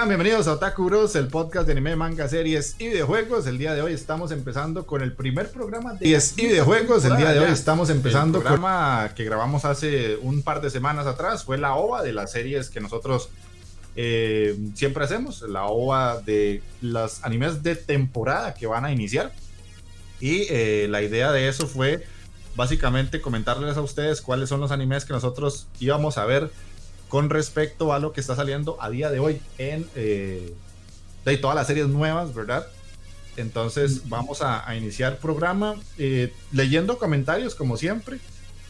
Sean bienvenidos a Otaku Bros, el podcast de anime, manga, series y videojuegos. El día de hoy estamos empezando con el primer programa de series y videojuegos. El día de hoy estamos empezando con el programa que grabamos hace un par de semanas atrás. Fue la OVA de las series que nosotros eh, siempre hacemos, la OVA de los animes de temporada que van a iniciar. Y eh, la idea de eso fue básicamente comentarles a ustedes cuáles son los animes que nosotros íbamos a ver con respecto a lo que está saliendo a día de hoy en eh, de todas las series nuevas, ¿verdad? Entonces vamos a, iniciar programa eh, leyendo comentarios como siempre.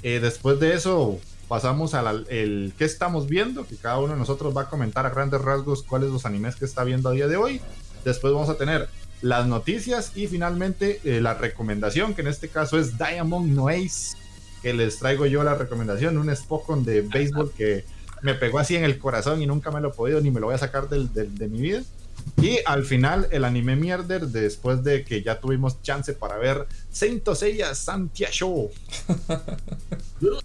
Eh, después de eso pasamos al el qué estamos viendo, que cada uno de nosotros va a comentar a grandes rasgos cuáles los animes que está viendo a día de hoy. Después vamos a tener las noticias y finalmente la recomendación, que en este caso es Diamond Noise, que les traigo yo la recomendación, un Spokon de béisbol que me pegó así en el corazón y nunca me lo he podido ni me lo voy a sacar del, de mi vida. Y al final el anime mierder, después de que ya tuvimos chance para ver Saint Seiya Santia Show.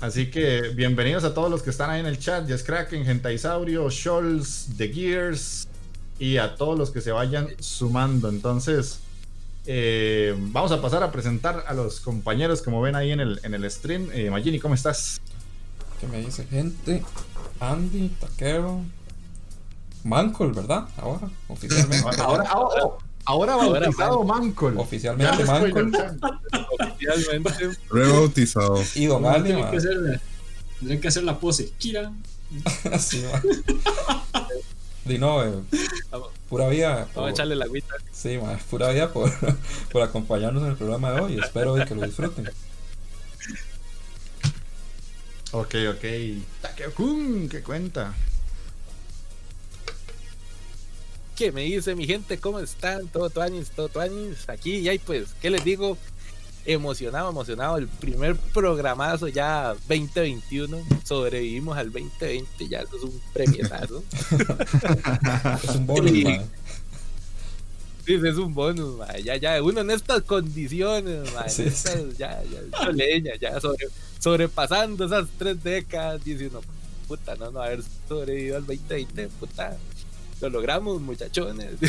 Así que bienvenidos a todos los que están ahí en el chat, Jess Kraken, Gentaisaurio, Scholz, The Gears y a todos los que se vayan sumando. Entonces, eh, vamos a pasar a presentar a los compañeros como ven ahí en el, en el stream. Eh, Magini, ¿cómo estás? Que me dice gente. Andy, Taquero. Mancol, ¿verdad? Ahora, oficialmente. ahora, ahora, ahora bautizado Mancol. Oficialmente Mancol. Oficialmente. Rebautizado. Y Don Ali, Tendría que, que hacer la pose. Kira. sí, man. Di no, eh, pura vida. Vamos a echarle la agüita. Sí, man, pura vida por, por acompañarnos en el programa de hoy. Espero que lo disfruten. Ok, ok. Takeo-kun, ¿qué cuenta? ¿Qué me dice mi gente? ¿Cómo están? Todo tuanis, todo tuanis. Aquí y ahí pues, ¿qué les digo? Emocionado, emocionado. El primer programazo ya 2021. Sobrevivimos al 2020, ya eso es un premietazo. es un bonus, Sí. Sí, es un bonus, ma. ya, ya, uno en estas condiciones, ma, en Sí, estas- ya, ya, leña, ya sobre- sobrepasando esas tres décadas, dice uno, puta, no, no, haber sobrevivido al 2020, puta, lo logramos, muchachones.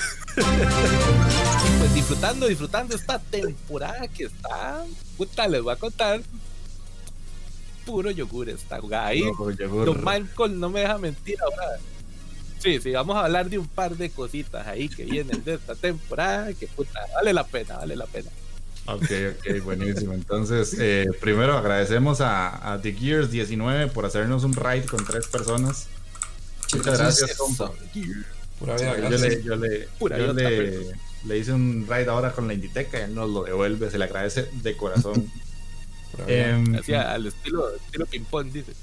pues disfrutando, disfrutando esta temporada que está, puta, les voy a contar. Puro yogur esta jugada ahí. No, yogur. Don Malcolm no me deja mentir ahora. Sí, sí, vamos a hablar de un par de cositas ahí que vienen de esta temporada, que puta, vale la pena, vale la pena. Ok, ok, buenísimo. Entonces, eh, primero agradecemos a, a The Gears 19 por hacernos un raid con tres personas. Muchas gracias, compa. Pura vida, Yo le, yo le, Pura yo vida, le, le hice un raid ahora con la Inditeca y él nos lo devuelve, se le agradece de corazón. eh, Hacía al estilo, estilo ping-pong, dice.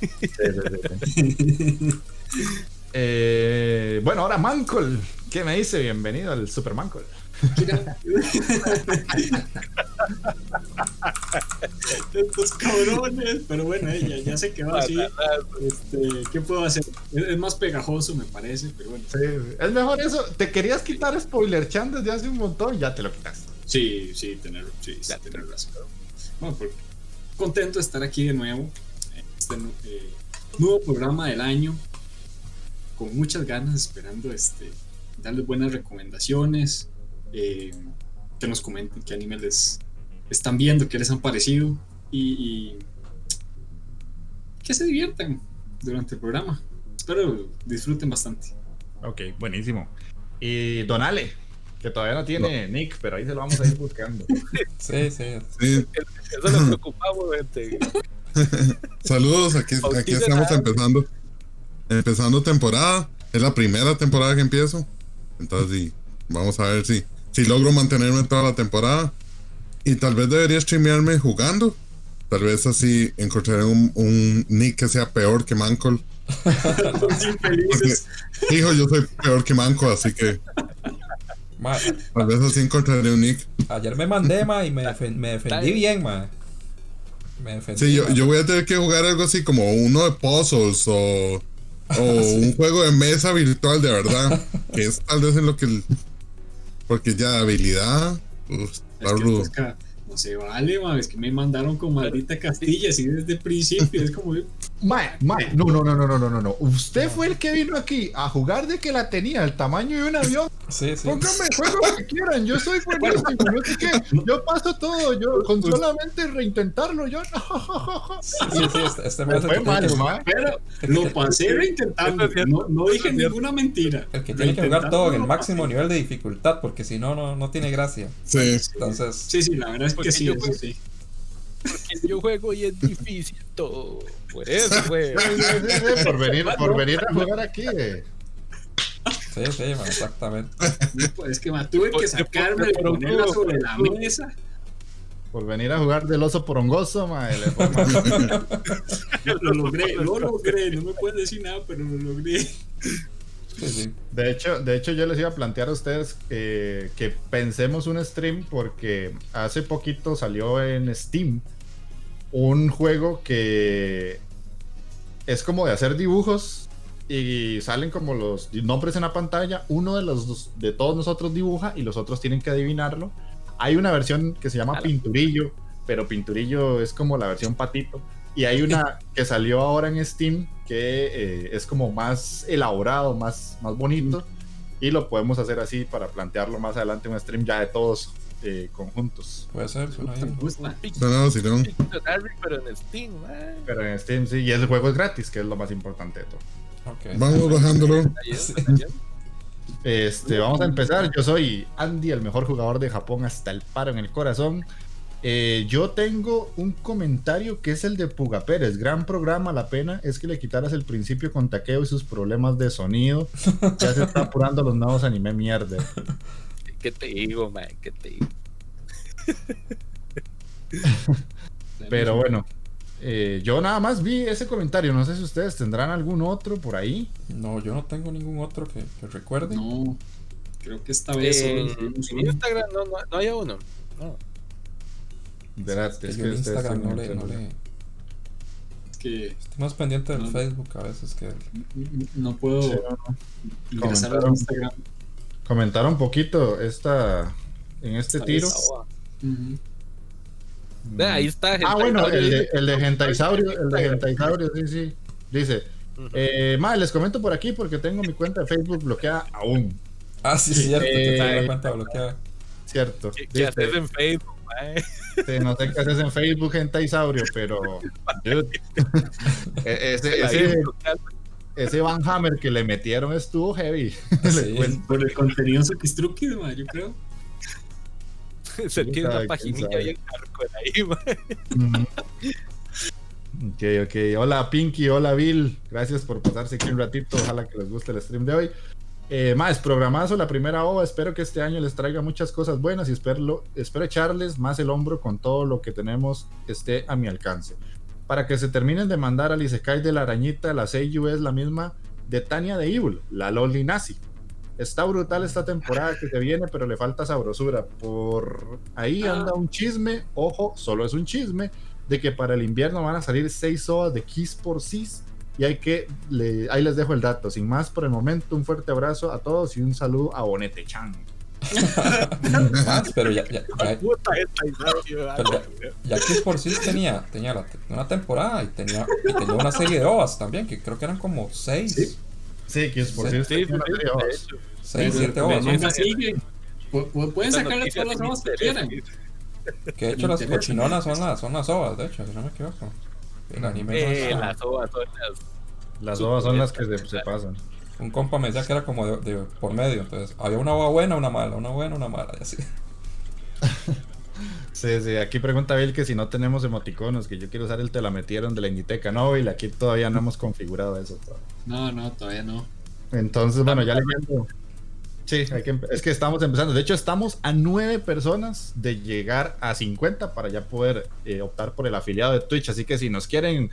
Sí, sí, sí, eh, bueno, ahora Mancol, ¿qué me dice? Bienvenido al Super Mancol. Estos cabrones, pero bueno, ya, ya se quedó así. Este, ¿Qué puedo hacer? Es, más pegajoso, me parece, pero bueno. es mejor eso. Te querías quitar spoiler chan desde hace un montón y ya te lo quitas. Sí, sí, tener, sí, tener razón. Bueno, contento de estar aquí de nuevo. Este eh, nuevo programa del año. Con muchas ganas, esperando este, darles buenas recomendaciones eh, que nos comenten qué animes les están viendo, qué les han parecido y, que se diviertan durante el programa. Espero disfruten bastante. Ok, buenísimo. Y Donale, que todavía no tiene Nick, pero ahí se lo vamos a ir buscando. sí, sí. Eso nos preocupamos, gente. Saludos, aquí, aquí estamos empezando. Empezando temporada. Es la primera temporada que empiezo. Entonces, sí, vamos a ver si si logro mantenerme toda la temporada. Y tal vez debería streamearme jugando. Tal vez así encontraré un, un nick que sea peor que Mancol. hijo, yo soy peor que Manco, así que. Tal vez así encontraré un nick. Ayer me mandé, ma, y me, me defendí bien, ma. Me defendí. Sí, yo, yo, voy a tener que jugar algo así como uno de puzzles o, o un juego de mesa virtual de verdad. que es tal vez en lo que porque ya habilidad, pues, no se vale, es que me mandaron con maldita Castilla así desde el principio, es como... Mae, mae, no, no, no, no, no, no, no, Usted fue el que vino aquí a jugar de que la tenía el tamaño de un avión. Sí, sí. Pónganme juego lo que quieran, yo soy buenísimo, yo sé que yo paso todo, yo con solamente reintentarlo, yo no. Sí, sí, este, este me fue mal, Pero lo pasé reintentando, no, no dije ninguna mentira. El que tiene que jugar todo en el máximo nivel de dificultad, porque si no, no, no tiene gracia. Sí. Entonces... Sí, sí, la verdad es que sí, yo juego, sí. Porque yo juego y es difícil todo. Por eso, fue. por, venir, por venir a jugar aquí. Sí, sí, exactamente. Es que me tuve que sacarme y ponerla sobre la mesa. Por venir a jugar del oso porongoso, madre. lo logré, lo logré, no me puedes decir nada, pero lo logré. De hecho, de hecho, yo les iba a plantear a ustedes que pensemos un stream porque hace poquito salió en Steam un juego que es como de hacer dibujos y salen como los nombres en la pantalla. Uno de los de todos nosotros dibuja y los otros tienen que adivinarlo. Hay una versión que se llama Pinturillo, pero Pinturillo es como la versión patito. Y hay una que salió ahora en Steam que eh, es como más elaborado, más, más bonito. Y lo podemos hacer así para plantearlo más adelante en un stream ya de todos eh, conjuntos. Puede ser, suena ahí. No, no, si no. Pero en Steam, Pero en Steam, sí. Y el juego es gratis, que es lo más importante de todo. Okay. Vamos bajándolo. Este, vamos a empezar. Yo soy Andy, el mejor jugador de Japón hasta el paro en el corazón. Eh, yo tengo un comentario que es el de Puga Pérez. Gran programa, la pena es que le quitaras el principio con Taqueo y sus problemas de sonido. Ya se está apurando los nuevos anime mierda. ¿Qué te digo, man? ¿Qué te digo? Pero bueno, eh, yo nada más vi ese comentario. No sé si ustedes tendrán algún otro por ahí. No, yo no tengo ningún otro que, recuerde. No, creo que esta vez. Eh, en Instagram no, no, no hay uno. No. Verás, es que, Instagram no le, no le... Es que estoy más pendiente del Facebook a veces que no puedo sí, ingresar a Instagram comentar un poquito esta en este tiro. ahí está. Ah, bueno, el de, el de Gentaisaurio, el de Gentaisaurio, sí, sí. Dice, eh, les comento por aquí porque tengo mi cuenta de Facebook bloqueada aún. Ah, sí, cierto, eh, tengo la cuenta bloqueada. Cierto. ¿Qué, ¿qué haces en Facebook? Sí, no sé qué haces en Facebook, Gentaisaurio, pero... E-, ese, ese, ese Van Hammer que le metieron estuvo heavy. por el contenido Sukistruki, yo creo. Se tiene una paginilla y el ahí, Ok, ok. Hola Pinky, hola Bill. Gracias por pasarse aquí un ratito. Ojalá que les guste el stream de hoy. Eh, más, programazo la primera ova. Espero que este año les traiga muchas cosas buenas y espero, espero echarles más el hombro con todo lo que tenemos esté a mi alcance. Para que se terminen de mandar al Isekai de la arañita, la Seiyu es la misma de Tania de Evil, la Loli Nazi. Está brutal esta temporada que se viene, pero le falta sabrosura. Por ahí anda un chisme, ojo, solo es un chisme, de que para el invierno van a salir seis OAS de Kiss por Cis y hay que, ahí les dejo el dato. Sin más por el momento, un fuerte abrazo a todos y un saludo a Bonete Chan. pero ya, ya, ya, que por sí tenía, tenía una temporada y tenía, y tenía una serie de OVAs también, que creo que eran como seis. Sí, que es por sí, sí, Seis, siete OVAs. Pueden sacarle todas las OVAs que quieran. Que de hecho las cochinonas son las, son las OVAs, de hecho, si no me equivoco. El anime eh, las ovas son las. Las ovas son las que se, pasan. Un compa me decía que era como de, por medio. Entonces, había una ova buena, una mala, una buena, una mala, y así. Sí, sí, aquí pregunta Bill que si no tenemos emoticonos, que yo quiero usar el te la metieron de la Inditeca. No, Bill, aquí todavía no hemos configurado eso. No, no, todavía no. Entonces, bueno, ya le Sí, es que estamos empezando. De hecho, estamos a nueve personas de llegar a 50 para ya poder eh, optar por el afiliado de Twitch. Así que si nos quieren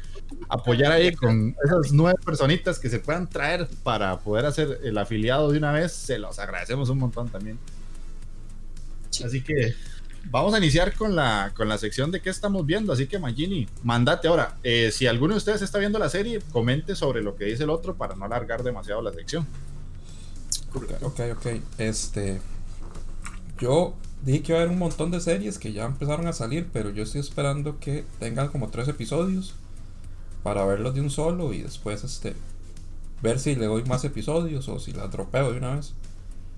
apoyar ahí con esas nueve personitas que se puedan traer para poder hacer el afiliado de una vez, se los agradecemos un montón también. Así que vamos a iniciar con la, con la sección de qué estamos viendo. Así que, Magini, mandate ahora. Eh, si alguno de ustedes está viendo la serie, comente sobre lo que dice el otro para no alargar demasiado la sección. Ok, ok. Este. Yo dije que iba a haber un montón de series que ya empezaron a salir, pero yo estoy esperando que tengan como tres episodios para verlos de un solo y después este ver si le doy más episodios o si las dropeo de una vez.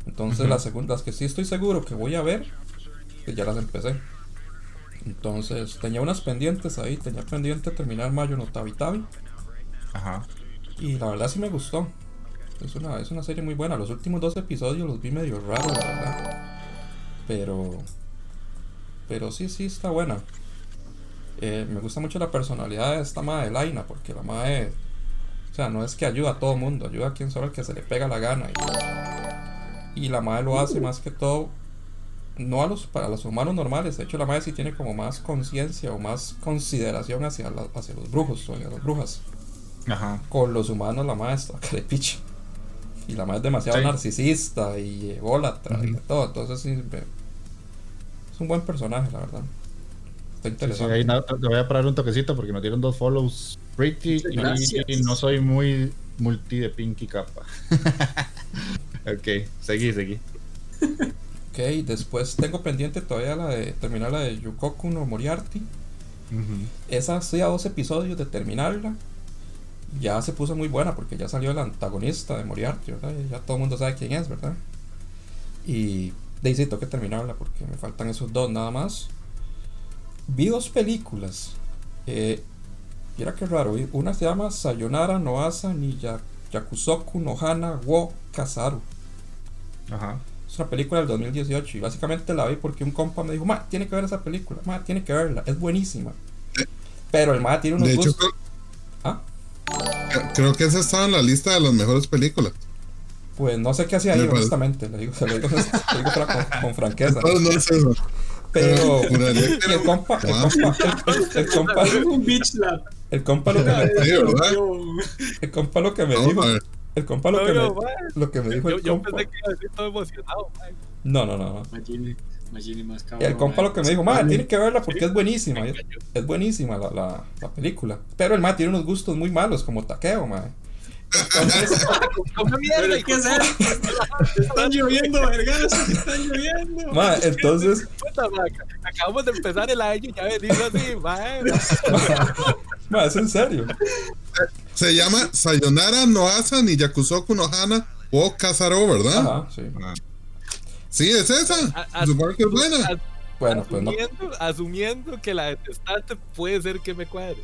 Entonces las segundas que sí estoy seguro que voy a ver, que ya las empecé. Entonces tenía unas pendientes ahí, tenía pendiente terminar Mayo no Tabi Tabi. Ajá. Y la verdad sí me gustó. Es una, es una serie muy buena. Los últimos dos episodios los vi medio raros, la verdad. Pero. Pero sí, sí, está buena. Eh, me gusta mucho la personalidad de esta madre de Laina, porque la madre. O sea, no es que ayuda a todo el mundo, ayuda a quien sabe que se le pega la gana. Y, y la madre lo hace más que todo. No a los, para los humanos normales, de hecho la madre sí tiene como más conciencia o más consideración hacia, hacia los brujos o hacia las brujas. Ajá. Con los humanos la madre está que le picha. Y la madre es demasiado narcisista y ególatra y todo. Entonces sí, es un buen personaje, la verdad. Está interesante. te voy a parar un toquecito porque me dieron dos follows pretty y, no soy muy multi de Pinky capa. ok, seguí, seguí. ok, después tengo pendiente todavía la de terminar la de Yukoku no Moriarty. Esa estoy a dos episodios de terminarla ya se puso muy buena porque ya salió el antagonista de Moriarty, ¿verdad? Ya todo el mundo sabe quién es, ¿verdad? Y de ahí sí, tengo que terminarla porque me faltan esos dos nada más. Vi dos películas. Eh, mira qué raro. Una se llama Sayonara no Asa ni Yakusoku no Hana wo Kazaru. Ajá. Es una película del 2018 y básicamente la vi porque un compa me dijo, ma, tiene que ver esa película, ma, tiene que verla, es buenísima. Pero el ma tiene unos gustos. ¿Ah? Creo que esa estaba en la lista de las mejores películas. Pues no sé qué hacía ahí, honestamente. Le digo, se lo digo, con, franqueza. No, no es eso. Pero, el compa, el compa, el, compa, el compa lo que me dijo, el compa lo que me dijo, el compa lo que me, lo que me dijo el compa. Yo pensé que iba a decir todo emocionado. No, no, no. El compa lo que me dijo, madre, tiene que verla porque es buenísima. Es, buenísima la, la, la, película. Pero el madre tiene unos gustos muy malos, como taqueo, madre. Entonces, ¿qué es eso? Están lloviendo, vergas, están lloviendo. Madre, entonces. acabamos de empezar el año y ya venimos así, madre. Madre, es en serio. Se llama Sayonara no Asa ni Yakusoku no Hana o Kazaro, ¿verdad? Ajá, sí. Sí, es esa. Supongo que es buena. Bueno, pues no. Asumiendo que la detestante puede ser que me cuadre.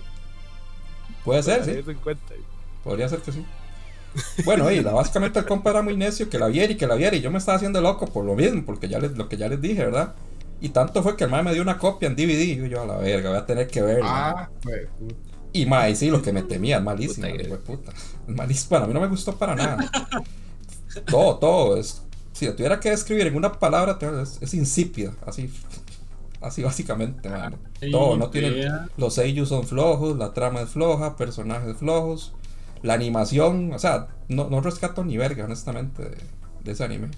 Puede ser, sí. Podría ser que sí. Bueno, y la, básicamente el compa era muy necio que la viera y que la viera y yo me estaba haciendo loco por lo mismo, porque ya les, lo que ya les dije, ¿verdad? Y tanto fue que el mae me dio una copia en DVD y yo a la verga, voy a tener que verla. Ah, pues, y mae, sí, lo que me temía, es malísimo, puta, puta. Es malísimo, bueno, a mí no me gustó para nada. todo, todo. Es, si tuviera que describir en una palabra, es, es insípida, así. Así básicamente, mano. Todo, no tiene. Los sellos son flojos, la trama es floja, personajes flojos, la animación, o sea, no, no rescato ni verga, honestamente, de, de ese anime.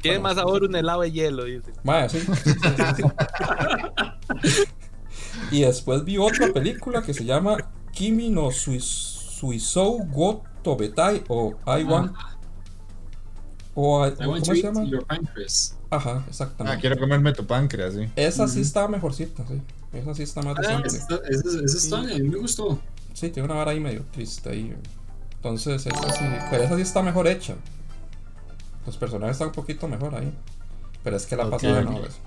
Tiene más sabor un helado de hielo, dice. Vaya, sí. y después vi otra película que se llama Kimi no Suisou Go Tobetai o I Want. O, I ¿Cómo se llama? Your pancreas. Ajá, exactamente. Ah, quiero comerme tu páncreas, sí. Esa sí está mejorcita, sí. Esa sí está más Ah, esa esa- esa está, a mí me gustó. Sí, tiene una vara ahí medio triste ahí. Entonces, esa sí. Pero esa sí está mejor hecha. Los personajes están un poquito mejor ahí. Pero es que la Ok. pasada no es.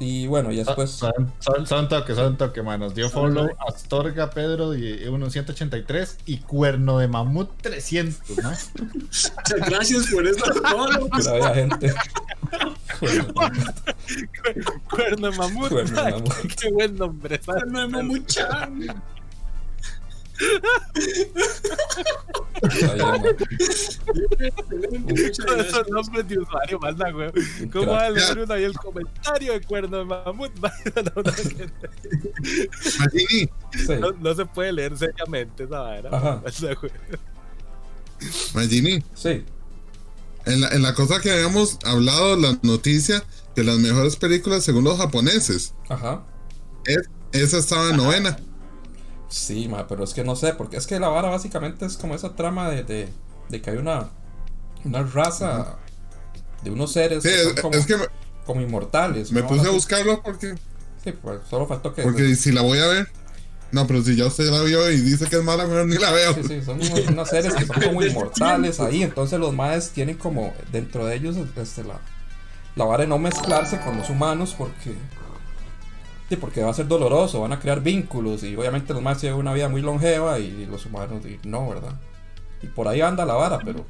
Y bueno, y después. Son, toque, son toque, manos. Dio follow Astorga Pedro y 183 y Cuerno de Mamut 300, ¿no? Muchas gracias por Pero había gente. Cuerno de mamut. Cuerno de mamut. Qué buen nombre. no, no, no, Todos esos nombres de usuario, manda, güey. ¿Cómo va a leer uno ahí el comentario de cuerno de mamut? No, no se puede leer seriamente esa vara. Magini, Sí. en la, en la cosa que habíamos hablado, la noticia de las mejores películas según los japoneses, Ajá. es- esa estaba en novena. Sí, ma, pero es que no sé, porque es que la vara básicamente es como esa trama de, de, de que hay una, una raza de unos seres Sí, que son es, como, es que me, como inmortales. me ¿no? puse a buscarlo porque, Sí, pues solo faltó que. porque si la voy a ver. No, pero si ya usted la vio y dice que es mala, mejor ni la veo. Sí, sí, son unos, unos seres que son como inmortales ahí. Entonces los maes tienen como dentro de ellos este, la, la vara de no mezclarse con los humanos porque. Sí, porque va a ser doloroso, van a crear vínculos y obviamente los maes tienen una vida muy longeva y los humanos y no, ¿verdad? Y por ahí anda la vara, pero,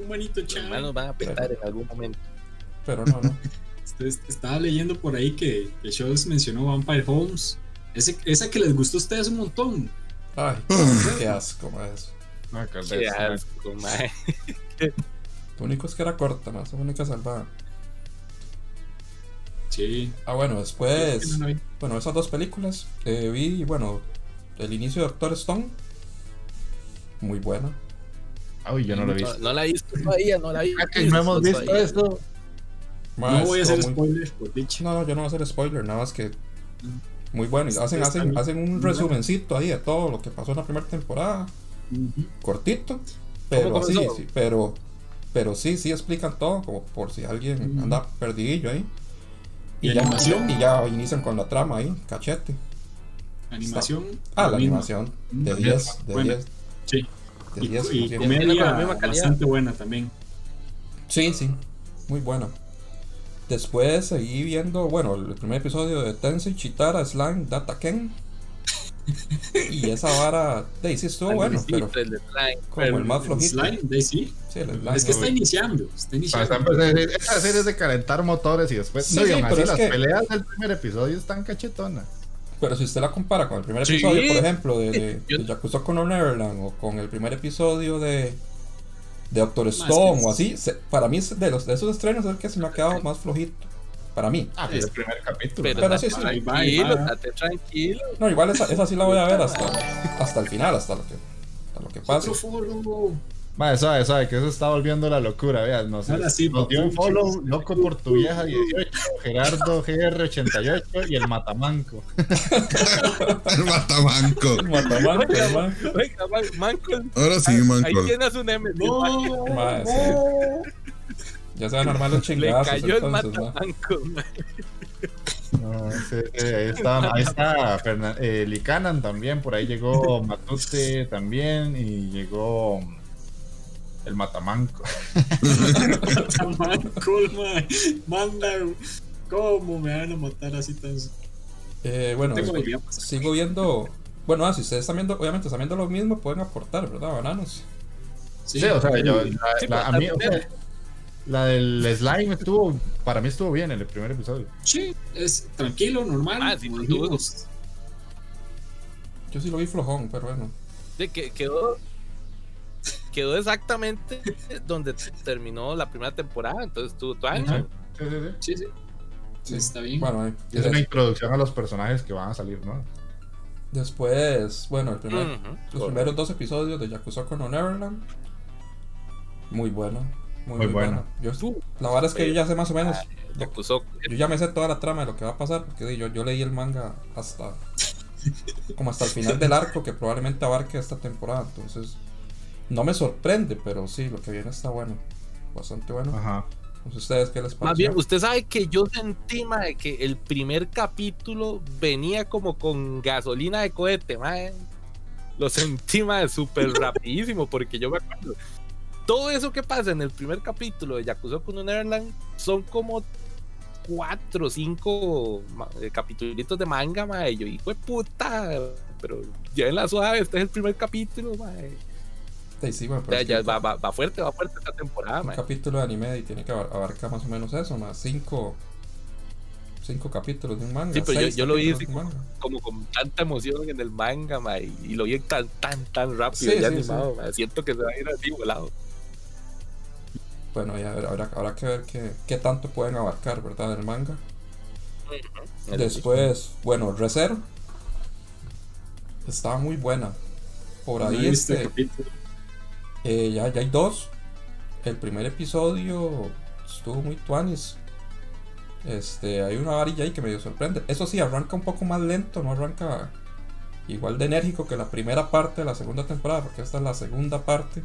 Un bonito Los chat. hermanos van a petar en algún momento. pero no, no. Estaba leyendo por ahí que, que Shows mencionó Vampire Homes. Ese, esa que les gustó a ustedes un montón. Ay, qué asco. No, que Qué asco, mae. Lo único es que era corta, más la única salvada. Sí. Ah, bueno, después. No, no, no. Bueno, esas dos películas. eh, vi, bueno, el inicio de Doctor Stone. Muy buena. Uy, yo no lo he No, visto. no la he visto todavía, no la he Ah, visto. que no hemos visto todavía. esto. No voy a hacer muy- spoilers, por dicho. No, no, yo no voy a hacer spoiler, nada más que. Muy bueno. Y hacen, hacen, hacen un bueno. resumencito ahí de todo lo que pasó en la primera temporada. Cortito. Pero ¿Cómo sí, sí, pero. Pero sí, sí explican todo, como por si alguien Ujú. anda perdidillo ahí. ¿Y ya, animación? y ya inician con la trama ahí, cachete. Animación. Ah, la mismo. animación. De Mm, 10, de bueno. 10, Sí. de Y, 10. y comedia bastante buena también. Sí, sí, muy buena. Después seguí viendo, bueno, el primer episodio de Tensei Chitara Slime Data Ken. Y esa vara, de ahí sí estuvo bueno, Sí, pero el de Slime. como el más flojito. Slime, de ahí sí. Sí, el slime. Es que está iniciando. Está iniciando. empezando- esa serie es de calentar motores y después. Sí, no, y sí, aún pero así es las que- peleas del primer episodio están cachetonas. Pero si usted la compara con el primer Sí. episodio, por ejemplo, de, de, Yo- de Yakuza con Neverland o con el primer episodio de, de Doctor Stone es- o así, se- para mí de, los, de esos estrenos es el que se me ha quedado más flojito. Para mí. Ah, pero el primer capítulo. Pero, Pero sí, sí. Ahí va, tranquilo, ahí date tranquilo. No, igual esa, esa sí la voy a ver hasta, hasta el final, hasta lo que, hasta lo que pase. Madre, suave, suave, que eso está volviendo la locura, veas, no sé. Ahora sí, nos dio un follow, loco por tu vieja 18, Gerardo GR88 y el Matamanco. El matamanco. Matamanco, Oiga, man. Oiga, man, Manco. Ahora sí, Ahí manco. tienes un M. No, sí. Ya se van a armar los Le chingazos cayó el entonces, ma. matamanco. man. No, sí, sí, ahí está, ahí está Fernan- eh, Licanan también, por ahí llegó Matute también y llegó el Matamanco. Tamanco, mae. Manda. ¿Cómo me van a matar así tan.? Eh, bueno, pues. sigo viendo. Bueno, ah, si ustedes están viendo, obviamente están viendo lo mismo, pueden aportar, ¿verdad? Bananos. Sí, o sea, yo, la, Sí, la- a mí, o sea, la del slime estuvo, para mí estuvo bien en el primer episodio. Sí, es tranquilo, normal. Ah, sí. Yo sí lo vi flojón, pero bueno. De que quedó. quedó exactamente donde terminó la primera temporada, entonces tuvo tu año. Sí, sí, sí. sí, Está bien. Bueno, es una introducción a los personajes que van a salir, ¿no? Después, bueno, el primer, los primeros dos episodios de Yakuza con Neverland. Muy bueno. Muy, bueno. Yo, la verdad es que yo ya sé más o menos. Ah, yo, ya me sé toda la trama de lo que va a pasar. Porque yo, yo leí el manga hasta. como hasta el final del arco que probablemente abarque esta temporada. Entonces. No me sorprende, pero sí, lo que viene está bueno. Bastante bueno. Ajá. ¿Ustedes qué les pasa? Más bien, usted sabe que yo sentí, de que el primer capítulo venía como con gasolina de cohete, mae. Lo sentí, de súper rapidísimo, porque yo me acuerdo. Todo eso que pasa en el primer capítulo de Yakuza con Neverland son como cuatro o cinco eh, capítulos de manga, mae. Yo, hijo de puta, pero ya en la suave, este es el primer capítulo, mae. Sí, ya, va, va, fuerte, va fuerte esta temporada. Un capítulo de anime y tiene que abarcar más o menos eso, más cinco, cinco capítulos de un manga. Sí, pero yo, lo vi como, con tanta emoción en el manga, y, lo vi tan, tan, tan rápido y animado. Siento que se va a ir así volado. Bueno, ya habrá, habrá que ver qué, qué, tanto pueden abarcar, ¿verdad? Del manga. Después, bueno, Reserve. Estaba muy buena. Por ahí este. Eh, ya, ya hay dos. El primer episodio estuvo muy tuanis. Este, hay una varilla ahí que medio sorprende. Eso sí, arranca un poco más lento, no arranca igual de enérgico que la primera parte de la segunda temporada, porque esta es la segunda parte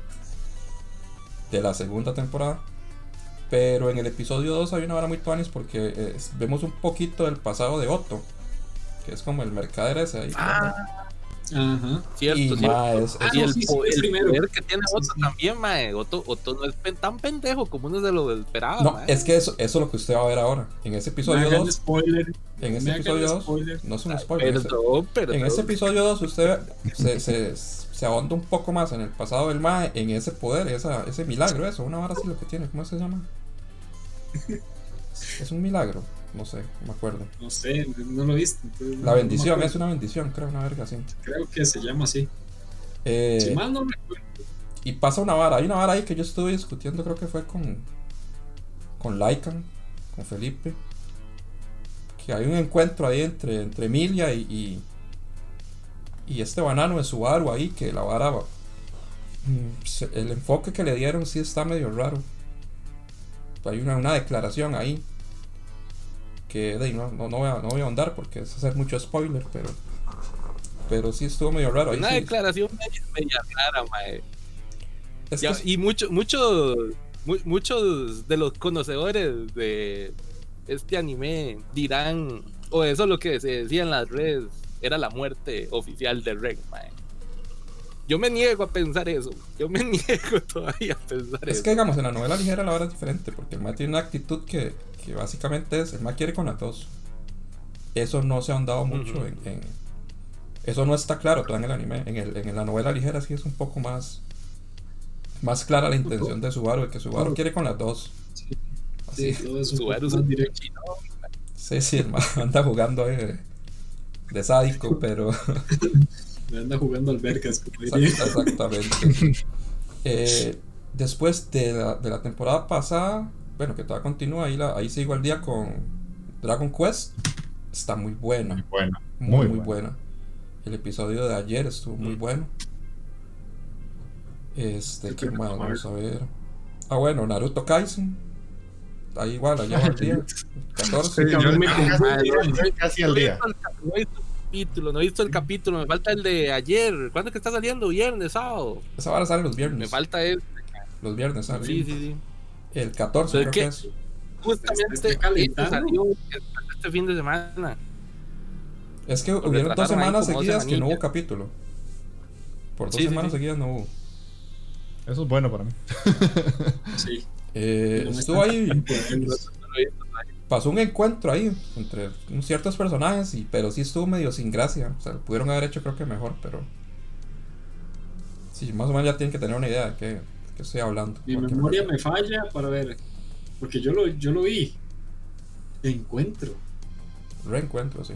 de la segunda temporada. Pero en el episodio 2 hay una vara muy tuanis porque eh, vemos un poquito del pasado de Otto, que es como el mercader ese ahí. Ah, Ajá. Cierto, y, cierto. Ah, y el, poder que tiene Otto también, mae. Otto, Otto, no es tan pendejo como uno de lo esperaba. No, es que eso, eso es lo que usted va a ver ahora. En ese episodio 2. En ese episodio 2. No es un spoiler. en ese episodio 2 usted se, se, se ahonda un poco más en el pasado del mae, en ese poder, esa, ese milagro, eso. Una vara así lo que tiene. ¿Cómo se llama? Es un milagro. No sé, no me acuerdo. No sé, no lo viste. La bendición, es una bendición, creo, una verga así. Creo que se llama así. Eh, si mal no me acuerdo. Y pasa una vara, hay una vara ahí que yo estuve discutiendo, creo que fue con. con Laikan, con Felipe. Que hay un encuentro ahí entre, entre Emilia y, y, este banano de Subaru ahí, que la vara. Mm, el enfoque que le dieron sí está medio raro. Hay una, una declaración ahí que no, no, no, voy a, no voy a ahondar porque es hacer mucho spoiler, pero pero sí estuvo medio raro. Una declaración media, rara, mae. Y muchos mucho, muchos de los conocedores de este anime dirán, o eso es lo que se decía en las redes, era la muerte oficial de mae. Yo me niego a pensar eso. Yo me niego todavía a pensar eso. Es que, digamos, en la novela ligera la hora es diferente, porque el mae tiene una actitud que, que básicamente es: el mae quiere con las dos. Eso no se ha ahondado mucho en, Eso no está claro todavía en el anime. En, el, en la novela ligera sí es un poco más. Más clara la intención de Subaru, que Subaru quiere con las dos. Sí, Así. sí Subaru es un Sí, sí, el mae anda jugando de, de sádico, pero. anda jugando albercas, como Exactamente. Eh, después de la, de la, temporada pasada, bueno, que todavía continúa, ahí, la, ahí sigo al día con Dragon Quest. Está muy buena. Muy buena. Muy, muy, buena. El episodio de ayer estuvo muy mm. bueno. Este, ¿qué más? Vamos a ver. Ah, bueno, Naruto Kaisen. Ahí igual, allá va al día. 14. casi al día no he visto el capítulo, me falta el de ayer. ¿Cuándo es que está saliendo? ¿Viernes, sábado? Esa hora sale los viernes. Me falta el. Los viernes. Sí, sí, sí. El 14 creo que, es. Justamente este, salió este fin de semana. Es que hubieron dos semanas seguidas que no hubo capítulo. Por dos semanas seguidas no hubo. Eso es bueno para mí. sí. Eh, estuvo ahí pasó un encuentro ahí entre ciertos personajes, y, pero sí estuvo medio sin gracia. O sea, pudieron haber hecho creo que mejor, pero... Sí, más o menos ya tienen que tener una idea de qué, estoy hablando. Mi memoria me falla para ver, porque yo lo, yo lo vi. Encuentro. Reencuentro, sí.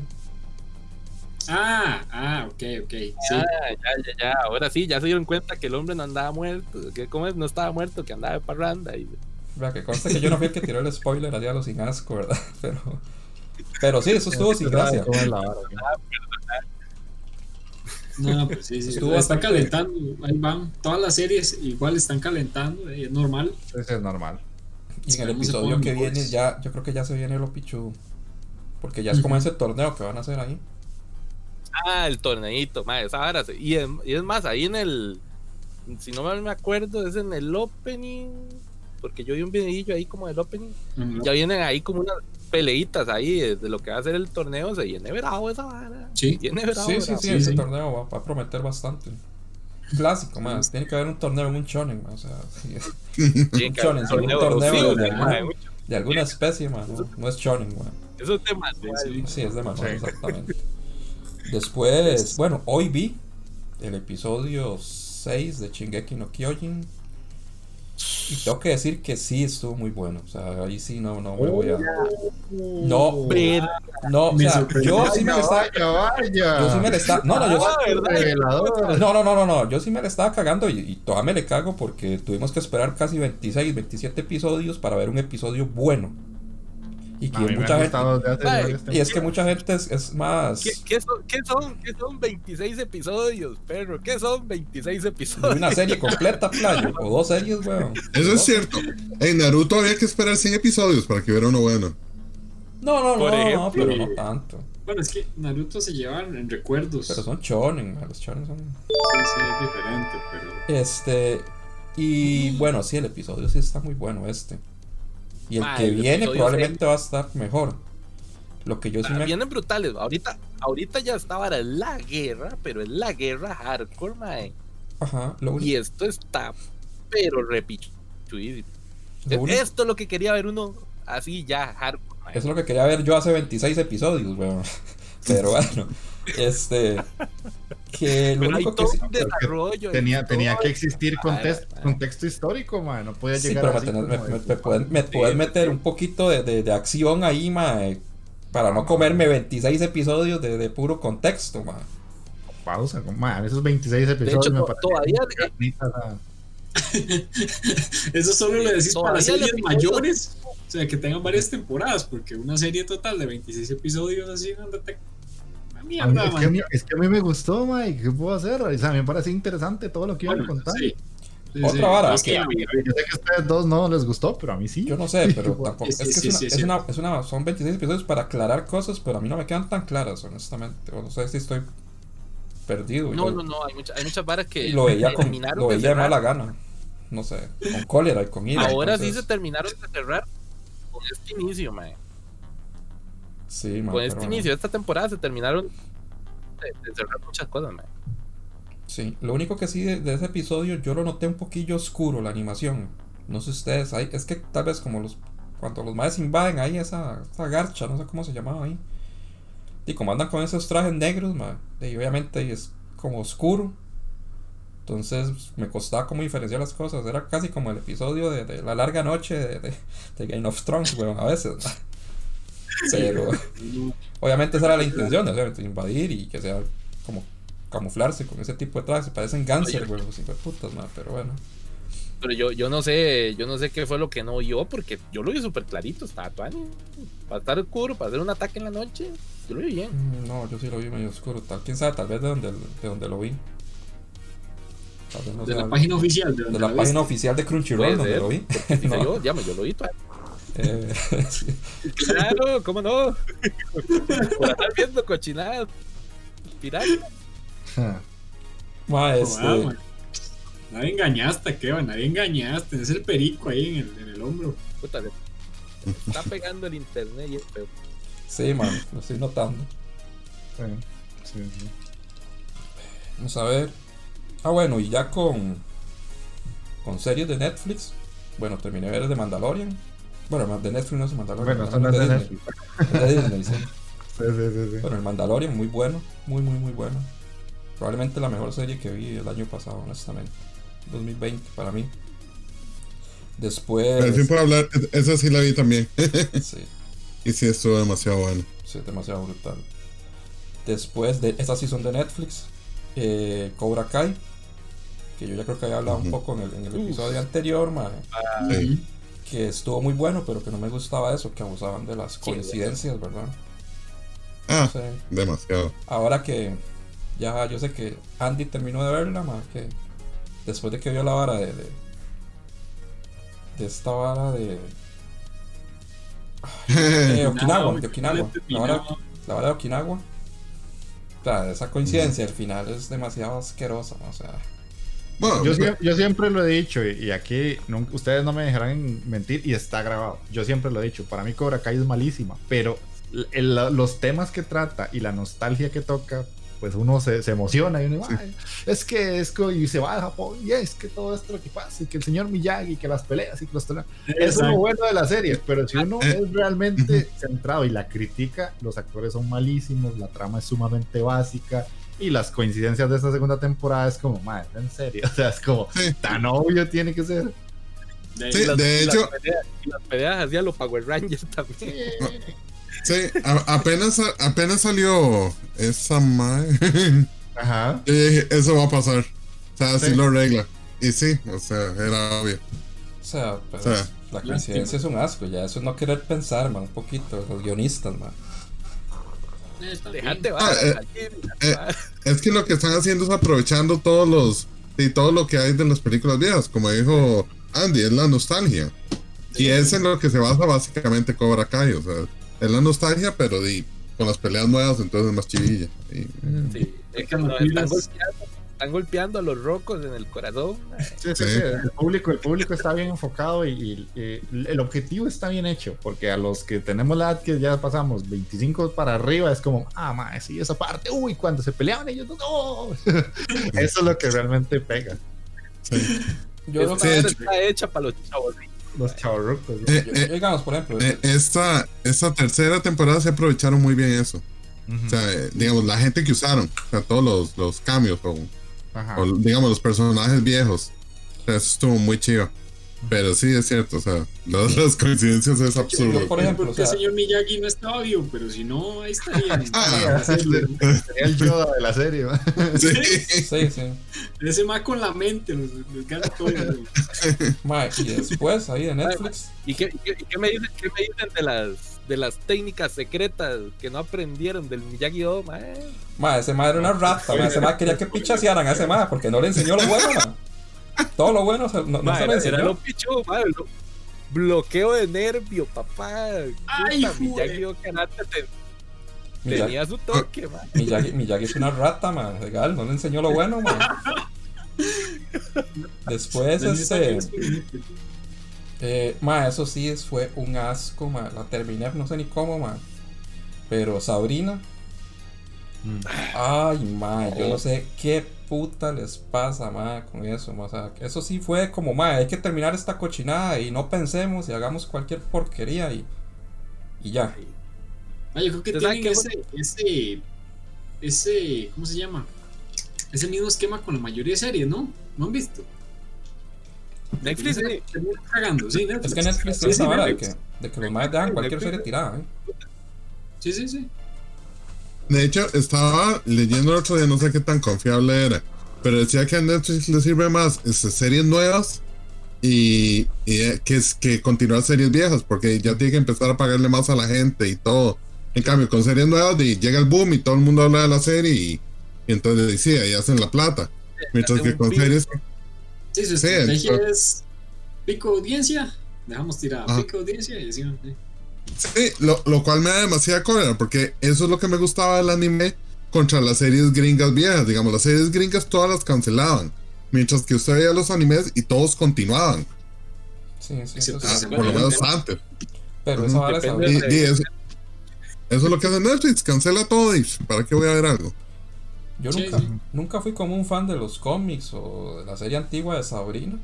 Ah, ah, ok, ok. Sí. Ya, ya, ya, ya. Ahora sí, ya se dieron cuenta que el hombre no andaba muerto. Que como es, no estaba muerto, que andaba de parranda. Y... Vea, que conste que yo no fui el que tiró el spoiler allá a los sin asco, ¿verdad? Pero, pero sí, eso estuvo sin gracia. No, pues sí, sí. Estuvo está bastante- calentando. Ahí van. Todas las series igual están calentando. eh, Es normal. Eso es normal. Y en el episodio que viene ya, yo creo que ya se viene lo pichudo. Porque ya es como ese torneo que van a hacer ahí. Ah, el torneito, madre, esa vara. Y es, y es más, ahí en el. Si no mal me acuerdo, es en el opening. Porque yo vi un videillo ahí como del opening. Ya vienen ahí como unas peleitas ahí de, lo que va a ser el torneo. Se viene bravo esa vara. Sí. Viene bravo. Sí, sí, bravo. sí, Sí, ese sí. torneo va, va a prometer bastante. Clásico, más. Tiene que haber un torneo en un shonen, O sea, sí, que Shonen, un torneo de- alguna especie, man. No, no es shonen, man. Eso es tema. Sí, sí. Sí, es de manual, Sí. exactamente. Después, bueno, hoy vi el episodio 6 de Shingeki no Kyojin. Y tengo que decir que sí estuvo muy bueno. O sea, ahí sí no, no me voy a. No, Pero, no, o sea, yo sí me le estaba. Yo sí me le estaba. No, no. No, no, no, no, no, yo sí me le estaba cagando y, y todavía me le cago porque tuvimos que esperar casi 26, 27 episodios para ver un episodio bueno. Y que mucha ha gente. Y es que mucha gente es, es más. ¿qué, qué son, qué, son, ¿qué son 26 episodios, perro? ¿Qué son 26 de episodios? una serie completa, playo. O dos series, weón. Eso es cierto. En Naruto había que esperar 100 episodios para que hubiera uno bueno. No, no, Por no, no, pero no tanto. Bueno, es que Naruto se llevan en recuerdos. Pero son chonen, man, los chonen son. Sí, sí, es diferente, pero. Este. Y bueno, sí, el episodio sí está muy bueno este. Y el que el viene probablemente va a estar mejor. Lo que yo sí me. Vienen brutales. Ahorita, ahorita ya está ahora la guerra, pero es la guerra hardcore, mae. Ajá, lo, Y esto está, pero lo único- Esto es lo que quería ver uno así ya hardcore, mae. Eso es lo que quería ver yo hace 26 episodios, weón. Pero bueno, este. Que lo único que sí. desarrollo. Tenía, tenía que existir contexto histórico, man. No podía Sí, llegar pero me, así me, como me- de- me pueden, me pueden meter un poquito de, de, de acción ahí, mae, Para no comerme 26 episodios de, de puro contexto, mae. Pausa, man, esos 26 De episodios hecho, me todavía, carnitas, ah. Eso solo lo decís para series mayores. O sea, que tengan varias temporadas, porque una serie total de 26 episodios así, anda te- Una A mí- mierda, es, que a mí, es que a mí me gustó, Mike. ¿Qué puedo hacer? O sea, a mí me parece interesante todo lo que iban a Bueno, contar. sí. Sí, Otra sí. vara, Es que Yo sé que a ustedes dos no les gustó, pero a mí sí. Yo no sé, pero tampoco. sí, es que sí, es, una, sí, es, sí. una, es una- Son 26 episodios para aclarar cosas, pero a mí no me quedan tan claras, honestamente. O no sé si estoy perdido. No, yo- no, no, hay, mucha- hay muchas varas que lo veía, con, terminaron lo de veía de mala gana. No sé, con cólera y con ira. Ahora sí se terminaron de cerrar con este inicio, mae. Sí, man, Con este bueno. inicio de esta temporada se terminaron de, de cerrar muchas cosas, mae. Sí, lo único que sí de, de ese episodio yo lo noté un poquillo oscuro, la animación. No sé ustedes, hay, es que tal vez como los. Cuando los maes invaden ahí esa, esa garcha, no sé cómo se llamaba ahí. Y como andan con esos trajes negros, ma, y obviamente es como oscuro. Entonces me costaba como diferenciar las cosas. Era casi como el episodio de, de la larga noche de, de, de Game of Thrones, weón, a veces. Obviamente esa era la intención, obviamente, invadir y que sea como camuflarse con ese tipo de trajes. Parecen Ganser, weón, los putas, ma, pero bueno. Pero yo, yo no sé, yo no sé qué fue lo que no vio, porque yo lo vi súper clarito, estaba tuani. Para estar oscuro, para hacer un ataque en la noche, yo lo vi bien. Mm, No, yo sí lo vi medio oscuro. Tal, quién sabe, tal vez de donde, de donde lo vi. Tal vez no de sea- la página oficial. De, de la la página oficial de Crunchyroll donde ser, lo vi. No, yo, ya, yo lo vi tuani. Eh. Claro, ¿cómo no? Por estar viendo cochinadas. Pirata. Ma, Joder, este. Nadie engañaste, Kevin, nadie engañaste. Es el perico ahí en el, en el hombro. Puta, está pegando el internet y es feo. sí, man, lo estoy notando. Sí, sí, sí. Vamos a ver. Ah, bueno, y ya con. Con series de Netflix. Bueno, terminé de ver de Mandalorian. Bueno, de Netflix no Mandalorian. Bueno, son las de Disney. Netflix. Es de Disney, sí. Sí, sí, sí, sí. Bueno, el Mandalorian, muy bueno. Muy, muy, muy bueno. Probablemente la mejor serie que vi el año pasado, honestamente. 2020 para mí. Pero Después. sin por hablar, esa sí la vi también. Sí, y sí, estuvo demasiado bueno. sí, demasiado brutal. Después de esta season de Netflix, eh, Cobra Kai, que yo ya creo que había hablado un poco en el, episodio anterior, que estuvo muy bueno, pero que no me gustaba eso, que abusaban de las coincidencias, ¿verdad? Ah, demasiado. Ahora que ya yo sé que Andy terminó de verla, más que después de que vio la vara de, de, esta vara de, de Okinawa, de Okinawa, la vara, la vara de Okinawa. O sea, esa coincidencia al final es demasiado asquerosa, o sea. Bueno, yo, yo, siempre lo he dicho y, aquí ustedes no me dejarán mentir y está grabado. Yo siempre lo he dicho, para mí Cobra Kai es malísima, pero los temas que trata y la nostalgia que toca, pues uno se, se emociona y uno es que es que y se va a Japón y es que todo esto lo que pasa y que el señor Miyagi que las peleas y que los eso es lo bueno de la serie pero si uno es realmente centrado y la critica los actores son malísimos la trama es sumamente básica y las coincidencias de esta segunda temporada es como madre en serio o sea es como tan obvio tiene que ser de, de hecho las peleas, hacían los Power Rangers también Sí, apenas, apenas salió esa madre. Ajá. eso va a pasar. O sea, así lo arregla. Y sí, o sea, era obvio. O sea, la coincidencia es un asco, ya. Eso es no querer pensar, man, un poquito. Los guionistas, man. Dejate, ah, eh, eh, es que lo que están haciendo es aprovechando todos los y todo lo que hay de las películas viejas, como dijo Andy, es la nostalgia. Y es en lo que se basa básicamente Cobra Kai, o sea, es la nostalgia, pero di, con las peleas nuevas, entonces es más chivilla. sí, es que están, golpeando, están, golpeando, a los rocos en el corazón. Sí, sí, sí. El, público, el público está bien enfocado y, el objetivo está bien hecho, porque a los que tenemos la edad que ya pasamos 25 para arriba, es como, ah, más, sí, esa parte, uy, cuando se peleaban ellos, no. Eso es lo que realmente pega. Sí. Yo creo que está hecha para los chavos los chavos eh, eh, digamos, por ejemplo. Eh, esta, esta tercera temporada se aprovecharon muy bien eso. O sea, digamos, la gente que usaron, o sea, todos los, los cambios, o, digamos, los personajes viejos. O sea, eso estuvo muy chido. Pero sí, es cierto, o sea, las, coincidencias es absurdo. por ejemplo, el señor Miyagi no estaba vivo, pero si no, ahí estaría. ah, sería el Yoda de la serie, Sí, sí, sí. Ese más con la mente, los, los todo. y después, ahí de Netflix. ¿Y qué, qué, me dicen, qué me dicen de las de las técnicas secretas que no aprendieron del Miyagi Do, ma. ese ma era una rata, ese ma quería que pichasearan a ese ma porque no le enseñó lo bueno, ma. Todo lo bueno no, no se lo enseñó. Era lo pichu, madre, bloqueo de nervio, papá. Ay, Miyagi Kanata tenía su toque, man. Miyagi, Miyagi es una rata, man. Legal, no le enseñó lo bueno, man. Después, este. Eh, ma, eso sí es, fue un asco, ma. La terminé, no sé ni cómo, ma. Pero Sabrina. Mm. Ay, ma, yo no sé qué puta les pasa, ma, con eso, O sea, eso sí fue como, ma, hay que terminar esta cochinada y no pensemos y hagamos cualquier porquería y, y ya. Ah, yo creo que tienen ese, ese, ese, ¿cómo se llama? Ese mismo esquema con la mayoría de series, ¿no? ¿No han visto? Netflix, sí. Cagando, sí, Netflix. Es que Netflix es esa de que, de que los más dejan cualquier serie tirada, ¿eh? Sí, sí, sí. De hecho, estaba leyendo el otro día, no sé qué tan confiable era, pero decía que a Netflix le sirve más este, series nuevas y, eh, que, es, que continuar series viejas, porque ya tiene que empezar a pagarle más a la gente y todo. En cambio, con series nuevas llega el boom y todo el mundo habla de la serie y, entonces sí, ahí hacen la plata. Mientras que con series... Sí, su estrategia es pico audiencia, dejamos tirar pico audiencia y decimos... Sí, lo, lo, cual me da demasiada cólera, porque eso es lo que me gustaba del anime contra las series gringas viejas. Digamos, las series gringas todas las cancelaban, mientras que usted veía los animes y todos continuaban. Sí, sí, eso, por lo menos antes. Pero eso ahora eso, es lo que hace Netflix, cancela todo y ¿para qué voy a ver algo? Yo nunca, nunca fui como un fan de los cómics o de la serie antigua de Sabrina.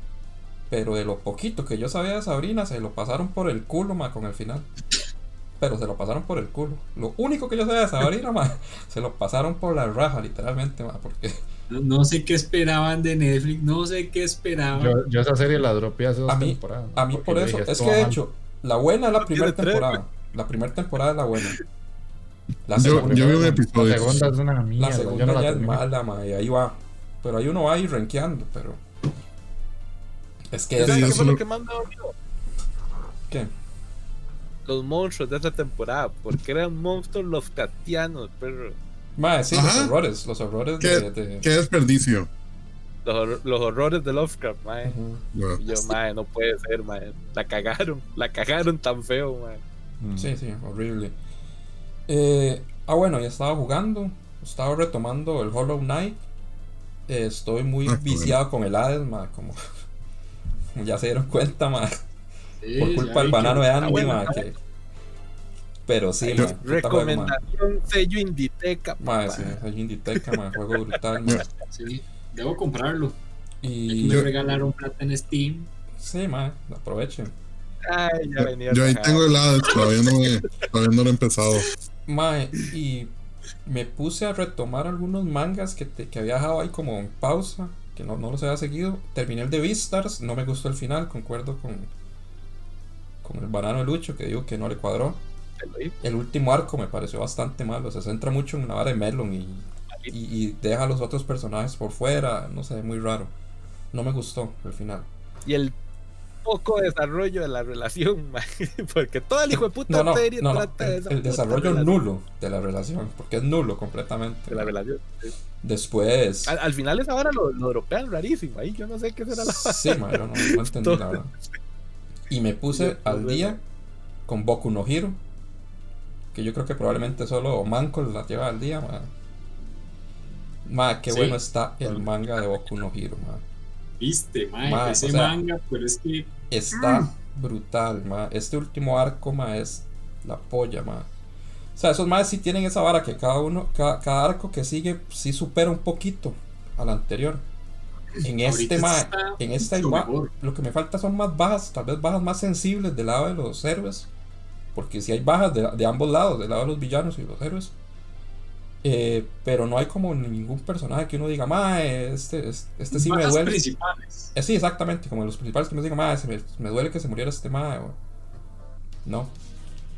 Pero de lo poquito que yo sabía de Sabrina, se lo pasaron por el culo, ma, con el final. Pero se lo pasaron por el culo. Lo único que yo sabía de Sabrina, ma, se lo pasaron por la raja, literalmente, ma, porque... No, sé qué esperaban de Netflix, no sé qué esperaban. Yo, esa serie la dropeé hace dos a mí, temporadas. A mí por eso, es que de hecho, la buena es la primera temporada. La primera temporada es la buena. La segunda, yo, vi un episodio. La segunda es una mierda. La segunda no ya es mala, ma, y ahí va. Pero ahí uno va a ir rankeando, pero. Es que. ¿Qué fue lo que más me dolió? ¿Qué? Los monstruos de esta temporada. Porque eran monstruos los catianos, pero. Ma, sí, los horrores. Los horrores ¿Qué, de, de... ¿Qué desperdicio? Los, los, horrores de Lovecraft, mae. Uh -huh. Y yo, mae, no puede ser, mae. La cagaron, la cagaron tan feo, mae. Mm. Sí, sí, horrible. Eh, ah, bueno, ya estaba jugando. Estaba retomando el Hollow Knight. Eh, estoy muy ah, viciado bueno. con el Hades, mae. Como, como ya se dieron cuenta. Sí, Por culpa del banano de Andy, bueno, mae. Que... Pero sí, Ay. Recomendación sello Inditeca. Mae, sí, sello Inditeca, mae. Juego brutal. Sí. Debo comprarlo. Y me regalaron plata en Steam. Sí, ma, aprovechen. Ay, ya venía. Yo, yo ahí tengo el Hades, todavía no, me, todavía no lo he empezado. Ma, y me puse a retomar algunos mangas que, te, que había dejado ahí como en pausa, que no, no los había seguido. Terminé el de Beastars, no me gustó el final, concuerdo con, con el banano de Lucho, que digo que no le cuadró. El último arco me pareció bastante malo, se centra mucho en una vara de Melon y y, y, deja a los otros personajes por fuera, no sé, muy raro. No me gustó el final. Y el poco desarrollo de la relación, porque todo el hijo de puta no, no, serie no, trata el, de el desarrollo nulo de la relación, porque es nulo completamente. De la relación. Sí. Después. Al, al, final esa hora lo, lo dropean rarísimo, ahí yo no sé qué será la Sí, man, yo no, entendí verdad. Y me puse al día con Boku no Hero, que yo creo que probablemente solo Manco la lleva al día, man. Ma, qué sí. bueno está el manga de Boku no Hero, ma. Viste, ma, ma ese o sea, manga, pero es que. Está mm. brutal, ma. Este último arco, ma, es la polla, ma. O sea, esos más sí tienen esa vara que cada uno, cada, cada, arco que sigue, sí supera un poquito al anterior. En este, ma, en este igual, lo que me falta son más bajas, tal vez bajas más sensibles del lado de los héroes. Porque si hay bajas de, de ambos lados, del lado de los villanos y los héroes. Eh, pero no hay como ningún personaje que uno diga, ma, este, este, este sí me duele. principales. Eh, sí, exactamente, como los principales que me digan, ma, me, me, duele que se muriera este ma. No.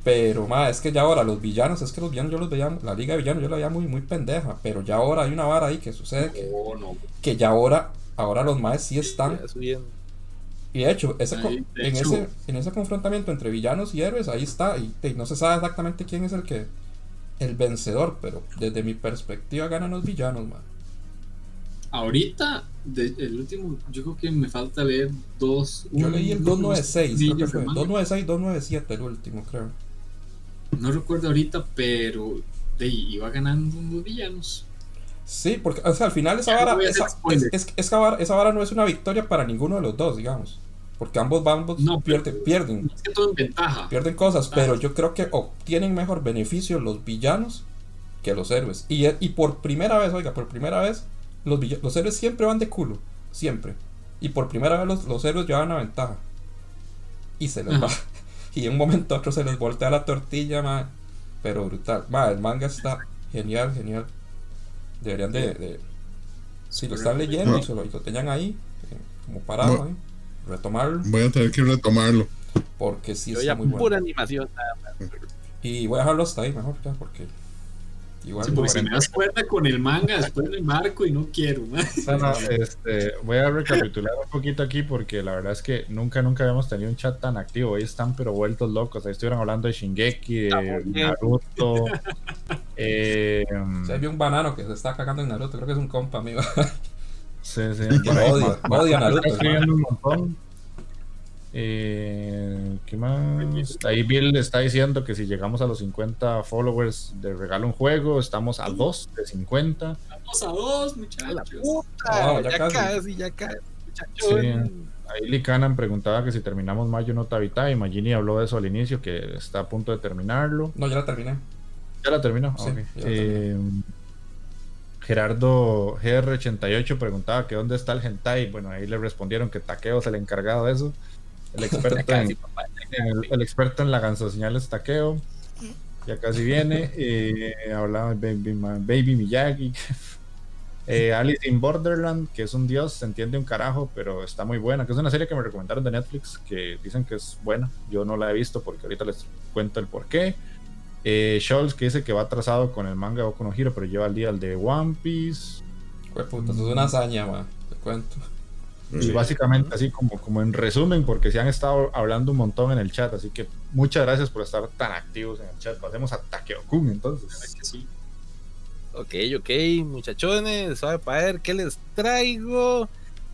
Pero, ma, es que ya ahora los villanos, es que los villanos yo los veía, la liga de villanos yo la veía muy, muy pendeja. Pero ya ahora hay una vara ahí que sucede que, no, no. que ya ahora, ahora los maes sí están. Y de hecho, ese, Ahí, de en, hecho. ese, en ese confrontamiento entre villanos y héroes, ahí está. Y, y no se sabe exactamente quién es el que el vencedor, pero desde mi perspectiva ganan los villanos, man. Ahorita, de, el último, yo creo que me falta leer dos. Yo leí el 296, sí, creo que fue. 296, 297 el último, creo. No recuerdo ahorita, pero de, iba ganando los villanos. Sí, porque o sea, al final esa vara, esa, es, es, esa, vara, esa vara no es una victoria para ninguno de los dos, digamos. Porque ambos, ambos no, pierden, pierden. Es que todo en ventaja. Pierden cosas, pero yo creo que obtienen mejor beneficio los villanos que los héroes. Y, y por primera vez, oiga, por primera vez, los, los héroes siempre van de culo. Siempre. Y por primera vez los, los héroes llevan una ventaja. Y se les Ajá. va. Y en un momento a otro se les voltea la tortilla, ma. Pero brutal. Ma, el manga está genial, genial. Deberían de. de si lo están leyendo y, se lo, y lo tenían ahí, eh, como parado ahí retomarlo. Voy a tener que retomarlo. Porque sí Yo está ya muy bueno. pura animación nada más. Y voy a dejarlo hasta ahí mejor ya, porque. Igual sí, porque si me das cuenta con el manga, después me marco y no quiero. ¿no? No, no, este, voy a recapitular un poquito aquí porque la verdad es que nunca, nunca habíamos tenido un chat tan activo. Hoy están pero vueltos locos. Ahí estuvieron hablando de Shingeki, de Naruto. eh, o sea, había un banano que se está cagando en Naruto. Creo que es un compa amigo. Sí, sí. odio, odio a Naruto. escribiendo un montón. Eh, ¿Qué más? Ahí Bill está diciendo que si llegamos a los 50 followers de regalo un juego, estamos a 2 de 50. Estamos a 2, muchachos. Puta, oh, ya, ya, casi. casi, ya casi. Sí. Ahí Licanan preguntaba que si terminamos Mayo no Tabita y Magini habló de eso al inicio, que está a punto de terminarlo. No, ya la terminé. ¿Ya la terminó? Sí, okay. ya la eh, Gerardo GR88 preguntaba que dónde está el hentai. Bueno, ahí le respondieron que Taqueo es el encargado de eso. El experto, en, el, el, experto en la gansoseñal es Taqueo. Ya casi viene. Eh, hablaba de Baby, Baby Miyagi. Eh, Alice in Borderland, que es un dios, se entiende un carajo, pero está muy buena. Que es una serie que me recomendaron de Netflix, que dicen que es buena. Yo no la he visto porque ahorita les cuento el porqué. Eh, Scholz que dice que va atrasado con el manga de Boku no Hero, pero lleva al día el de One Piece. Pues puta, eso es una hazaña, man. Te cuento. Y básicamente así como, como en resumen, porque se han estado hablando un montón en el chat, así que muchas gracias por estar tan activos en el chat. Pasemos a Takeo-kun entonces. Sí. Ok, ok, muchachones, sabe para ver qué les traigo.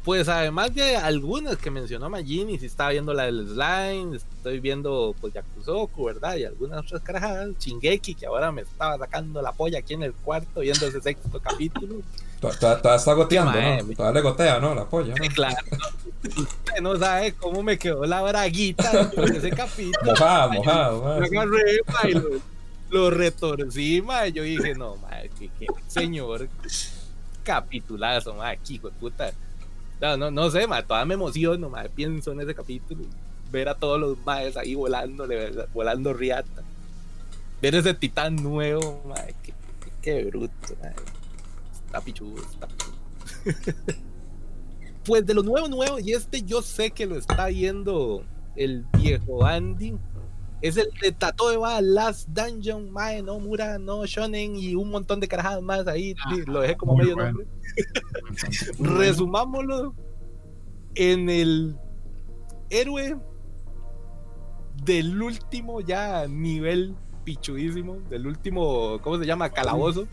Pues además de algunas que mencionó Magini, si estaba viendo la del slime, estoy viendo pues Yakusoku, ¿verdad? Y algunas otras carajadas, Chingeki, que ahora me estaba sacando la polla aquí en el cuarto viendo ese sexto capítulo. Todavía está goteando, Mae, ¿no? Todavía le gotea, ¿no? La polla, ¿no? Claro, usted no sabe cómo me quedó la braguita en ese capítulo. Mojado, mojado, mae. Lo agarré, retorcí, ma, y yo dije, no, ma, que, que señor capitulazo, ma, aquí, hijo de puta. No, no, no sé, ma, todavía me emociono, ma, pienso en ese capítulo, ver a todos los maes ahí volando, volando riata, ver ese titán nuevo, ma, qué, qué bruto, ma. está pichudo, está pichudo. pues de lo nuevo, nuevo, y este yo sé que lo está viendo el viejo Andy, es el de Tato de Ba, Last Dungeon, Mae, no Mura, no Shonen y un montón de carajadas más ahí. lo dejé como medio bueno. nombre. Resumámoslo en el héroe del último ya nivel pichudísimo, del último, ¿cómo se llama? Calabozo.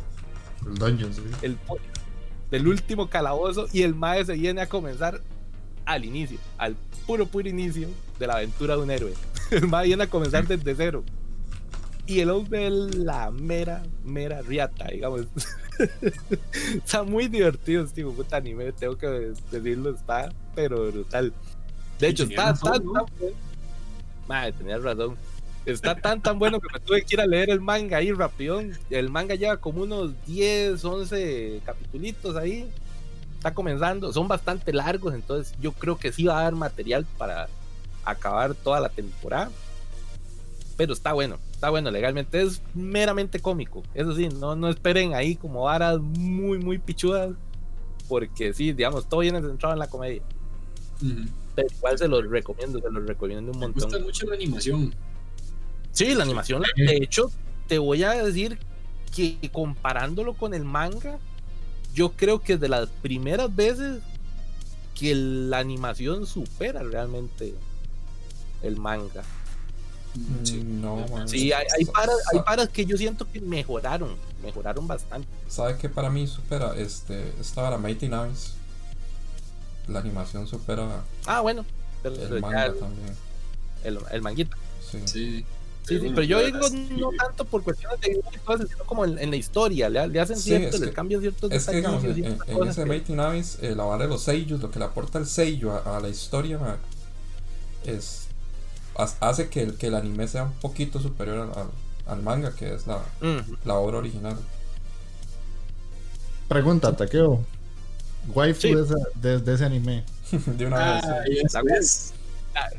El Dungeon, sí. El del último calabozo y el Mae se viene a comenzar al inicio, al puro, puro inicio de la aventura de un héroe. El Mae viene a comenzar desde cero. Y el hombre es la mera, mera riata, digamos. está muy divertido este de puta anime, tengo que decirlo, está pero brutal. De hecho, está tan, ¿no? tan bueno. Madre, tenías razón. Está tan tan bueno que me tuve que ir a leer el manga ahí rapidón. El manga lleva como unos 10, 11 capitulitos ahí. Está comenzando, son bastante largos, entonces yo creo que sí va a dar material para acabar toda la temporada. Pero está bueno, está bueno legalmente, es meramente cómico. Eso sí, no, no esperen ahí como varas muy, muy pichudas. Porque sí, digamos, todo viene centrado en la comedia. Pero igual se los recomiendo, se los recomiendo un Me montón. gusta mucho la animación. Sí, la animación, de hecho, te voy a decir que comparándolo con el manga, yo creo que es de las primeras veces que la animación supera realmente el manga. Mm, Sí. No, man. Sí, hay, hay, paras, hay paras que yo siento que mejoraron, mejoraron bastante. ¿Sabe qué para mí supera? Este, esta era Mighty Nice. La animación supera Ah, bueno, pero el manga el, también. el, el manguito. Sí. Sí. Sí, pero yo digo no tanto por cuestiones de sino como en, en la historia, le, le hacen Sí, ciertos, que- cambian ciertos Es que digamos, en, detalles, en- en ese que- Mighty Nice, eh, la vara de los sellos, lo que le aporta el sello a, a la historia, es hace que el, que el anime sea un poquito superior al, manga, que es la, la obra original. Pregunta, Takeo. Waifu Sí. de, esa- de- de ese anime. de una vez. Ah, sí.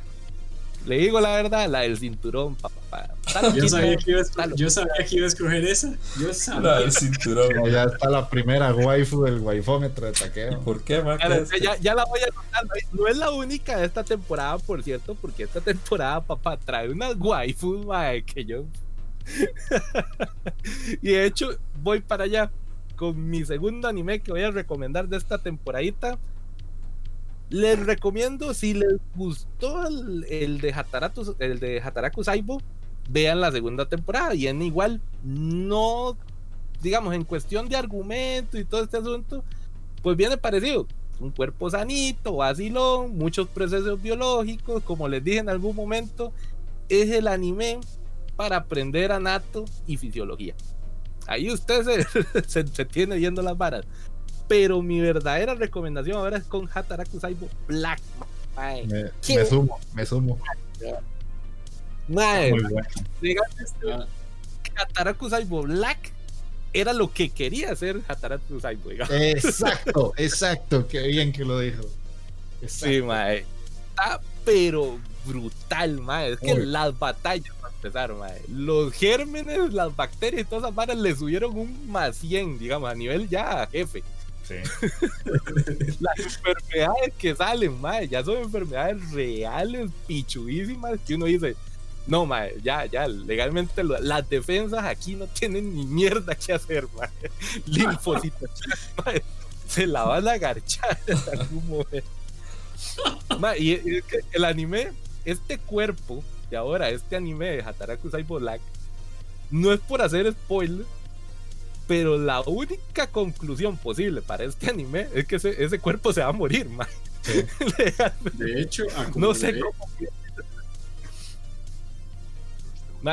Le digo la verdad, la del cinturón, papá. Yo sabía, que iba a escoger, lo- yo sabía que iba a escoger esa. Yo La sabía. del cinturón. No, ya está la primera waifu del waifómetro de Takeo. ¿Por qué, ma? ¿Qué Claro, es? ya, ya la voy a anotar. No es la única de esta temporada, por cierto, porque esta temporada, papá, trae unas waifus, mae, que yo. y de hecho, voy para allá con mi segundo anime que voy a recomendar de esta temporadita. Les recomiendo, si les gustó el, el de Hataraku, el de Hataraku Saibo, vean la segunda temporada. Y en igual, no, digamos, en cuestión de argumento y todo este asunto, pues viene parecido. Un cuerpo sanito, vacilón, muchos procesos biológicos, como les dije en algún momento, es el anime para aprender anato y fisiología. Ahí usted se, se, se tiene viendo las varas. Pero mi verdadera recomendación ahora es con Hataraku Saibo Black. Mae, Me, sumo, me sumo. Mae, Muy bueno. este, Ah, Hataraku Saibo Black era lo que quería hacer Hataraku Saibo. digamos. Exacto, exacto. Qué bien que lo dijo. Exacto. Sí, mae. Está pero brutal, mae. Es que las batallas para empezar, mae. Los gérmenes, las bacterias y todas esas varas le subieron un más 100, digamos, a nivel ya jefe. Las enfermedades que salen, mae, ya son enfermedades reales, pichudísimas, que uno dice, No, mae, ya, ya, legalmente las defensas aquí no tienen ni mierda que hacer, mae. Linfocitos, se la van a agarchar en algún momento. el anime, este cuerpo de ahora, este anime de Hataraku Saibo Black, no es por hacer spoiler, pero la única conclusión posible para este anime es que ese, cuerpo se va a morir, mae. de hecho, no sé cómo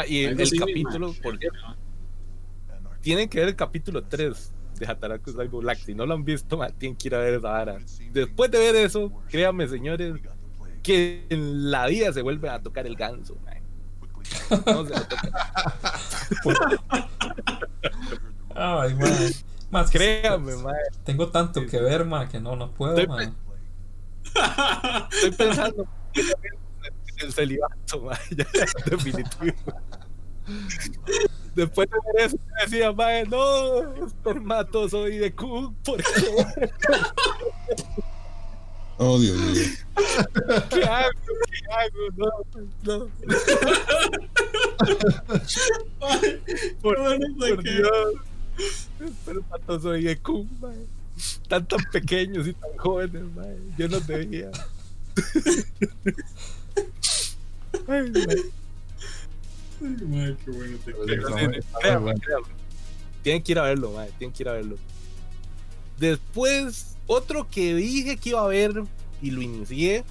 y el, capítulo, por tienen que ver el capítulo 3 de Hataraku Saibo Black. Si no lo han visto, tienen que ir a ver esa vara. Después de ver eso, créanme, señores, que en la vida se vuelven a tocar el ganso. No se Ay, Más créanme, Tengo tanto que ver, man, que no, no puedo, Estoy, Estoy pensando el celibato, definitivo. Después de ver eso, decía, mae, no, soy de Cook, ¿por qué? Oh, Dios mío. ¿Qué hago? ¿Qué hago? No, no. por, por Dios. Pero soy de mae. Están tan pequeños y tan jóvenes, mae. Yo no debía. Ay, qué bueno Tienen que ir a verlo, tienen que ir a verlo. Después, otro que dije que iba a ver y lo inicié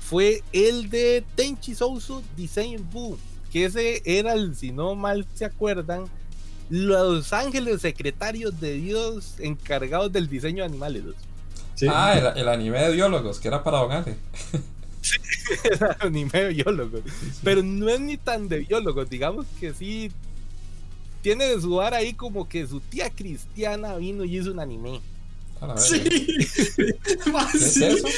fue el de Tenchi Sousu Design Boo, que ese era el, si no mal se acuerdan, los ángeles secretarios de Dios encargados del diseño de animales. Ah, el, anime de biólogos, que era para Don era anime de biólogos. Pero no es ni tan de biólogos, digamos que sí. Tiene de su ahí como que su tía cristiana vino y hizo un anime. Sí. ¿Es eso?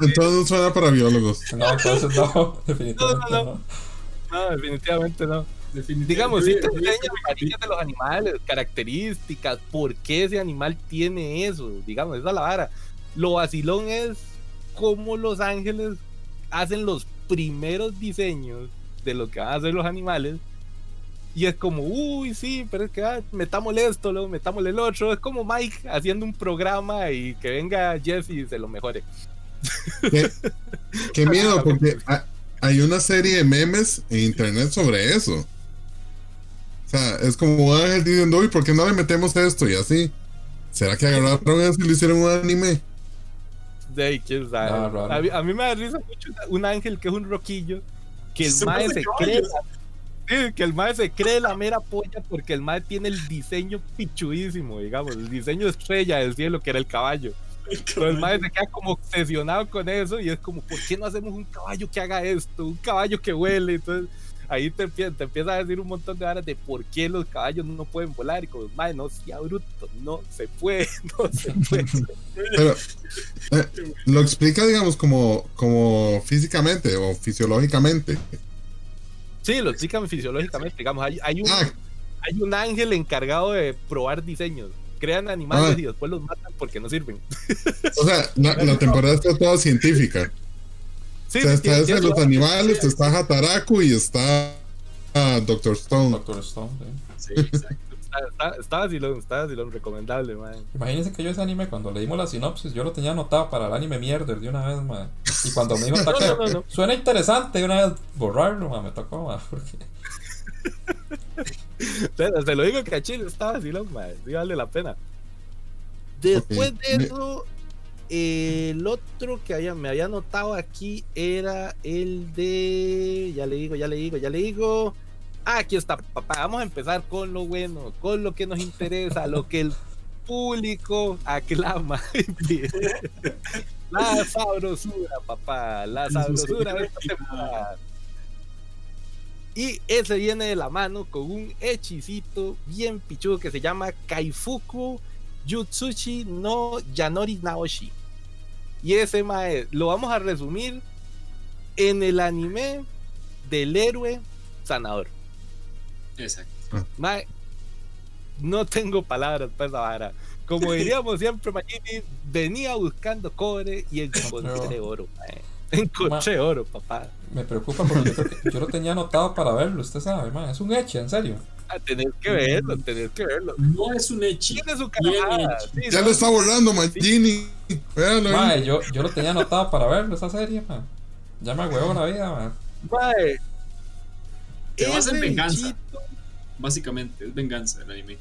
entonces no suena para biólogos. No, entonces no, definitivamente no. No, definitivamente no. Digamos, sí te enseña de los animales, características, por qué ese animal tiene eso. Digamos, esa es la vara. Lo vacilón es cómo los ángeles hacen los primeros diseños de lo que van a hacer los animales. Y es como, uy, sí, pero es que ah, metámosle esto, luego metámosle el otro. Es como Mike haciendo un programa y que venga Jesse y se lo mejore. Qué, miedo, porque hay una serie de memes en internet sobre eso. O sea, es como Ángel diciendo, uy, ¿por qué no le metemos esto? Y así. ¿Será que agarraron eso y le hicieron un anime? de quién sabe. a, mí, me da risa mucho un ángel que es un roquillo, que el mae se cree. que el mae se cree la mera polla porque el mae tiene el diseño pichudísimo, digamos, el diseño estrella del cielo que era el caballo. Pero el mae se queda como obsesionado con eso y es como, ¿por qué no hacemos un caballo que haga esto? Un caballo que huele. Entonces, ahí te, te empieza a decir un montón de horas de por qué los caballos no pueden volar y como, madre, no sea bruto, no se puede, no se puede. Pero eh, lo explica, digamos, como, como físicamente o fisiológicamente. Sí, lo explican fisiológicamente, digamos, hay, hay, un, ah. hay un ángel encargado de probar diseños crean animales ah. y después los matan porque no sirven. O sea, la, temporada está toda científica. Sí, está los animales, está Hataraku y está Doctor Stone. Doctor Stone, sí. exacto. Está, está, así lo, está así lo recomendable, man. Imagínense que yo ese anime, cuando leímos la sinopsis, yo lo tenía anotado para el anime mierder de una vez, man. Y cuando me dijo, suena interesante, de una vez borrarlo, man, me tocó, man. Porque... Se lo digo que a Chile estaba así, man. Sí vale la pena. Después de eso, el otro que me había notado aquí era el de. Ya le digo, ya le digo, ya le digo. Ah, aquí está, papá. Vamos a empezar con lo bueno, con lo que nos interesa, lo que el público aclama. la sabrosura, papá. La sabrosura de esta temporada. Y ese viene de la mano con un hechicito bien pichudo que se llama Kaifuku Yutsushi no Yanori Naoshi. Y ese mae lo vamos a resumir en el anime del héroe sanador. Exacto. Ah. Mae, no tengo palabras para esa vara. Como diríamos siempre, Magini venía buscando cobre y encontré oro. Encontré oro, papá. Me preocupa porque yo, yo lo tenía anotado para verlo, usted sabe, man. Es un heche, en serio. Ah, tenés que verlo, tenés que verlo. No es un hechi. Tiene su carajada. hecho. sí, Ya no, lo está borrando, ahí. Mae, yo, yo lo tenía anotado para verlo, esa serie, man. Ya me huevo la vida, man. mae. Te vas en venganza. Básicamente, es venganza el anime.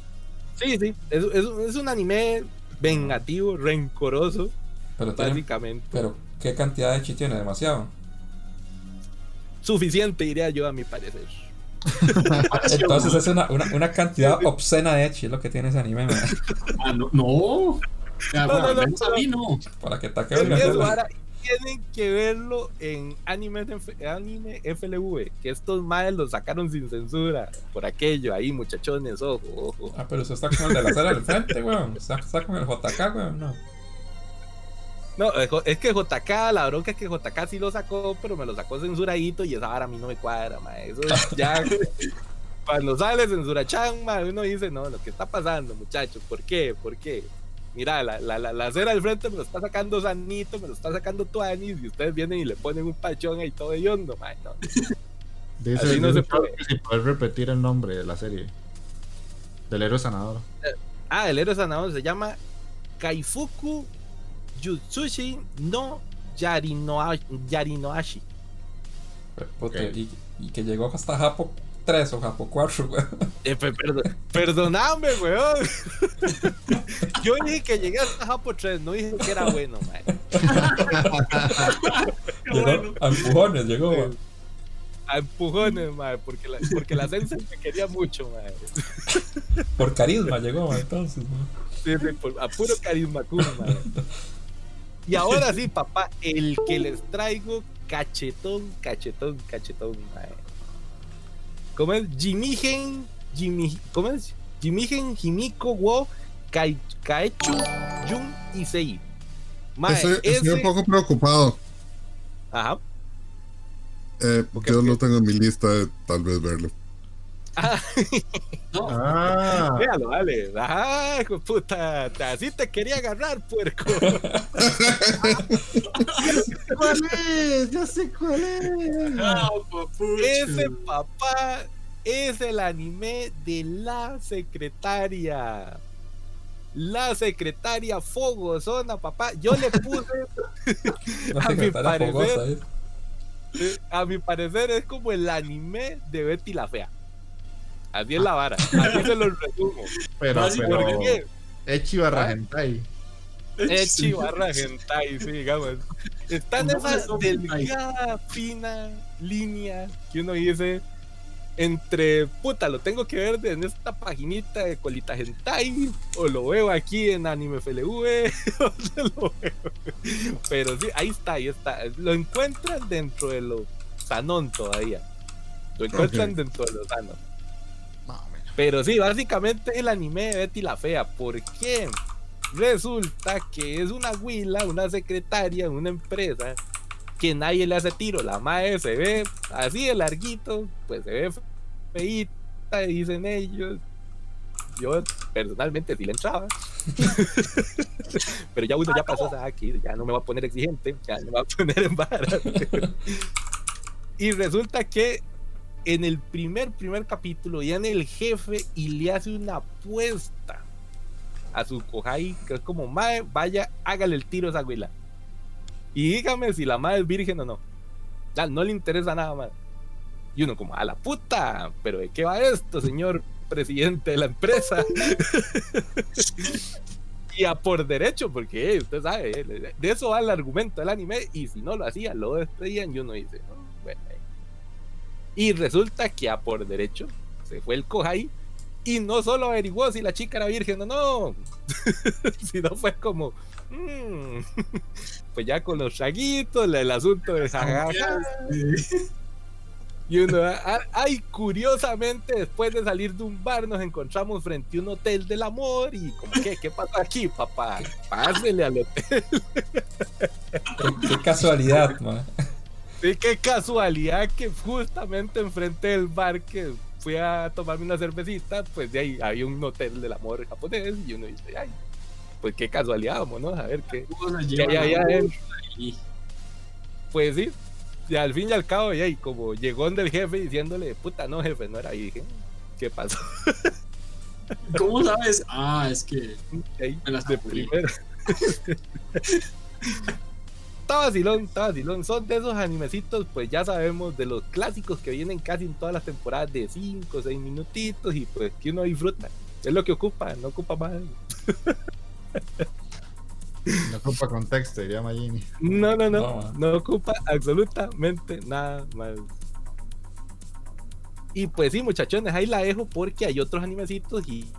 Sí, sí. Es, es, es un anime vengativo, rencoroso, Pero tiene, básicamente. pero ¿qué cantidad de chi tiene? Demasiado. Suficiente, diría yo, a mi parecer. Entonces es una, una, una cantidad obscena de chi, es lo que tiene ese anime, man. Ah, no. No. Ya, No, bueno, no, no, mí. Para que taque tienen que verlo en anime, anime FLV, que estos madres lo sacaron sin censura. Por aquello, ahí, muchachones, ojo, ojo. Ah, pero usted está con el de la serie al frente, weón. Está, está con el JK, weón. No. No, es que JK, la bronca es que JK sí lo sacó, pero me lo sacó censuradito y esa vara a mí no me cuadra, ma. Eso ya. cuando sale censura chan, ma, uno dice, no, lo que está pasando, muchachos, ¿por qué? ¿Por qué? Mira, la, la, la, la cera del frente me lo está sacando Sanito, me lo está sacando Tuanis, y ustedes vienen y le ponen un pachón ahí todo de hondo, ma. No. Dice, Así no dice se puede. si puedes repetir el nombre de la serie. Del héroe sanador. Ah, el héroe sanador se llama Kaifuku Jutsushi no Yarinoa- Yarinoashi. Puta, Ok. y, y que llegó hasta Japo 3 o Japo 4, weón. Eh, pe- perdón- perdóname, weón. Yo dije que llegué hasta Japo 3, no dije que era bueno, man. Llegó a empujones, llegó, weón. A empujones, man, porque la, porque la Sensei me quería mucho, man. Por carisma llegó, weón, entonces. Sí, sí, por- a puro carisma man. Y ahora sí, papá, el que les traigo cachetón, cachetón, cachetón, man. ¿Cómo es? Jimigen, Jimi, ¿cómo es? Jimigen Himiko wo Kai, Kaechu Jun Issei. Mae, Estoy, estoy un poco preocupado. Ajá. Eh, ¿Por qué? yo lo tengo en mi lista de tal vez verlo. Ah, No. Ah, véalo, dale. De puta. Así te quería agarrar, puerco. ¿cuál es? Ya sé cuál es. Ah. Ese papá es el anime de la secretaria. La secretaria Fogosona, papá. Yo le puse, A mi parecer- fogosa, eh, a mi parecer, es como el anime de Betty la Fea. Así es la vara. Así se lo resumo. Pero, Así, pero. ¿Por qué? Echi barra hentai. Echi barra hentai, sí, digamos. Está en esa delgada, fina línea que uno dice entre, puta, lo tengo que ver en esta paginita de colita hentai o lo veo aquí en Anime FLV, ¿dónde lo veo? Pero sí, ahí está, ahí está. Lo encuentran dentro de lo sanón todavía. Lo encuentran dentro de lo sano. Pero sí, básicamente el anime de Betty la Fea. ¿Por qué? Resulta que es una huila, una secretaria una empresa que nadie le hace tiro. La madre se ve así de larguito, pues se ve feíta, dicen ellos. Yo personalmente sí le entraba. Pero ya uno ya pasó sea, aquí, ya no me va a poner exigente, ya no me va a poner en vara. y resulta que en el primer, primer capítulo, ya en el jefe y le hace una apuesta a su Kohai, que es como, mae, vaya, hágale el tiro a esa güila. Y dígame si la madre es virgen o no. Ya, no le interesa nada más. Y uno como, a la puta, pero ¿de qué va esto, señor presidente de la empresa? y a por derecho, porque eh, usted sabe, eh, de eso va el argumento del anime, y si no lo hacía, lo despedían y uno dice, "Oh, bueno, eh". Y resulta que a por derecho se fue el Kohai y no solo averiguó si la chica era virgen o no, sino fue como, "Mm". pues ya con los traguitos, la- el asunto de jajaja, y uno, ah, ay, curiosamente, después de salir de un bar, nos encontramos frente a un hotel del amor. Y como, ¿qué, qué pasó aquí, papá? Pásele al hotel. Qué, qué casualidad, man. Sí, qué casualidad que justamente enfrente del bar que fui a tomarme una cervecita, pues de ahí había un hotel del amor japonés. Y uno dice, ay, pues qué casualidad, vámonos a ver qué. Hay allá adentro. pues sí, y al fin y al cabo, y ahí, como llegó donde el jefe diciéndole, puta, no, jefe, no era ahí. Dije, ¿qué pasó? ¿Cómo sabes? Ah, es que. Ahí, me las de primero. está vacilón, está vacilón. Son de esos animecitos, pues ya sabemos, de los clásicos que vienen casi en todas las temporadas de 5 o 6 minutitos y pues que uno disfruta. Es lo que ocupa, no ocupa más. No ocupa contexto, diría Magini. No, no, no, no, ocupa absolutamente nada más. Y pues sí, muchachones, ahí la dejo porque hay otros animecitos y,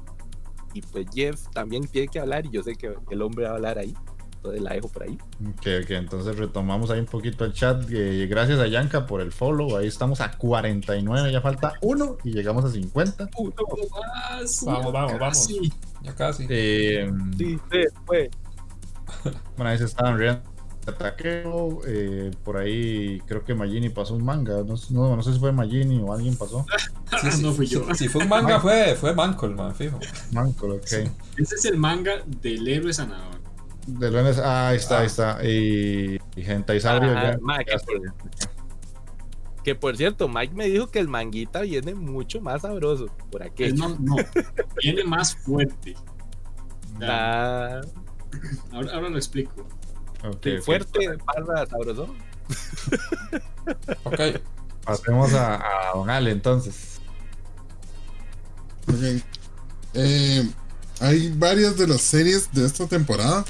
y pues Jeff también tiene que hablar y yo sé que el hombre va a hablar ahí. Entonces la dejo por ahí. Ok, ok, entonces retomamos ahí un poquito el chat. Eh, gracias a Yanka por el follow. Ahí estamos a 49, ya falta uno y llegamos a 50. Uno más, vamos, vamos, vamos. Ya casi. Eh, sí, sí, fue. Bueno, ahí se estaban riendo. Ataqueo, eh, por ahí creo que Magini pasó un manga. No, no, no sé si fue Magini o alguien pasó. Sí, sí, no fui yo. Si, fue un manga, fue, fue Mancol, man, fijo. Mancol, ok. Ese es el manga del héroe sanador. Del héroe, ah, ahí está, ahí está. Y, y Gentai Sabrio Ah, ya. que, por, que por cierto, Mike me dijo que el manguita viene mucho más sabroso por aquí. No, no, viene más fuerte. Ah, Ahora, ahora lo explico. Ok, sí, ok. fuerte, parda, sabroso. Ok. Pasemos a, a Don Ale entonces. Ok. Eh, hay varias de las series de esta temporada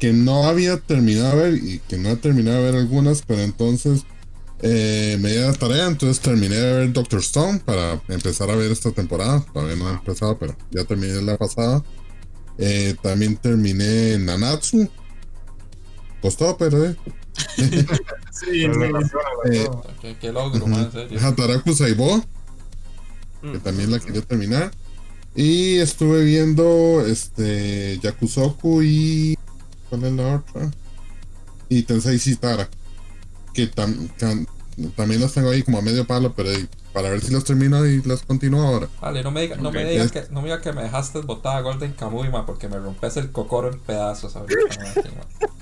que no había terminado de ver y que no he terminado de ver algunas, pero entonces eh, me di la tarea, entonces terminé de ver Doctor Stone para empezar a ver esta temporada. Todavía no he empezado, pero ya terminé la pasada. Eh, también terminé Nanatsu. Costó, pero eh. Sí, sí, Eh. Qué, qué logro, man, en serio. Hataraku Saibo, que Mm. también la quería terminar. Y estuve viendo este Yakusoku y. ¿Cuál es la otra? Y Tensei Shitara. Que, tam- can- también las tengo ahí como a medio palo, pero para ver si las termino y las continúo ahora. Vale, no me digas no me digas que, no me digas que me dejaste botada Golden Kamuy, porque me rompes el cocoro en pedazos.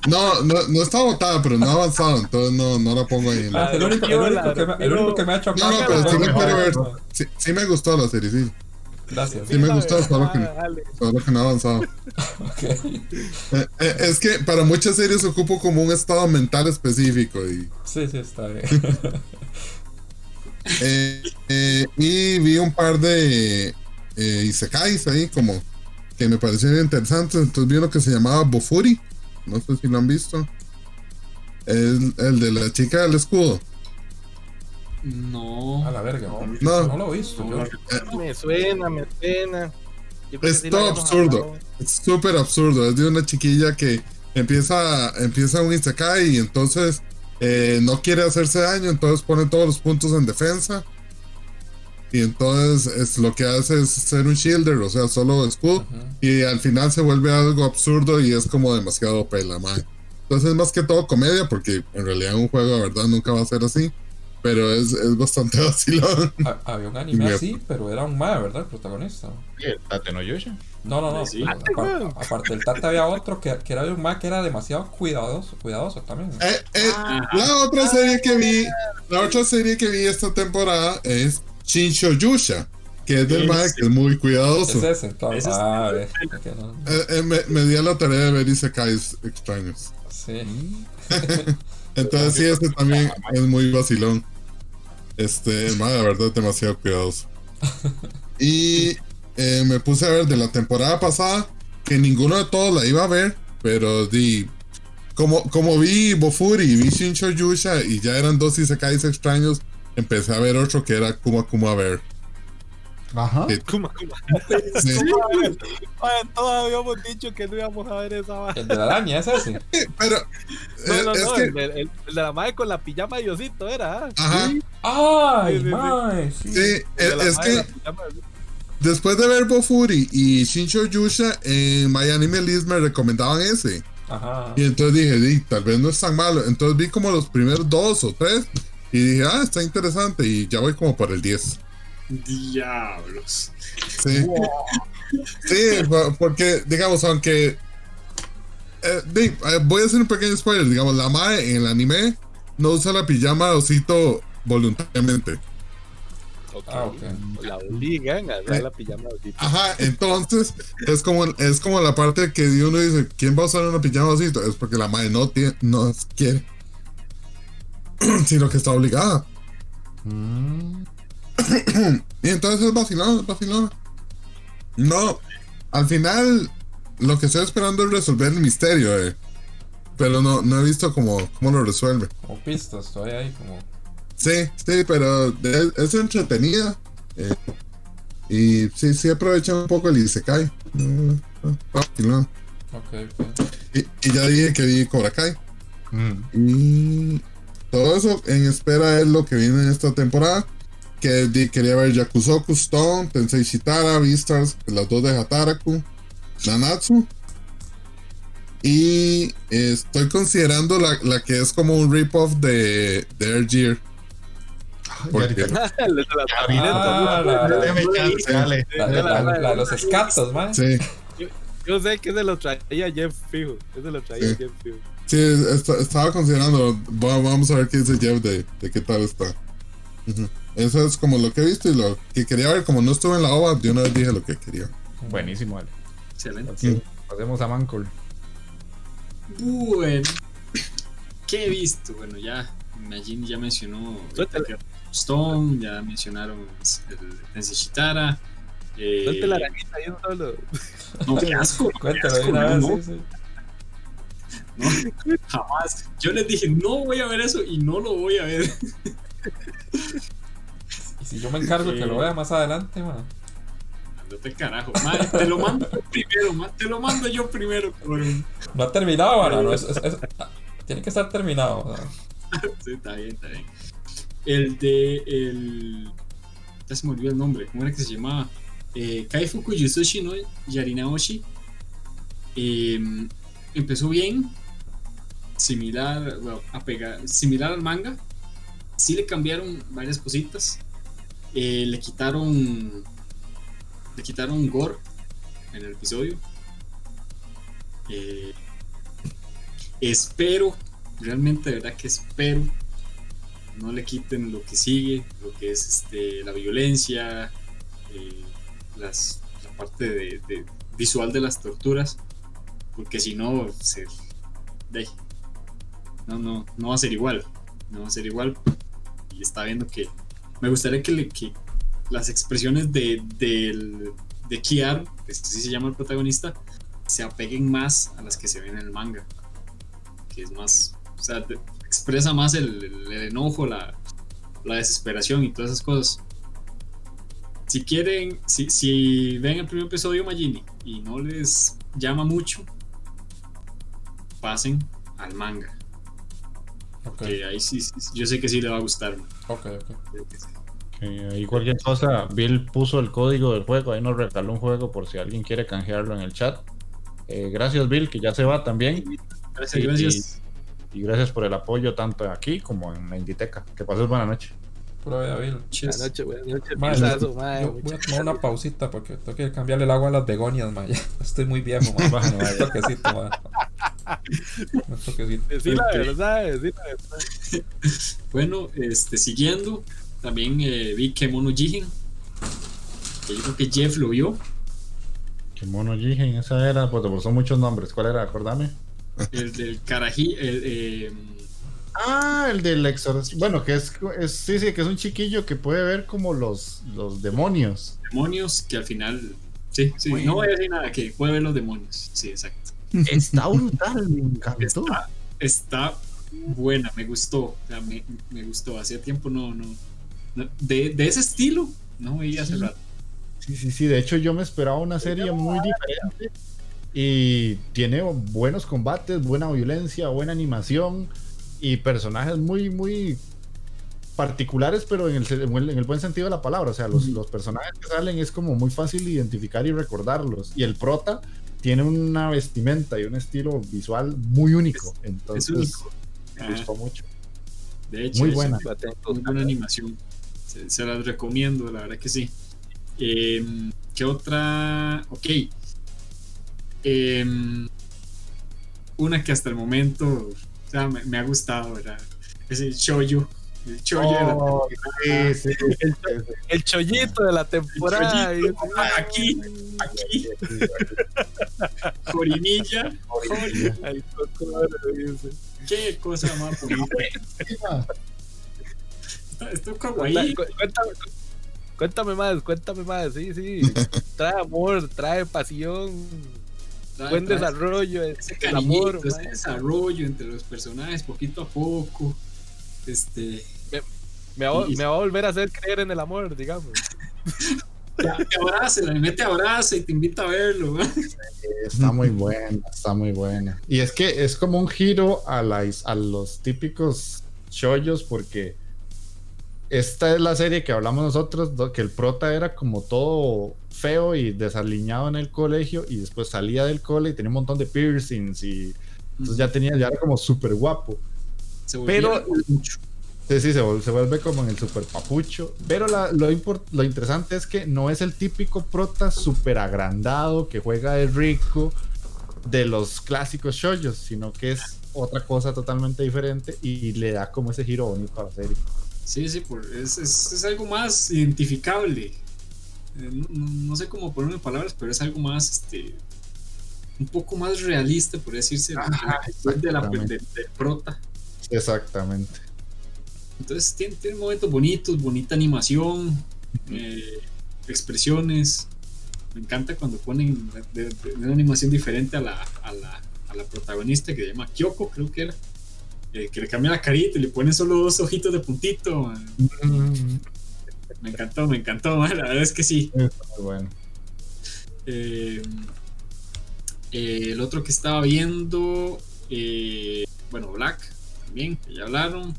No, no, no está botada, pero no ha avanzado, entonces no, no la pongo ahí. la- Ah, el, único, el, único que me, el único que me ha hecho No, no, pero sí quiero ver. Sí, sí me gustó la serie, sí. Gracias. Sí me gustó, solo que, Ah, solo que no ha avanzado. Ok. Eh, eh, es que para muchas series ocupo como un estado mental específico y, Sí, sí, está bien. eh, eh, y vi un par de eh, isekais ahí como que me parecieron interesantes. Entonces vi uno que se llamaba Bofuri. No sé si lo han visto. El, el de la chica del escudo. No. A la verga. No. No lo he visto. yo. Me suena, me suena. Es sí todo absurdo. Es súper absurdo. Es de una chiquilla que empieza, empieza un Isekai y entonces eh, no quiere hacerse daño, entonces pone todos los puntos en defensa. Y entonces es, lo que hace es ser un shielder, o sea, solo escudo. Y al final se vuelve algo absurdo y es como demasiado pela, man. Entonces es más que todo comedia, porque en realidad un juego de verdad nunca va a ser así. Pero es, es bastante vacilón. Ha- Había un anime Me- así, pero era un mae, ¿verdad? El protagonista. Sí, el Tate no Yusha. No, no, no. Sí. pero apar- aparte del Tata había otro que, que era de un mae que era demasiado cuidadoso, cuidadoso también. Eh, eh, la otra serie que vi, la otra serie que vi esta temporada es Shinsho Yusha, que es del Sí, mae sí. que es muy cuidadoso. Es ese, entonces. Es- Ah, no. Eh, eh, me, me di a la tarea de ver Isekais extraños. Sí. Entonces sí, este también es muy vacilón. Este, la verdad, es demasiado cuidadoso. Y eh, me puse a ver de la temporada pasada, que ninguno de todos la iba a ver, pero di... Como, como vi Bofuri y vi Shinsho Yusha y ya eran dos Isekais extraños, empecé a ver otro que era Kuma Kuma Bear. Ajá. Sí. Kuma, Kuma. Sí, Ay, todos habíamos dicho que no íbamos a ver esa vaina. El de la araña es ese. pero No, eh, no, es no, que... el, de- el- el de la madre con la pijama de Diosito era. ¿ah? Ajá, ¡Ay, Sí, sí, sí. mae! Sí. sí, El de es, madre que de después de ver Bofuri y Shinsho Yusha, en My Anime List me recomendaban ese. Ajá. Y entonces dije, "Di, tal vez no es tan malo. Entonces vi como los primeros dos o tres y dije, ah, está interesante. Y ya voy como por el 10. Diablos. Sí. Sí, po- porque, digamos, aunque. eh, eh, voy a hacer un pequeño spoiler. Digamos, la Mae en el anime no usa la pijama de osito voluntariamente. Ah. La obligan a usar Eh, la pijama de osito. Ajá, entonces es como, es como la parte que uno dice, ¿quién va a usar una pijama de osito? Es porque la madre no, tiene, no quiere, sino que está obligada. Mm. Y entonces es vacilón, es vacilón. No, al final lo que estoy esperando es resolver el misterio, eh. Pero no, no he visto cómo, cómo lo resuelve. Como pistas, estoy ahí como. Sí, sí, pero es, es entretenida. eh, y sí, sí aprovecha un poco el Isekai. Mm. Y, y ya dije que vi Cobra Kai. Mm. Y todo eso en espera es lo que viene en esta temporada. Que di- quería ver Yakusoku Stone, Tensei Shitara, Beastars, las dos de Hataraku, Nanatsu. Y eh, estoy considerando la, la que es como un rip-off de, de Air Gear. Porque- la de los escatos, man. Sí, Yo sé que se lo traía Jeff Fijo. Ese lo traía Sí. Jeff Fijo. sí, est- estaba considerando. va- Vamos a ver qué dice Jeff de, de qué tal está. Ujú. Eso es como lo que he visto y lo que quería ver. Como no estuve en la OVA, de una vez dije lo que quería. Buenísimo, vale. Excelente. Pasemos a Mancol. Bueno, ¿qué he visto? Bueno, ya Majin ya mencionó. Stone, ya mencionaron el Tensei Shitara. Eh, Suelte la arañita ahí un solo. no, qué asco. Cuéntalo asco, una no, vez, no, sí, sí. no, jamás. Yo les dije, no voy a ver eso y no lo voy a ver. Si yo me encargo que lo vea más adelante, man. Ándate carajo. Madre, te lo mando yo primero, ma, te lo mando yo primero, cabrón. No ha terminado, man. No, es- es- es- tiene que estar terminado. o sea. Sí, está bien, está bien. El de. El, ya se me olvidó el nombre. ¿Cómo era que se llamaba? Eh, Kaifuku Yusushi no Yarinaoshi. Eh, empezó bien. Similar, bueno, apega- similar al manga. Sí le cambiaron varias cositas. Eh, le quitaron. Le quitaron gore en el episodio. Eh, espero realmente de verdad que espero no le quiten lo que sigue, lo que es este, la violencia, eh, las, la parte de, visual de las torturas, porque si no, no, no, no va a ser igual, no va a ser igual. Y está viendo que me gustaría que, las expresiones de, del- de Kiar, que así se llama el protagonista, se apeguen más a las que se ven en el manga, que es más, o sea, de- expresa más el, enojo, la, la desesperación y todas esas cosas. Si quieren, si, si ven el primer episodio Magini y no les llama mucho, pasen al manga. Ok, Que ahí sí, sí, yo sé que sí le va a gustar. ok, ok. Eh, ahí cualquier cosa, Bill puso el código del juego, ahí nos regaló un juego por si alguien quiere canjearlo en el chat. Eh, gracias Bill, que ya se va también. Gracias, Y- gracias. Y gracias por el apoyo tanto aquí como en la Inditeca. Que pases buena noche. Pura vida, Bill. Buenas noches, buenas noches. Pisazo, Yo voy a tomar una pausita porque tengo que cambiarle el agua a las begonias, man. Estoy muy viejo, man. Man. Un toquecito, man. La verdad, decí la verdad. Bueno, este, siguiendo, también eh, vi que Mono Jigen. Que yo creo que Jeff lo vio. Que mono Jigen, esa era, pues son muchos nombres. ¿Cuál era? Acordame. El del Karaji. El, eh, Ah, el del exorcismo. Bueno, que es, es- sí, sí, que es un chiquillo que puede ver como los, los demonios. demonios que al final. Sí, sí, no voy a decir nada, que puede ver los demonios. Sí, exacto. Está brutal, me encantó. Está, está buena, me gustó. O sea, me, me gustó. Hacía tiempo no. no, no- de, de ese estilo no veía hace Sí. rato. Sí, sí, sí. De hecho, yo me esperaba una serie muy diferente. Y tiene buenos combates, buena violencia, buena animación y personajes muy, muy particulares, pero en el, se- en el- en el buen sentido de la palabra. O sea, los, los personajes que salen es como muy fácil identificar y recordarlos. Y el prota tiene una vestimenta y un estilo visual muy único. Entonces, es único. me Ah, gustó mucho. de hecho, Muy es buena. Muy buena animación. Se, se las recomiendo, la verdad que sí. Em, ¿Qué otra? Ok. Em, una que hasta el momento o sea, me, me ha gustado, ¿verdad? ese chollo. El chollo Oh, sí, sí, El, el chollito de la temporada. El chollito. Aquí, aquí. Dice. Qué cosa más bonita. Esto es kawaii. Cu- Cuéntame, cuéntame más, cuéntame más. Sí, sí. Trae amor, trae pasión, Trae- buen trae desarrollo. Ese amor, ese desarrollo entre los personajes poquito a poco. Este. me, va, me va a volver a hacer creer en el amor, digamos. Te, abraza, el anime te abraza y te invita a verlo. Está muy buena, está muy buena. Y es que es como un giro a, la, a los típicos shoyos porque esta es la serie que hablamos nosotros, que el prota era como todo feo y desaliñado en el colegio y después salía del cole y tenía un montón de piercings y entonces ya tenía, ya era como súper guapo. Pero- mucho. Sí, sí, se, vuel- se vuelve como en el super papucho. Pero la- lo, lo interesante es que no es el típico prota super agrandado que juega de rico de los clásicos shoyos, sino que es otra cosa totalmente diferente y le da como ese giro bonito a la serie. Sí, sí, por- es, es, es algo más identificable. Eh, No, no- sé cómo ponerlo en palabras, pero es algo más, este, un poco más realista, por decirse. Ajá, de la, de- prota. Exactamente. Entonces tiene, tiene momentos bonitos, bonita animación, eh, expresiones. Me encanta cuando ponen de- de- una animación diferente a la, a, la, a la protagonista que se llama Kyoko, creo que era. eh, que le cambia la carita y le ponen solo dos ojitos de puntito. Me encantó, me encantó, man, la verdad es que sí. bueno. Eh, el otro que estaba viendo, bueno, Black también, que ya hablaron.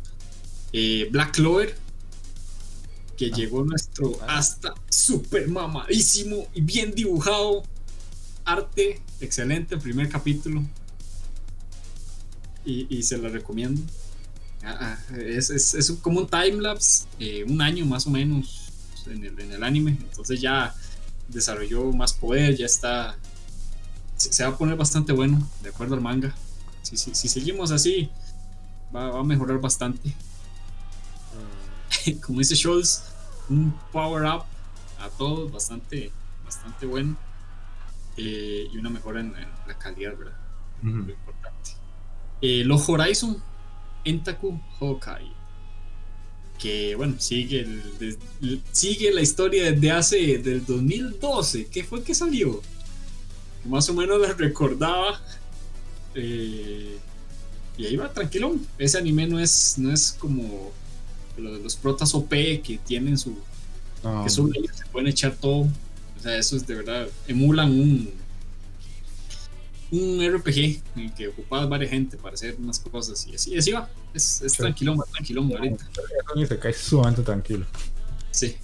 Eh, Black Clover, que Ah. llegó nuestro Ah. hasta super mamadísimo y bien dibujado. Arte excelente, el primer capítulo. Y, y se lo recomiendo. Ah, ah, es, es, es como un timelapse, eh, un año más o menos en el, en el anime. Entonces ya desarrolló más poder, ya está. Se, se va a poner bastante bueno, de acuerdo al manga. Si, si, si seguimos así, va, va a mejorar bastante. Como dice Scholz, un power up a todos bastante, bastante bueno. Eh, y una mejora en, en la calidad, ¿verdad? Lo importante. Eh, los Horizon Entaku Hokai. Que bueno, sigue, el, el- sigue la historia desde hace del 2012. ¿Qué fue que salió? Que más o menos la recordaba. Eh, y ahí va, tranquilo. Ese anime no es, no es como lo de los protas OP que tienen su. No, que solo ellos se pueden echar todo. O sea, eso es de verdad. Emulan un. Un RPG en el que ocupabas varias gente para hacer unas cosas y así, así va. Es, es Sí. tranquilón, va tranquilón ahorita. Se cae sumamente tranquilo. Sí,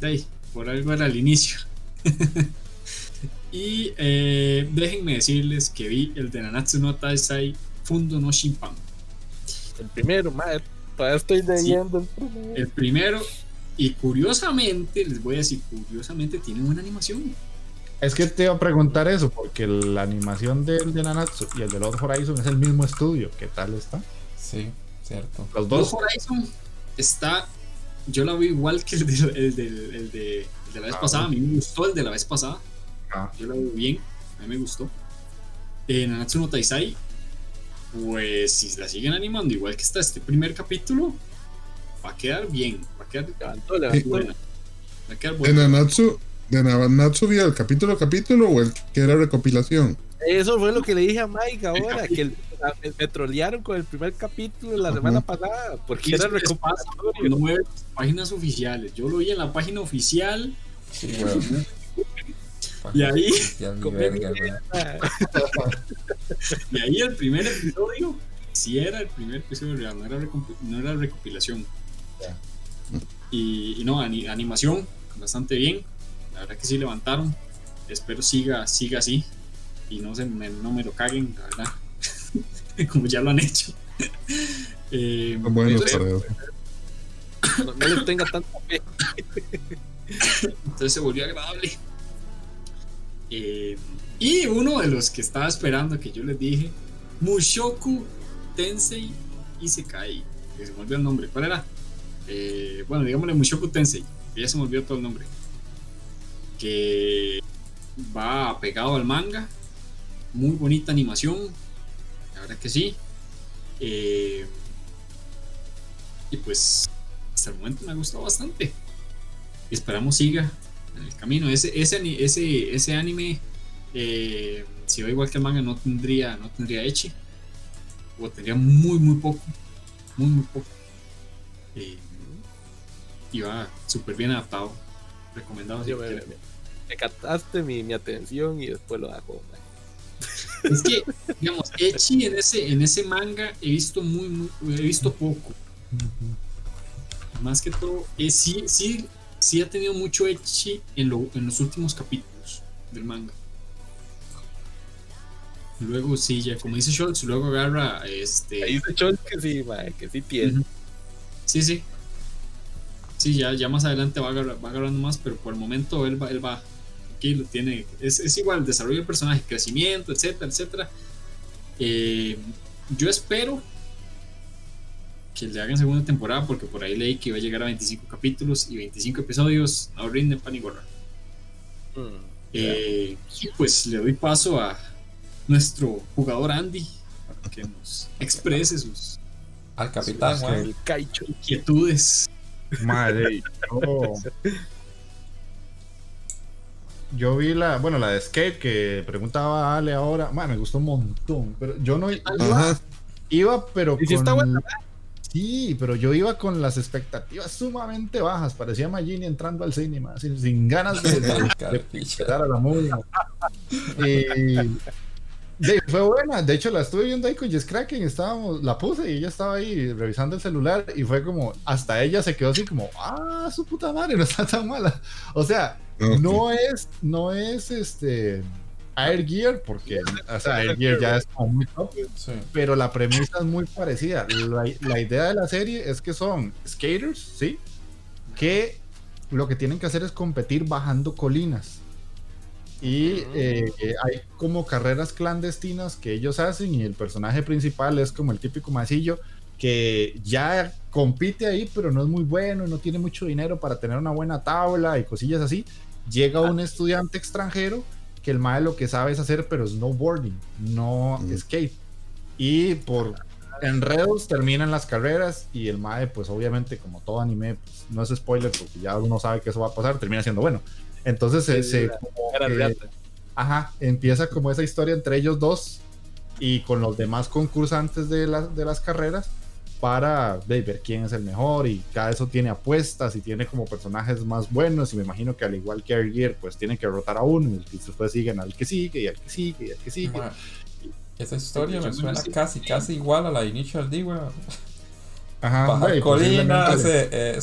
de ahí, por algo era el inicio. y eh, déjenme decirles que vi el de Nanatsu no Taisai Fundo no Shimpan. El primero, madre. Todavía estoy leyendo el primero. El primero, y curiosamente, les voy a decir, curiosamente tiene buena animación. Es que te iba a preguntar eso, porque la animación del de Nanatsu y el de Lord Horizon es el mismo estudio. ¿Qué tal está? Sí, cierto. Los Dos. Horizon está, yo la vi igual que el de, el de, el de, el de la vez Ah, pasada. A mí me gustó el de la vez pasada. Ah, Yo la vi bien, a mí me gustó. Eh, Nanatsu no Taisai, pues si la siguen animando igual que está este primer capítulo, va a quedar bien, va a quedar Levantó, levantó. buena. Va a quedar ¿De buena. Nanatsu, de Nanatsu vio el capítulo a capítulo o el que era recopilación? Eso fue lo que le dije a Mike ahora, que el- me trolearon con el primer capítulo la Ajá. semana pasada, porque era recopilatorio. cuando no ve las páginas oficiales. Yo lo vi en la página oficial Sí, weón. Y ahí, verga, y ahí el primer episodio sí era el primer episodio real, no era, no era recopilación. Y, y no, ani- animación bastante bien. La verdad que sí levantaron. Espero siga, siga así. Y no, se me, no me lo caguen, la verdad. Como ya lo han hecho. Eh, entonces, eso. No, no les tenga tanta fe. entonces se volvió agradable. Eh, y uno de los que estaba esperando que yo les dije, Mushoku Tensei Isekai. que se me olvidó el nombre. ¿Cuál era? Eh, bueno, digámosle Mushoku Tensei, ya se me olvidó todo el nombre. Que va pegado al manga, muy bonita animación, la verdad que sí. Eh, y pues hasta el momento me ha gustado bastante. esperamos siga en el camino. Ese, ese, ese, ese anime, eh, si va igual que el manga, no tendría, no tendría Echi. O tendría muy, muy poco. Muy, muy poco. Eh, y va súper bien adaptado. Recomendado. Si me, captaste mi, mi, atención y después lo hago. Es que, digamos, Echi en ese, en ese manga he visto muy, muy he visto poco. Más que todo, eh, sí, sí, sí ha tenido mucho Echi en, en los últimos capítulos del manga. Luego sí, ya como dice Schultz, luego agarra este. Ahí dice Schultz que sí, que sí tiene. Sí, sí. Sí, ya, ya más adelante va, va agarrando más, pero por el momento él va, él va aquí lo tiene. Es, es igual, desarrollo del personaje, crecimiento, etcétera, etcétera. Eh, yo espero que le hagan segunda temporada, porque por ahí leí que iba a llegar a 25 capítulos y 25 episodios, no rinden pan y gorra. Mm, eh, y pues le doy paso a nuestro jugador Andy para que nos exprese sus al capitán inquietudes. Madre, yo vi la, bueno, la de Skate que preguntaba Ale ahora, me gustó un montón, pero yo no iba, iba pero con, Sí, pero yo iba con las expectativas sumamente bajas. Parecía Magini entrando al cine, sin, ganas de, de, a la movie. fue buena. De hecho, la estuve viendo ahí con Jess Kraken. Estábamos, la puse y ella estaba ahí revisando el celular. Y fue como, hasta ella se quedó así como, ah, su puta madre, no está tan mala. O sea, no es, no es este Air Gear, porque o sea, Air Gear ya es como muy top, pero la premisa es muy parecida. La, idea de la serie es que son skaters, ¿sí? Que lo que tienen que hacer es competir bajando colinas. Y eh, hay como carreras clandestinas que ellos hacen y el personaje principal es como el típico masillo que ya compite ahí, pero no es muy bueno, no tiene mucho dinero para tener una buena tabla y cosillas así. Llega un estudiante extranjero que el mae lo que sabe es hacer, pero snowboarding, no mm. skate. Y por enredos terminan las carreras y el mae, pues obviamente, como todo anime, pues, no es spoiler porque ya uno sabe que eso va a pasar, termina siendo bueno. Entonces se, ajá, empieza como esa historia entre ellos dos y con los demás concursantes de, de las carreras para ver quién es el mejor y cada eso tiene apuestas y tiene como personajes más buenos y me imagino que al igual que Air Gear pues tienen que rotar a uno y después siguen al que sigue y al que sigue y al que sigue. esa historia me suena casi, casi igual a la Initial D, weón. Ajá, Bajar colinas, eh,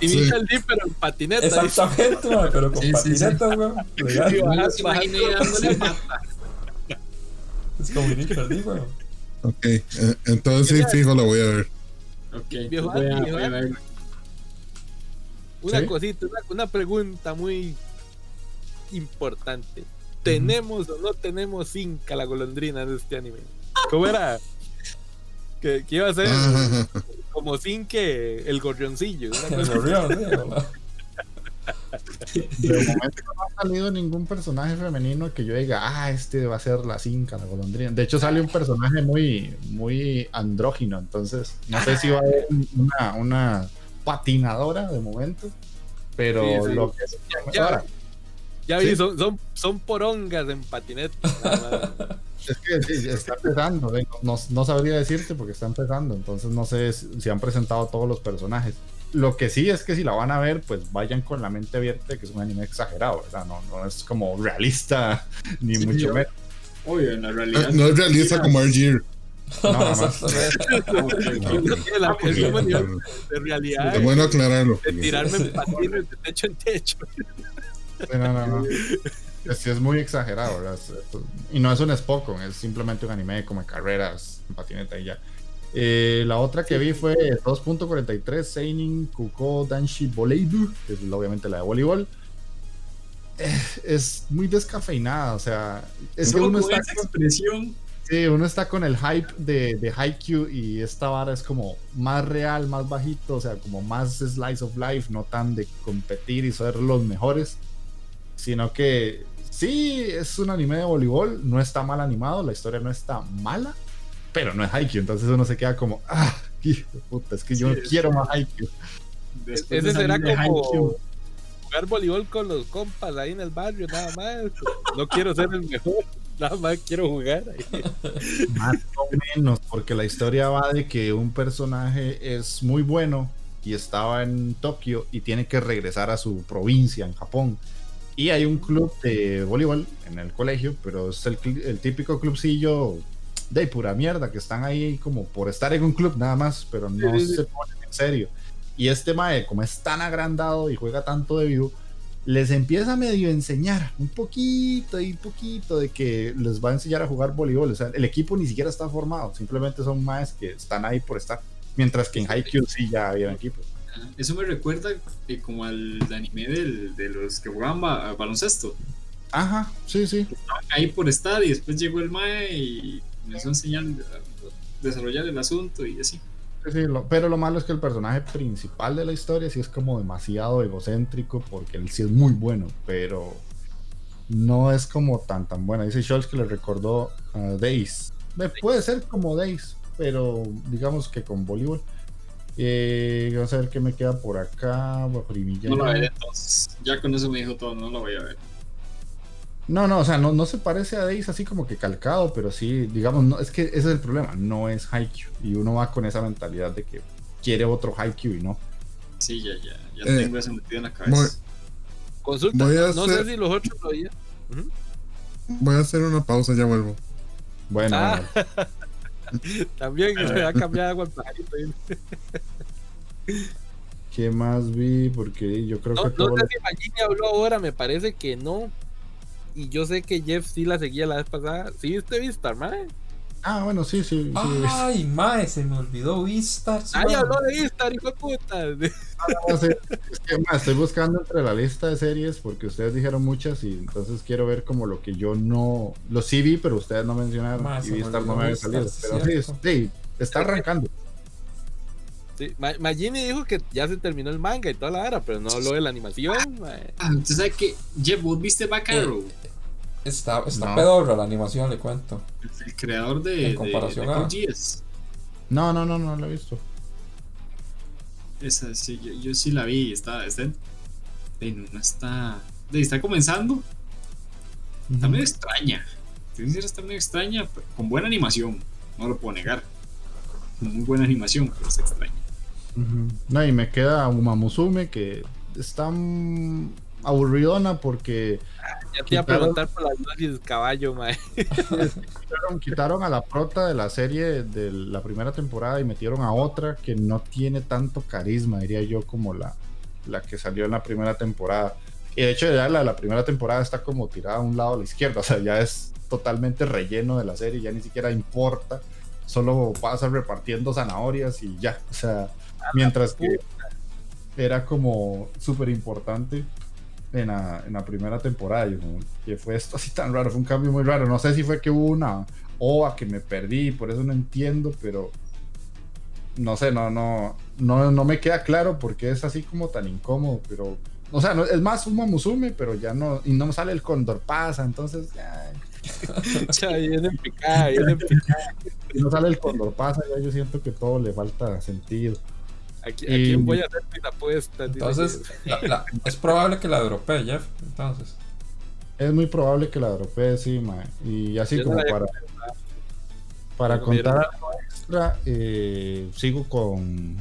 Initial D, pero en patineta. Exactamente, pero con patineta, weón. Es como Initial D, weón. Ok, eh, entonces sí, fijo, lo voy a ver. Ok, viejo, voy a, ver. Una cosita, una, pregunta muy importante. ¿Tenemos o no tenemos Inca la golondrina de este anime? ¿Cómo era? que, iba a ser como Zinke el gorrioncillo. El gorrión, De momento no ha salido ningún personaje femenino que yo diga, ah, este va a ser la cinca, la golondrina. De hecho, sale un personaje muy, muy andrógino, entonces no sé si va a haber una, una patinadora de momento, pero lo que es ya, ya vi, son, son, son, porongas en patineta. es que está empezando, no, no, sabría decirte porque está empezando, entonces no sé si han presentado todos los personajes. Lo que sí es que si la van a ver, pues vayan con la mente abierta, que es un anime exagerado, ¿verdad? No, no es como realista, ni mucho menos. Obvio, en la realidad. No, es realista como Argear. No, nada más. de realidad. Es bueno aclararlo. De tirarme en patines de techo en techo. No, no, no. Es, es muy exagerado, ¿verdad? Y no es un Spokon, es simplemente un anime como carreras en patineta y ya. Eh, la otra que vi fue 2.43 Seinin Kuko Danshi Voleibu, que es obviamente la de voleibol. Eh, es muy descafeinada, o sea, es que uno está. Expresión Sí, uno está con el hype de, de Haikyuu y esta vara es como más real, más bajito, o sea, como más slice of life, no tan de competir y ser los mejores, sino que sí, es un anime de voleibol, no está mal animado, la historia no está mala, pero no es Haikyuu, entonces uno se queda como, ah, hijo de puta, es que yo no quiero más Haikyuu. Ese será como jugar voleibol con los compas ahí en el barrio, nada más. No quiero ser el mejor. Nada más quiero jugar. Más o menos, porque la historia va de que un personaje es muy bueno y estaba en Tokio y tiene que regresar a su provincia en Japón. Y hay un club de voleibol en el colegio, pero es el, el típico clubcillo de pura mierda, que están ahí como por estar en un club nada más, pero no se ponen en serio. Y este Mae, como es tan agrandado y juega tanto de vivo, les empieza a medio enseñar un poquito y poquito de que les va a enseñar a jugar voleibol. O sea, el equipo ni siquiera está formado, simplemente son más que están ahí por estar. Mientras que en Haikyuu sí ya había equipo. Eso me recuerda eh, como al anime del, de los que jugaban baloncesto. Ajá, sí, sí. Estaban ahí por estar y después llegó el Mae y empezó a enseñar a desarrollar el asunto y así pero lo malo es que el personaje principal de la historia sí es como demasiado egocéntrico porque él sí es muy bueno, pero no es como tan tan buena. Dice Scholz que le recordó a Days. Puede ser como Days, pero digamos que con voleibol. Eh, vamos a ver qué me queda por acá. No lo veré entonces. Ya con eso me dijo todo, no lo voy a ver. No, no, o sea, no, no se parece a Days así como que calcado, pero sí, digamos, no, es que ese es el problema, no es Haikyuu. Y uno va con esa mentalidad de que quiere otro Haikyuu y no. Sí, ya, ya, ya eh, tengo eso metido en la cabeza. Consulta, no sé si los otros lo oían. Voy a hacer una pausa, ya vuelvo. Bueno. Ah. También me va a cambiar agua el ¿Qué más vi? Porque yo creo que. No sé si Magini habló ahora, me parece que no y yo sé que Jeff sí la seguía la vez pasada. ¿Sí viste Vistar, mae? Ah, bueno, sí, sí. Ay, mae, se me olvidó Vistar. Ay, habló de Vistar, hijo de puta. Ah, es que, mae, estoy buscando entre la lista de series porque ustedes dijeron muchas y entonces quiero ver como lo que yo no. Lo sí vi, pero ustedes no mencionaron. y Vistar no me había salido. Pero sí, sí, está arrancando. Sí, Magini dijo que ya se terminó el manga y toda la hora, pero no habló de la animación. Ah, ¿Tú sabes que Jeff, vos viste Back Arrow? Eh, está está pedorro la animación, le cuento. El creador de. En comparación a. No, no, no, no la he visto. Esa sí, yo, sí la vi. Está. está no, está. Está comenzando. Está medio extraña. Está medio extraña, con buena animación. No lo puedo negar muy buena animación, pero es extraña. No, y me queda Uma Musume que está aburridona porque. ya te iba a preguntar por las del caballo, mae. quitaron, a la prota de la serie de la primera temporada y metieron a otra que no tiene tanto carisma, diría yo, como la, la que salió en la primera temporada. Y de hecho, ya la, la primera temporada está como tirada a un lado a la izquierda, o sea, ya es totalmente relleno de la serie, ya ni siquiera importa solo pasa repartiendo zanahorias y ya. O sea, mientras que era como súper importante en la, en la, primera temporada. Yo, que fue esto así tan raro, fue un cambio muy raro. No sé si fue que hubo una OA que me perdí, por eso no entiendo, pero no sé, no, no, no, no me queda claro porque es así como tan incómodo, pero. O sea, no, es más un Musume, pero ya no, y no sale el Condor pasa, entonces ya, no sale el condor pasa, yo siento que todo le falta sentido. ¿A quién voy a hacer mi apuesta? Entonces, es probable que la europee, Jeff. Entonces. Es muy probable que la europee, sí, Y así como para, para contar algo extra, eh, sigo con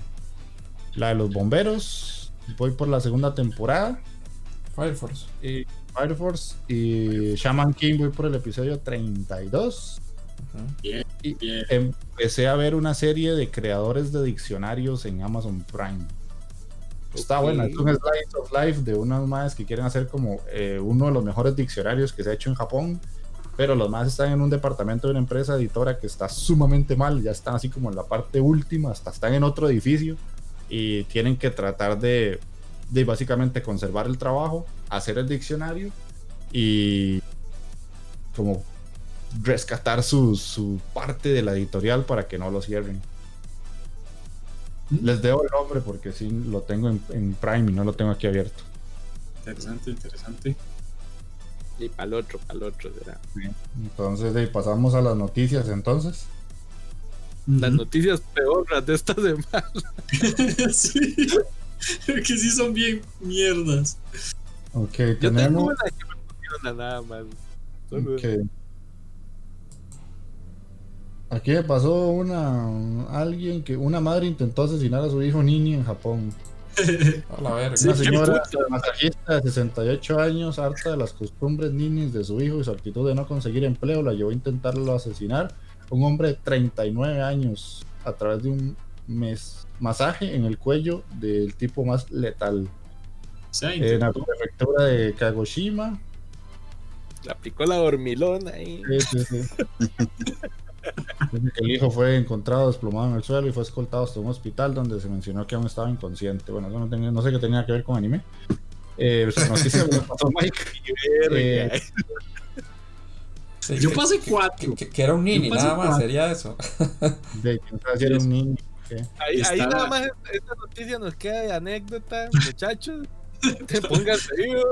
la de los bomberos. Voy por la segunda temporada. Fire Force. Y Fire Force y Shaman King voy por el episodio 32. Y empecé a ver una serie de creadores de diccionarios en Amazon Prime. Está buena, es un slice of life de unas más que quieren hacer como eh, uno de los mejores diccionarios que se ha hecho en Japón, pero los más están en un departamento de una empresa editora que está sumamente mal, ya están así como en la parte última, hasta están en otro edificio y tienen que tratar de de básicamente conservar el trabajo, hacer el diccionario y como rescatar su, su parte de la editorial para que no lo cierren. Les debo el nombre porque sí lo tengo en, en Prime y no lo tengo aquí abierto. Interesante, interesante. Y para el otro, para el otro será. Entonces, de ahí pasamos a las noticias entonces. Las noticias peores de esta semana. sí. que sí son bien mierdas. Ok, Yo tengo tenemos. una que me funciona nada más. Solo- Ok. Aquí me pasó una alguien que una madre intentó asesinar a su hijo Nini en Japón. A la verga. Una señora masajista de 68 años, harta de las costumbres ninis de su hijo y su actitud de no conseguir empleo, la llevó a intentarlo asesinar. Un hombre de 39 años a través de un mes masaje en el cuello del tipo más letal. En la prefectura de Kagoshima. Le aplicó la dormilona ahí. Sí, sí, el hijo fue encontrado desplomado en el suelo y fue escoltado hasta un hospital donde se mencionó que aún estaba inconsciente. Bueno, eso no, tenía- no sé qué tenía que ver con anime. Eh, me pasó Mike. Eh, Sí, Yo que- pasé que- cuatro. Que, que era un nini, nada más, cuatro. sería eso. de si era un niño. ¿qué? Ahí, ahí nada más esta noticia nos queda de anécdota, muchachos. Te pónganse vivos.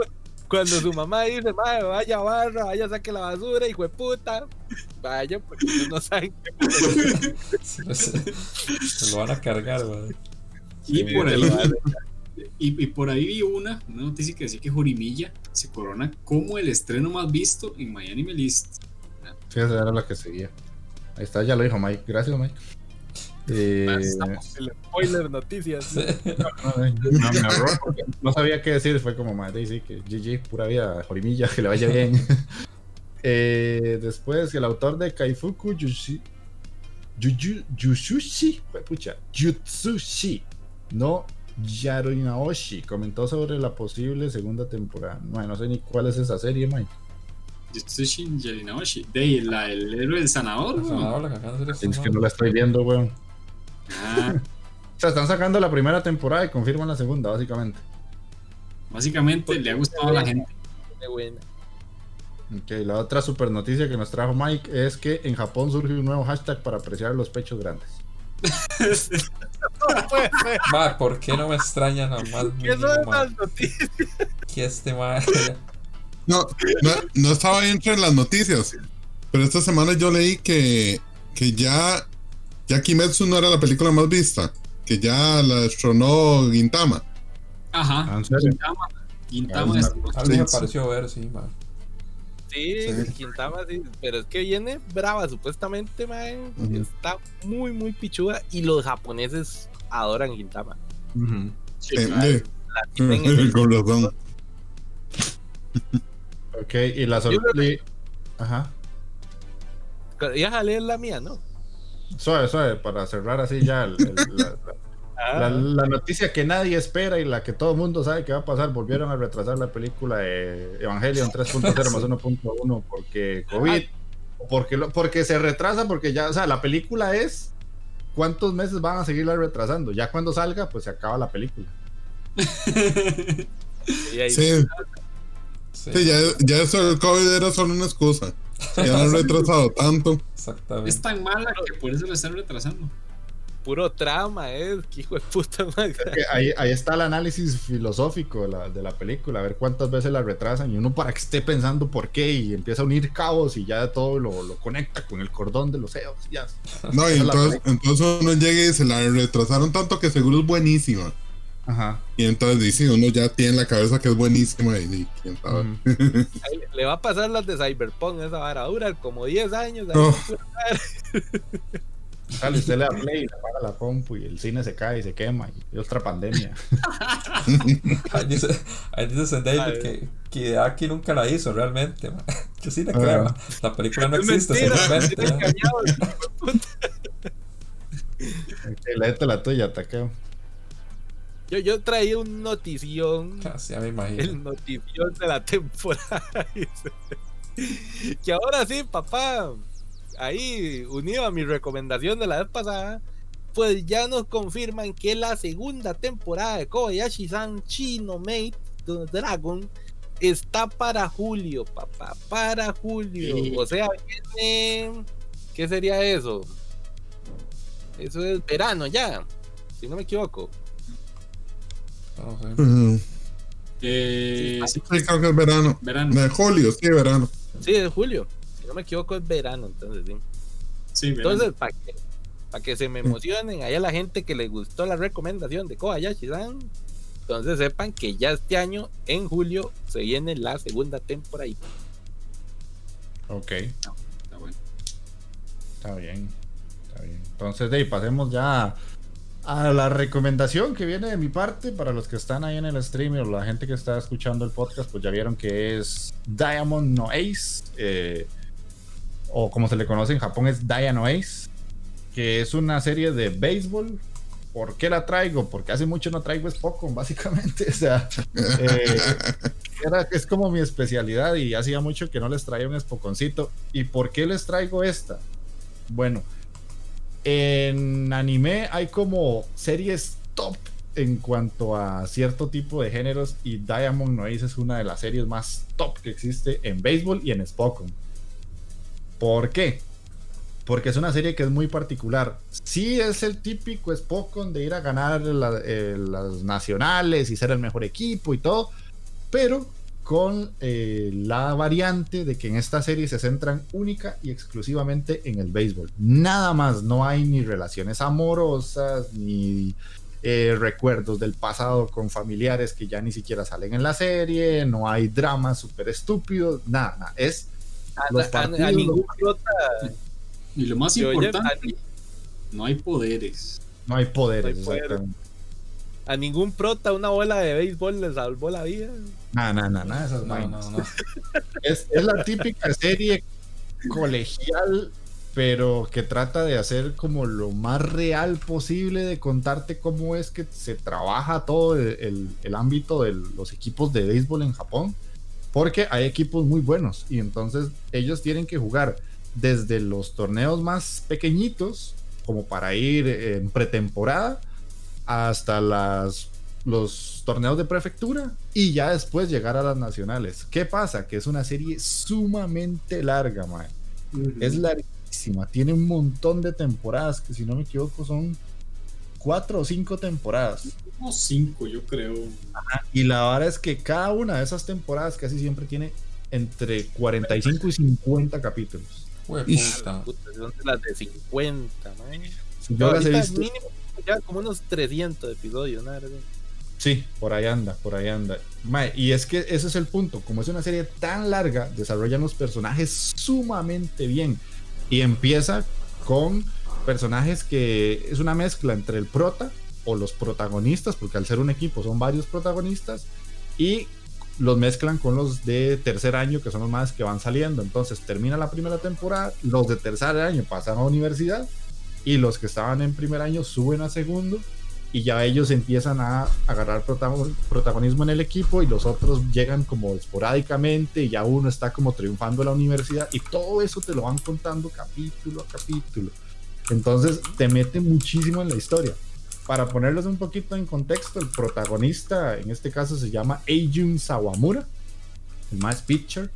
Cuando su mamá dice, madre, vaya barra, vaya saque la basura, hijo de puta. Vaya, porque no saben qué Se, lo van a cargar, güey. Y Sí, por ahí y, y por ahí vi una, una noticia que decía que Jorimilla se corona como el estreno más visto en Anime List. Sí, esa era la que seguía. Ahí está, ya lo dijo Mike. Gracias, Mike. Eh, El spoiler noticias. Sí. no, no, me ahorró porque no sabía qué decir. Fue como madre, sí, que GG, pura vida, Jorimilla, que le vaya bien. Eh, después, el autor de Kaifuku Yushi, Yuyu- Yushushi, fue pucha, Jutsushi, no Yaruinaoshi, comentó sobre la posible segunda temporada. Bueno, no sé ni cuál es esa serie, Mike. Yutsushin Yarinaoshi. De la, el héroe del sanador, La que Es que no la estoy viendo, weón. Ah, O sea, están sacando la primera temporada y confirman la segunda, básicamente. básicamente le ha gustado a la gente. Qué buena. Ok, la otra super noticia que nos trajo Mike es que en Japón surge un nuevo hashtag para apreciar los pechos grandes. Ma, ¿por qué no me extraña nada más? ¿Qué son esas noticias? Que este ma. No, no, no estaba ahí entre las noticias. Pero esta semana yo leí que, que ya, ya Kimetsu no era la película más vista. Que ya la destronó Gintama. Ajá. Ah, ¿en serio? Gintama. Gintama Ah, es- Algo pareció ver, sí, ma. Sí, Sí. Quintama, sí, pero es que viene brava, supuestamente, man. Ujú. Está muy, muy pichuda. Y los japoneses adoran Quintama. Sí, Eh, eh, con razón. Ok, y la sorpresa. Ajá. Ibas a leer la mía, ¿no? Suave, suave, para cerrar así ya el- el- la, la- Ah. la- la noticia que nadie espera y la que todo el mundo sabe que va a pasar. Volvieron a retrasar la película de Evangelion 3.0 más 1.1 porque COVID. o Porque, lo- porque se retrasa, porque ya, o sea, la película es. ¿Cuántos meses van a seguirla retrasando? Ya cuando salga, pues se acaba la película. Y ahí- Sí, Sí, sí, ya, ya eso del COVID era solo una excusa. Ya han retrasado tanto. exactamente. Es tan mala que por eso lo están retrasando. Puro trama, es que hijo de puta madre. Que Ahí, ahí está el análisis filosófico de la, de la película, a ver cuántas veces la retrasan y uno para que esté pensando por qué y empieza a unir cabos y ya todo lo, lo conecta con el cordón de los EOS. Ya. No, y entonces, entonces uno llega y dice, la retrasaron tanto que seguro es buenísima. Ajá. Y entonces dice, uno ya tiene en la cabeza que es buenísima y, y quién sabe. Ahí le- va a pasar las de Cyberpunk, esa vara dura como 10 años. Oh. madre. Sale, usted le da play, le apaga la compu y el cine se cae y se quema y otra pandemia. Ahí dice, ahí dice Zendaya Ay. que, que aquí nunca la hizo realmente. ma. Yo sí le Ah. creo. La película no existe, mentira. Ok, léete la tuya, taqueo. Yo, yo traía un notición. Casi, ya me imagino. El notición de la temporada. que ahora sí, papá. Ahí, unido a mi recomendación de la vez pasada, pues ya nos confirman que la segunda temporada de Kobayashi-san Chino Mate Dragon está para julio, papá, para julio. O sea, viene, ¿qué sería eso? Eso es verano ya, si no me equivoco. Eh, sí, creo que es verano. Verano. De julio, sí, verano. Sí, de julio. Si no me equivoco, es verano, entonces sí. Sí, entonces, para que, que se me emocionen, allá la gente que le gustó la recomendación de Kobayashi-san, entonces sepan que ya este año, en julio, se viene la segunda temporada. Ok. está bueno. Está bien. Está bien. Entonces, de ahí pasemos ya a la recomendación que viene de mi parte para los que están ahí en el stream o la gente que está escuchando el podcast, pues ya vieron que es Diamond No Ace, eh, o como se le conoce en Japón es Diamond Ace, que es una serie de béisbol. ¿Por qué la traigo? Porque hace mucho no traigo Spokon, básicamente. O sea, eh, es como mi especialidad y hacía mucho que no les traía un Spokoncito. ¿Y por qué les traigo esta? Bueno, en anime hay como series top en cuanto a cierto tipo de géneros y Diamond Noise es una de las series más top que existe en béisbol y en Spokon. ¿Por qué? Porque es una serie que es muy particular. Sí es el típico Spokon de ir a ganar eh, las nacionales y ser el mejor equipo y todo, pero con eh, la variante de que en esta serie se centran única y exclusivamente en el béisbol. Nada más, no hay ni relaciones amorosas, ni eh, recuerdos del pasado con familiares que ya ni siquiera salen en la serie, no hay dramas súper estúpidos, nada, nada, es... Y lo más importante, no hay poderes. No hay poderes, a ningún prota una bola de béisbol le salvó la vida. No, no, no, no, esas no, no, no. Es, es, la típica serie colegial, pero que trata de hacer como lo más real posible, de contarte cómo es que se trabaja todo el, el, ámbito de los equipos de béisbol en Japón, porque hay equipos muy buenos y entonces ellos tienen que jugar desde los torneos más pequeñitos, como para ir en pretemporada, hasta las, los torneos de prefectura y ya después llegar a las nacionales. ¿Qué pasa? Que es una serie sumamente larga, man. Es larguísima, tiene un montón de temporadas, que si no me equivoco son cuatro o cinco temporadas. O cinco, yo creo. Y la verdad es que cada una de esas temporadas casi siempre tiene entre 45 y 50 capítulos. Puta. las de 50, man. Yo las he visto ya como unos 300 episodios, ¿no? Sí, por ahí anda, por ahí anda. y es que ese es el punto. Como es una serie tan larga, desarrollan los personajes sumamente bien. Y empieza con personajes que es una mezcla entre el prota o los protagonistas, porque al ser un equipo son varios protagonistas, y los mezclan con los de tercer año, que son los más que van saliendo. Entonces termina la primera temporada, los de tercer año pasan a universidad y los que estaban en primer año suben a segundo y ya ellos empiezan a agarrar protagonismo en el equipo y los otros llegan como esporádicamente y ya uno está como triunfando en la universidad y todo eso te lo van contando capítulo a capítulo. Entonces te mete muchísimo en la historia. Para ponerlos un poquito en contexto, el protagonista en este caso se llama Eijun Sawamura, el más pitcher,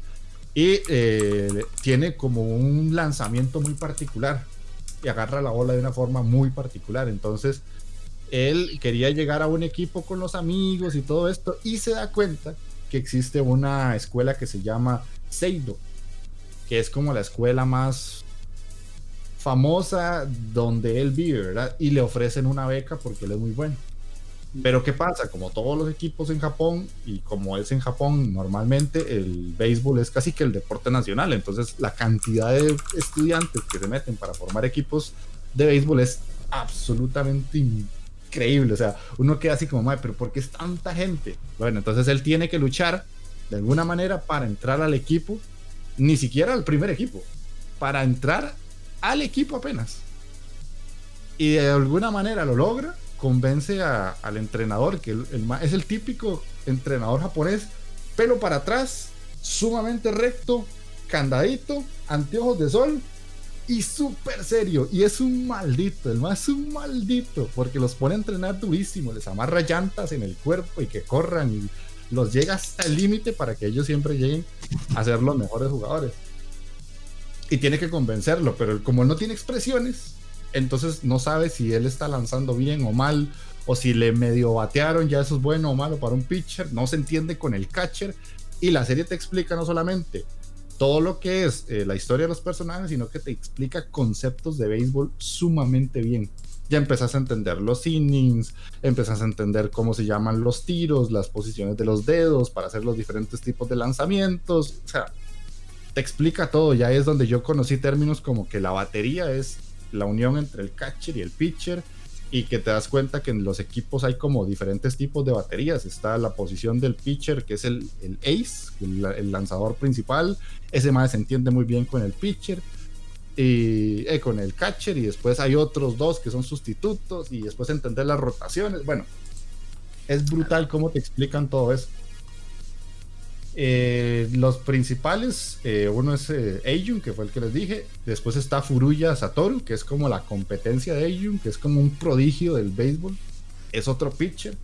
y eh, tiene como un lanzamiento muy particular y agarra la bola de una forma muy particular. Entonces, él quería llegar a un equipo con los amigos y todo esto y se da cuenta que existe una escuela que se llama Seido, que es como la escuela más famosa donde él vive, ¿verdad? Y le ofrecen una beca porque él es muy bueno. Pero ¿qué pasa? Como todos los equipos en Japón y como es en Japón normalmente, el béisbol es casi que el deporte nacional. Entonces la cantidad de estudiantes que se meten para formar equipos de béisbol es absolutamente increíble. O sea, uno queda así como, madre, pero ¿por qué es tanta gente? Bueno, entonces él tiene que luchar de alguna manera para entrar al equipo, ni siquiera al primer equipo, para entrar al equipo apenas. Y de alguna manera lo logra convence al entrenador, que es el típico entrenador japonés, pelo para atrás, sumamente recto, candadito, anteojos de sol y súper serio. Y es un maldito, el más un maldito, porque los pone a entrenar durísimo, les amarra llantas en el cuerpo y que corran y los llega hasta el límite para que ellos siempre lleguen a ser los mejores jugadores. Y tiene que convencerlo, pero como él no tiene expresiones, entonces no sabe si él está lanzando bien o mal, o si le medio batearon, ya eso es bueno o malo para un pitcher, no se entiende con el catcher. Y la serie te explica no solamente todo lo que es eh, la historia de los personajes, sino que te explica conceptos de béisbol sumamente bien. Ya empezás a entender los innings, empezás a entender cómo se llaman los tiros, las posiciones de los dedos para hacer los diferentes tipos de lanzamientos. O sea, te explica todo. Ya es donde yo conocí términos como que la batería es la unión entre el catcher y el pitcher y que te das cuenta que en los equipos hay como diferentes tipos de baterías. Está la posición del pitcher, que es el, el ace, el, lanzador principal. Ese más se entiende muy bien con el pitcher y eh, con el catcher. Y después hay otros dos que son sustitutos. Y después entender las rotaciones. Bueno, es brutal cómo te explican todo eso. Eh, los principales, eh, uno es eh, que fue el que les dije. Después está Furuya Satoru, que es como la competencia de Eijun, que es como un prodigio del béisbol. Es otro pitcher.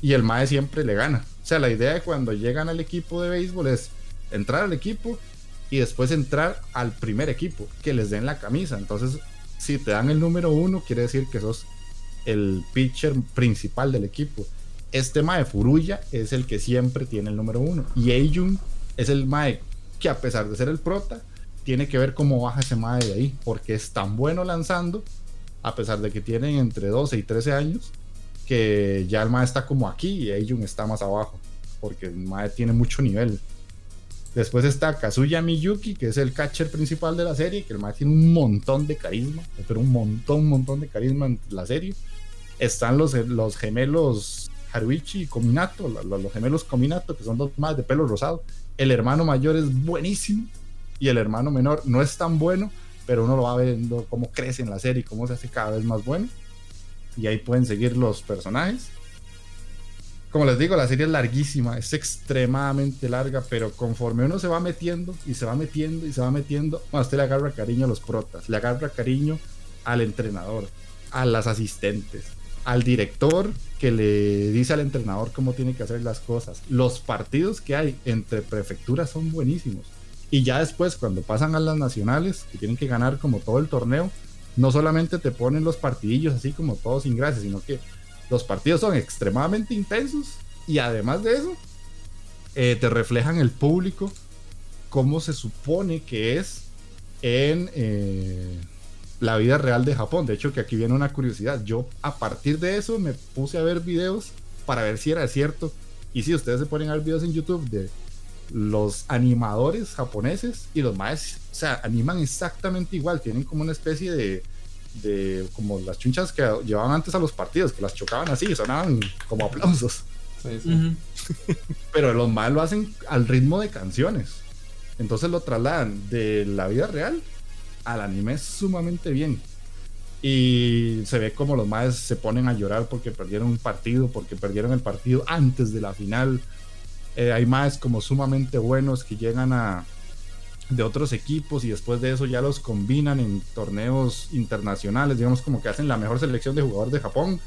Y el Mae siempre le gana. O sea, la idea de cuando llegan al equipo de béisbol es entrar al equipo y después entrar al primer equipo, que les den la camisa. Entonces, si te dan el número uno, quiere decir que sos el pitcher principal del equipo este Mae Furuya es el que siempre tiene el número uno. Y Eijun es el Mae que a pesar de ser el prota, tiene que ver cómo baja ese Mae de ahí. Porque es tan bueno lanzando, a pesar de que tienen entre 12 y 13 años, que ya el Mae está como aquí y Eijun está más abajo. Porque el Mae tiene mucho nivel. Después está Kazuya Miyuki, que es el catcher principal de la serie, que el Mae tiene un montón de carisma, pero un montón, un montón de carisma en la serie. Están los, los gemelos Haruichi y Kominato, los, gemelos Kominato, que son dos más de pelo rosado. El hermano mayor es buenísimo y el hermano menor no es tan bueno, pero uno lo va viendo cómo crece en la serie y cómo se hace cada vez más bueno. Y ahí pueden seguir los personajes. Como les digo, la serie es larguísima, es extremadamente larga, pero conforme uno se va metiendo y se va metiendo y se va metiendo, bueno, usted le agarra cariño a los protas, le agarra cariño al entrenador, a las asistentes, al director que le dice al entrenador cómo tiene que hacer las cosas. Los partidos que hay entre prefecturas son buenísimos. Y ya después, cuando pasan a las nacionales, que tienen que ganar como todo el torneo, no solamente te ponen los partidillos así como todos sin gracia, sino que los partidos son extremadamente intensos y además de eso, eh, te reflejan el público cómo se supone que es en... Eh, la vida real de Japón. De hecho, que aquí viene una curiosidad. Yo a partir de eso me puse a ver videos para ver si era cierto. Y si ustedes se ponen a ver videos en YouTube de los animadores japoneses y los maes, o sea, animan exactamente igual. Tienen como una especie de, de como las chunchas que llevaban antes a los partidos, que las chocaban así y sonaban como aplausos. Pero los maes lo hacen al ritmo de canciones. Entonces lo trasladan de la vida real al anime sumamente bien. Y se ve como los más se ponen a llorar porque perdieron un partido, porque perdieron el partido antes de la final. Eh, hay más como sumamente buenos que llegan a de otros equipos y después de eso ya los combinan en torneos internacionales, digamos como que hacen la mejor selección de jugadores de Japón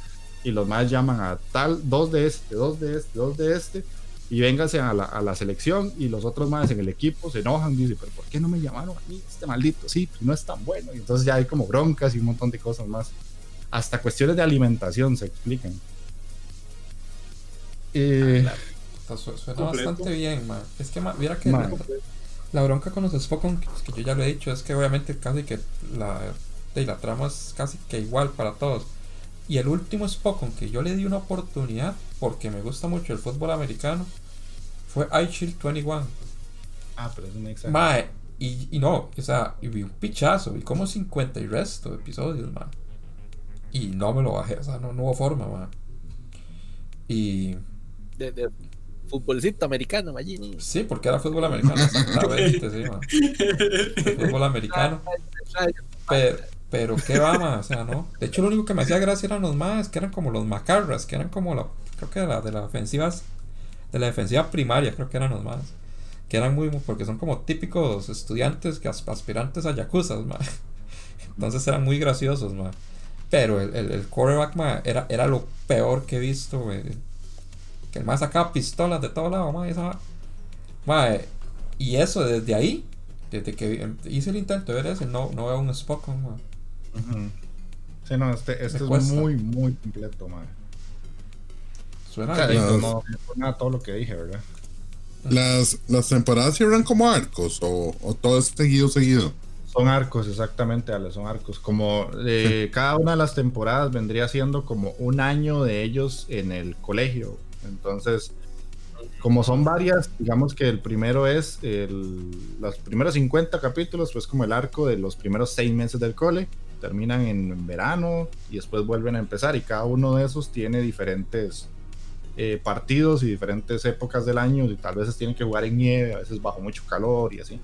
y los más llaman a tal, dos de este, dos de este, dos de este y véngase a la, a la, selección y los otros más en el equipo se enojan, dicen, pero ¿por qué no me llamaron a mí? Este maldito, sí, pues no es tan bueno. Y entonces ya hay como broncas y un montón de cosas más. Hasta cuestiones de alimentación se explican. Eh, ah, Suena bastante bien, man. Es que, mira que la, bronca con los Spokon, que, que, yo ya lo he dicho, es que obviamente casi que la, la trama es casi que igual para todos. Y el último Spokon que yo le di una oportunidad, porque me gusta mucho el fútbol americano, fue iShield 21. Ah, pero es un examen. Mae, y, y, no, o sea, y vi un pichazo, vi como 50 y resto de episodios, man. Y no me lo bajé, o sea, no, no hubo forma, man. Y. De, de futbolcito americano, Magini. Sí, porque era fútbol americano, exactamente, sí, man. Fútbol americano. Pero, pero qué va, o sea, ¿no? De hecho, lo único que me hacía gracia eran los más, que eran como los macarras, que eran como la, creo que de la, de la ofensiva, de la defensiva primaria, creo que eran los más. Que eran muy, porque son como típicos estudiantes, aspirantes a yakuza, más. Entonces eran muy graciosos, más. Pero el, el, el quarterback, era, era lo peor que he visto, Que el más sacaba pistolas de todos lados, mae, esa y eso desde ahí, desde que hice el intento de ver eso, no, no veo un Spock, Sí, no, este, este es cuesta. muy, muy completo, madre. Suena O sea, no, fue nada todo lo que dije, ¿verdad? Las, las temporadas cierran como arcos o, o todo es seguido, seguido. Son arcos, exactamente, Ale, son arcos. Como eh, cada una de las temporadas vendría siendo como un año de ellos en el colegio. Entonces, como son varias, digamos que el primero es el, los primeros 50 capítulos, pues como el arco de los primeros seis meses del cole, terminan en verano y después vuelven a empezar y cada uno de esos tiene diferentes eh, partidos y diferentes épocas del año y tal veces tienen que jugar en nieve, a veces bajo mucho calor y así.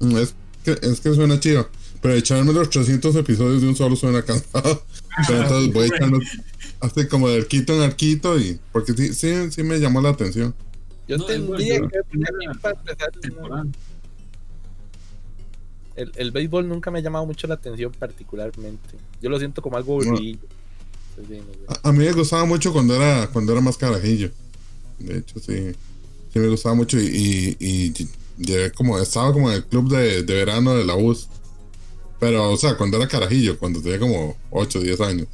Mm, Es que, es que suena chido. Pero echarme los 300 episodios de un solo suena cansado. Pero entonces voy a echarme así como de arquito en arquito y porque sí, sí, sí me llamó la atención. Yo No, bueno, tendría yo- que para empezar, no. temporada. El, el béisbol nunca me ha llamado mucho la atención particularmente. Yo lo siento como algo No. aburrido. Entonces, sí, no sé. A, a mí me gustaba mucho cuando era cuando era más carajillo. De hecho, sí, sí me gustaba mucho y, y, y llegué como, estaba como en el club de, de verano de la US. Pero, o sea, cuando era carajillo, cuando tenía como 8 o 10 años.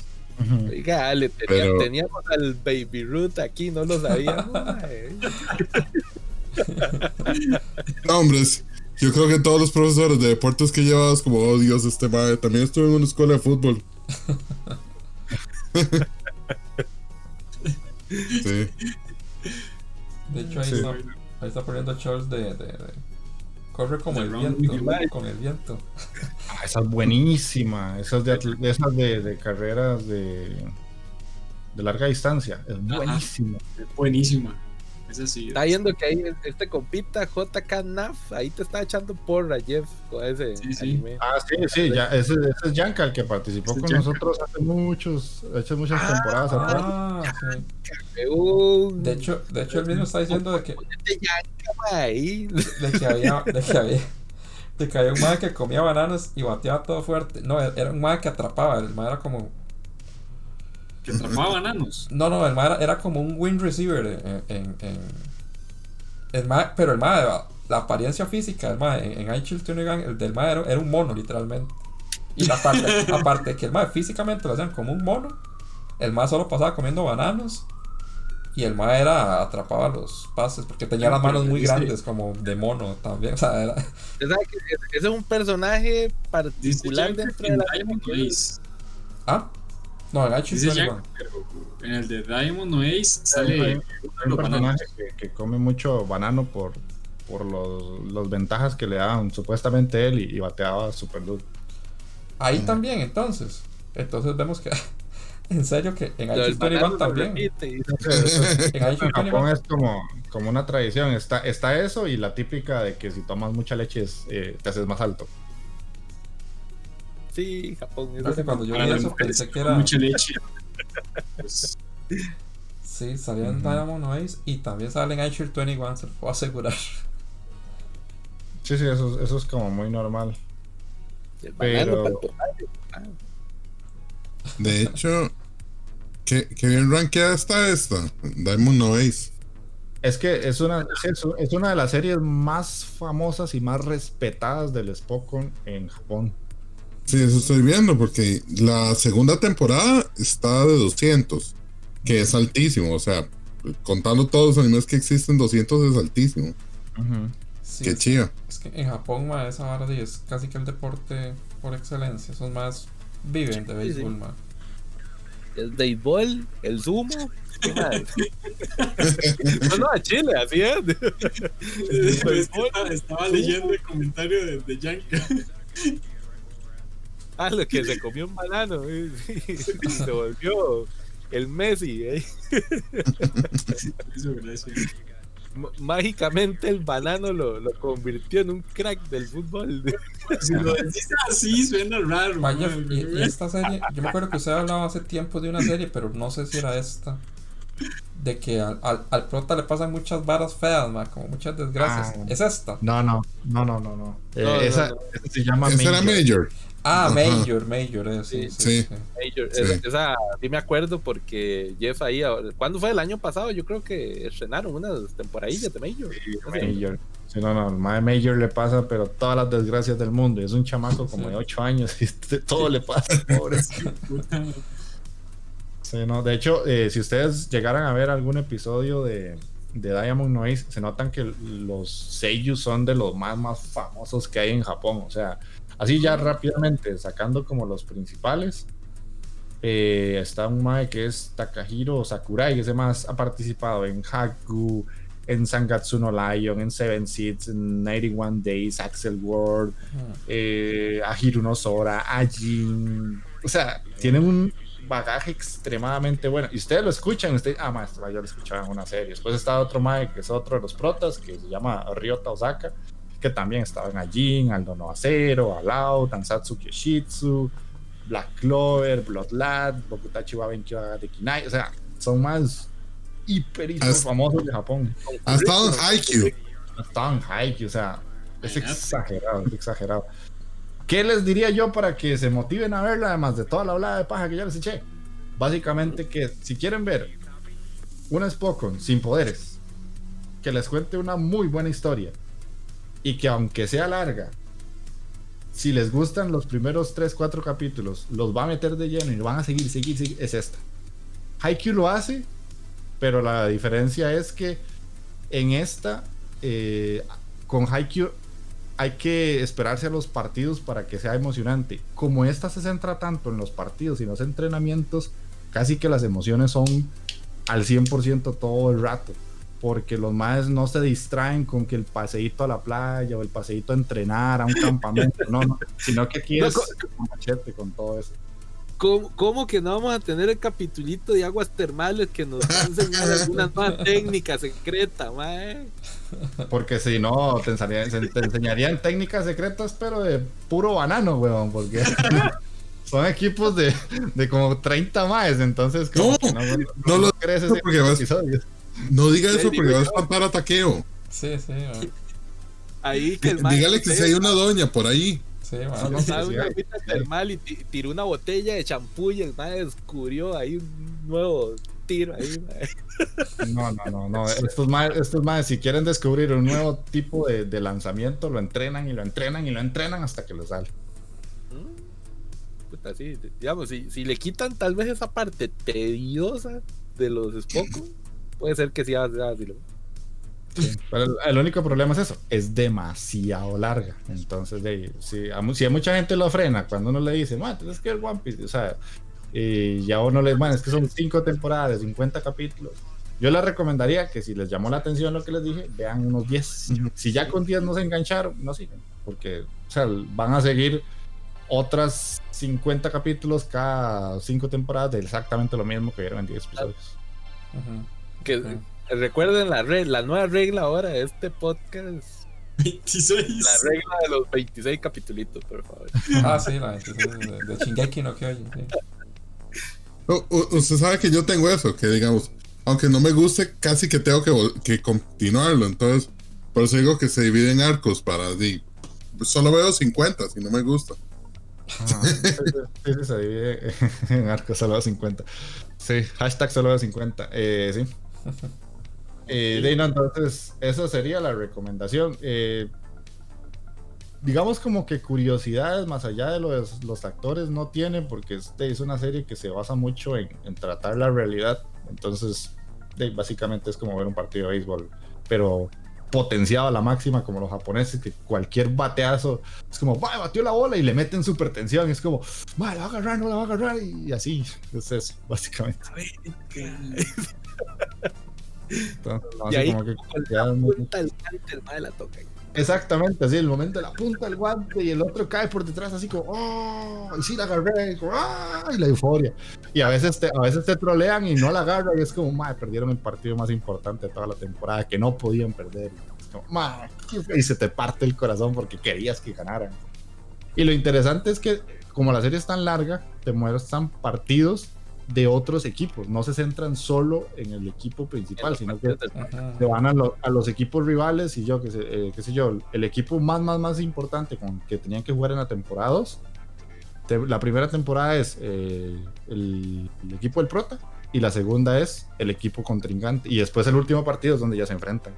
Oiga, Ale, tenía- Pero- teníamos al Baby Root aquí, no lo sabíamos. No, hombres, yo creo que todos los profesores de deportes que llevabas, como, oh Dios, este madre, también estuve en una escuela de fútbol. sí, De hecho, ahí, Sí. está, ahí está poniendo Charles de, de, de- Corre como el viento. Con el viento. Ah, esa es buenísima. Esa es de, esas de, de carreras de, de larga distancia. Es buenísima. Es buenísima. Está viendo que ahí este compita JK Naf, ahí te está echando porra, Jeff, con ese Sí, sí. anime. Ah, sí, sí, ya, ese, ese es Yanka, el que participó con Yanka. nosotros hace muchos, hace muchas temporadas atrás. Ah, sí. Un- De hecho, de hecho, él mismo está diciendo de que, Este de que había, de que había, de que había un mae que comía bananas y bateaba todo fuerte. No, era un mae que atrapaba. El mae era como, Que atrapaba bananos. no, no, el mae era, como un win receiver en, en, en- el mae, pero el mae, la apariencia física del mae en, en iChill Tunigan, el del mae era, era un mono literalmente. Y la parte, aparte de que el mae físicamente lo hacían como un mono, el mae solo pasaba comiendo bananos. Y el mae era atrapaba los pases porque tenía las manos muy grandes como de mono también. O sea, era, ese- es un personaje particular dentro de la. Ah, no, Tunigan. Yanka, pero en el de Diamond no Ace Hay sale un uno de los personaje que, que come mucho banano por, por los, los ventajas que le daban supuestamente él y, y bateaba super duro. Ahí también, entonces. Entonces vemos que. En serio que en lo también. En Japón es como, como una tradición. Está, está eso y la típica de que si tomas mucha leche es, eh, te haces más alto. Sí, Japón. es Creo que cuando yo vi eso pensé que era. mucha leche. Pues, Sí, salía en Diamond Ace y también sale en iChill 21, se lo puedo asegurar. Sí, sí, eso, eso es como muy normal. Pero- de hecho, qué, qué bien rankeada está esta. Diamond no Ace. Es que es una, es, es una de las series más famosas y más respetadas del Spokon en Japón. Sí, eso estoy viendo, porque la segunda temporada está de 200, que es altísimo. O sea, contando todos los animes que existen, 200 es altísimo. Sí, Qué es, chido. es que en Japón, ma, esa vara sí es casi que el deporte por excelencia. Esos más viven de Sí, sí. béisbol, ma. El béisbol, el sumo. ¿qué más? no, no, a Chile, así es. es que estaba, estaba leyendo el comentario de, de Yanka. Ah, lo que se comió un banano. eh, sí, se volvió el Messi. eh. Mágicamente el banano lo, lo convirtió en un crack del fútbol. Si lo decís así, suena raro. Vaya, man. y, y esta serie, yo me acuerdo que usted hablaba hace tiempo de una serie, pero no sé si era esta. de que al, al, prota le pasan muchas varas feas, ma, como muchas desgracias. Ah. ¿Es esta? No, no, no, no, no. no. Eh, esa, se llama Esa era Major. Ah, Major, Major, eh, sí, sí, Major. Esa, sí me acuerdo porque Jeff ahí, ¿cuándo fue el año pasado? Yo creo que estrenaron unas temporadillas de Major. Major. Sí, no, no, el Major le pasa, pero todas las desgracias del mundo. Es un chamaco como de 8 años y todo le pasa, pobre. sí, no, de hecho, eh, si ustedes llegaran a ver algún episodio de, de Diamond Noise, se notan que los seiyuu son de los más, más famosos que hay en Japón. O sea, así ya rápidamente, sacando como los principales. Eh, está un mae que es Takahiro Sakurai, que ese más ha participado en Haku, en Sangatsu no Lion, en Seven Seeds, en 91 Days, Axel World, eh, a no Sora, a Jin. O sea, tienen un bagaje extremadamente bueno. Y ustedes lo escuchan, ustedes, ah, maestro, yo lo escuchaba en una serie. Después está otro Mae que es otro de los protas, que se llama Ryota Osaka, que también estaba en Ajin, Aldo no Acero, Alao, Tansatsu Kyoshitsu, Black Clover, Bloodlad, Bokutachi wa de Kinai. O sea, son más hiper, hiper famosos de Japón. Ha estado en Haikyuu. Ha estado en Haikyuu, o sea, es exagerado, es exagerado. ¿Qué les diría yo para que se motiven a verla, además de toda la hablada de paja que ya les eché? Básicamente que si quieren ver una Spokon sin poderes, que les cuente una muy buena historia y que aunque sea larga, si les gustan los primeros 3, 4 capítulos, los va a meter de lleno y van a seguir, seguir, seguir, es esta. Haikyuu lo hace pero la diferencia es que en esta, eh, con Haikyuu, hay que esperarse a los partidos para que sea emocionante. Como esta se centra tanto en los partidos y en los entrenamientos, casi que las emociones son al 100% todo el rato. Porque los más no se distraen con que el paseíto a la playa o el paseíto a entrenar a un campamento, no, no, sino que aquí es machete con todo eso. ¿Cómo, que no vamos a tener el capitulito de aguas termales que nos va a enseñar alguna nueva técnica secreta, mae? Porque si no, te, enseñarían, técnicas secretas, pero de puro banano, weón, porque son equipos de, de como 30 más, entonces no, no, lo crees porque vas, No diga eso porque vas a espantar a taqueo. Sí, sí. Ahí que Dígale que si hay una doña por ahí. Sí, una termal y tiró una botella de champú y el madre descubrió ahí un nuevo tiro ahí, No, no, no, no. Estos madres, estos si quieren descubrir un nuevo tipo de, de, lanzamiento, lo entrenan y lo entrenan y lo entrenan hasta que lo sale. Mm, puta, sí, digamos, si, si, le quitan tal vez esa parte tediosa de los Spoko, puede ser que sí haga así. el, único problema es eso, es demasiado larga. Entonces, de, si, a, si a mucha gente lo frena cuando uno le dice, man, es que el One Piece, o sea, y ya uno les, man, es que son cinco temporadas, 50 capítulos. Yo les recomendaría que si les llamó la atención lo que les dije, vean unos 10. Si ya con 10 no se engancharon, no sigan, porque o sea, van a seguir otras 50 capítulos cada cinco temporadas de exactamente lo mismo que vieron en 10 episodios. Que, Recuerden la, la nueva regla ahora de este podcast. 26. La regla de los 26 capítulos, por favor. Ah, sí, la de, de Shingeki no que oye. usted sabe que yo tengo eso, que digamos, aunque no me guste, casi que tengo que, que continuarlo. Entonces, por eso digo que se divide en arcos para. Di, solo veo 50 si no me gusta. Ah, sí, se divide en arcos, solo veo 50. Sí, hashtag solo veo 50. Eh, sí. Eh, entonces, esa sería la recomendación. Eh, digamos como que curiosidades más allá de los, los actores no tiene, porque este es una serie que se basa mucho en, tratar la realidad. Entonces, básicamente es como ver un partido de béisbol, pero potenciado a la máxima como los japoneses, que cualquier bateazo es como, va, batió la bola y le meten super tensión, es como, va, la va a agarrar, no la va a agarrar, y así, es eso, básicamente. y ahí como que, la punta del guante, el madre la toca. Exactamente, así, el momento de la punta del guante y el otro cae por detrás así como, oh, y sí la agarré, y, y la euforia. Y a veces te, a veces te trolean y no la agarran y es como, madre, perdieron el partido más importante de toda la temporada que no podían perder. y se te parte el corazón porque querías que ganaran. Y lo interesante es que como la serie es tan larga, te muestran partidos de otros equipos. No se centran solo en el equipo principal, sino que se van a, los equipos rivales y yo, qué sé, eh, qué sé yo, el equipo más, más, más importante con que tenían que jugar en la temporada 2. la primera temporada es eh, el, equipo del prota y la segunda es el equipo contrincante. Y después el último partido es donde ya se enfrentan.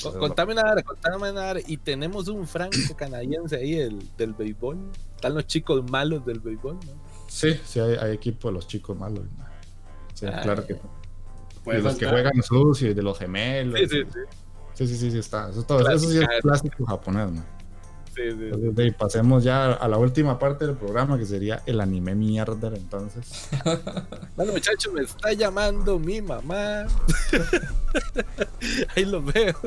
Contame nada, contame nada. Y tenemos un franco canadiense ahí el, del béisbol. Están los chicos malos del béisbol, ¿no? Sí, sí, hay, equipo de los chicos malos. Sí, ah, claro que. De los que juegan sucio y de los gemelos. Sí, sí, sí. Sí, sí, sí, sí está. Eso, todo, eso sí es clásico japonés, ¿no? Sí, sí. Entonces, pasemos ya a la última parte del programa que sería el anime mierda, entonces. bueno, muchachos, me está llamando mi mamá. Ahí lo veo.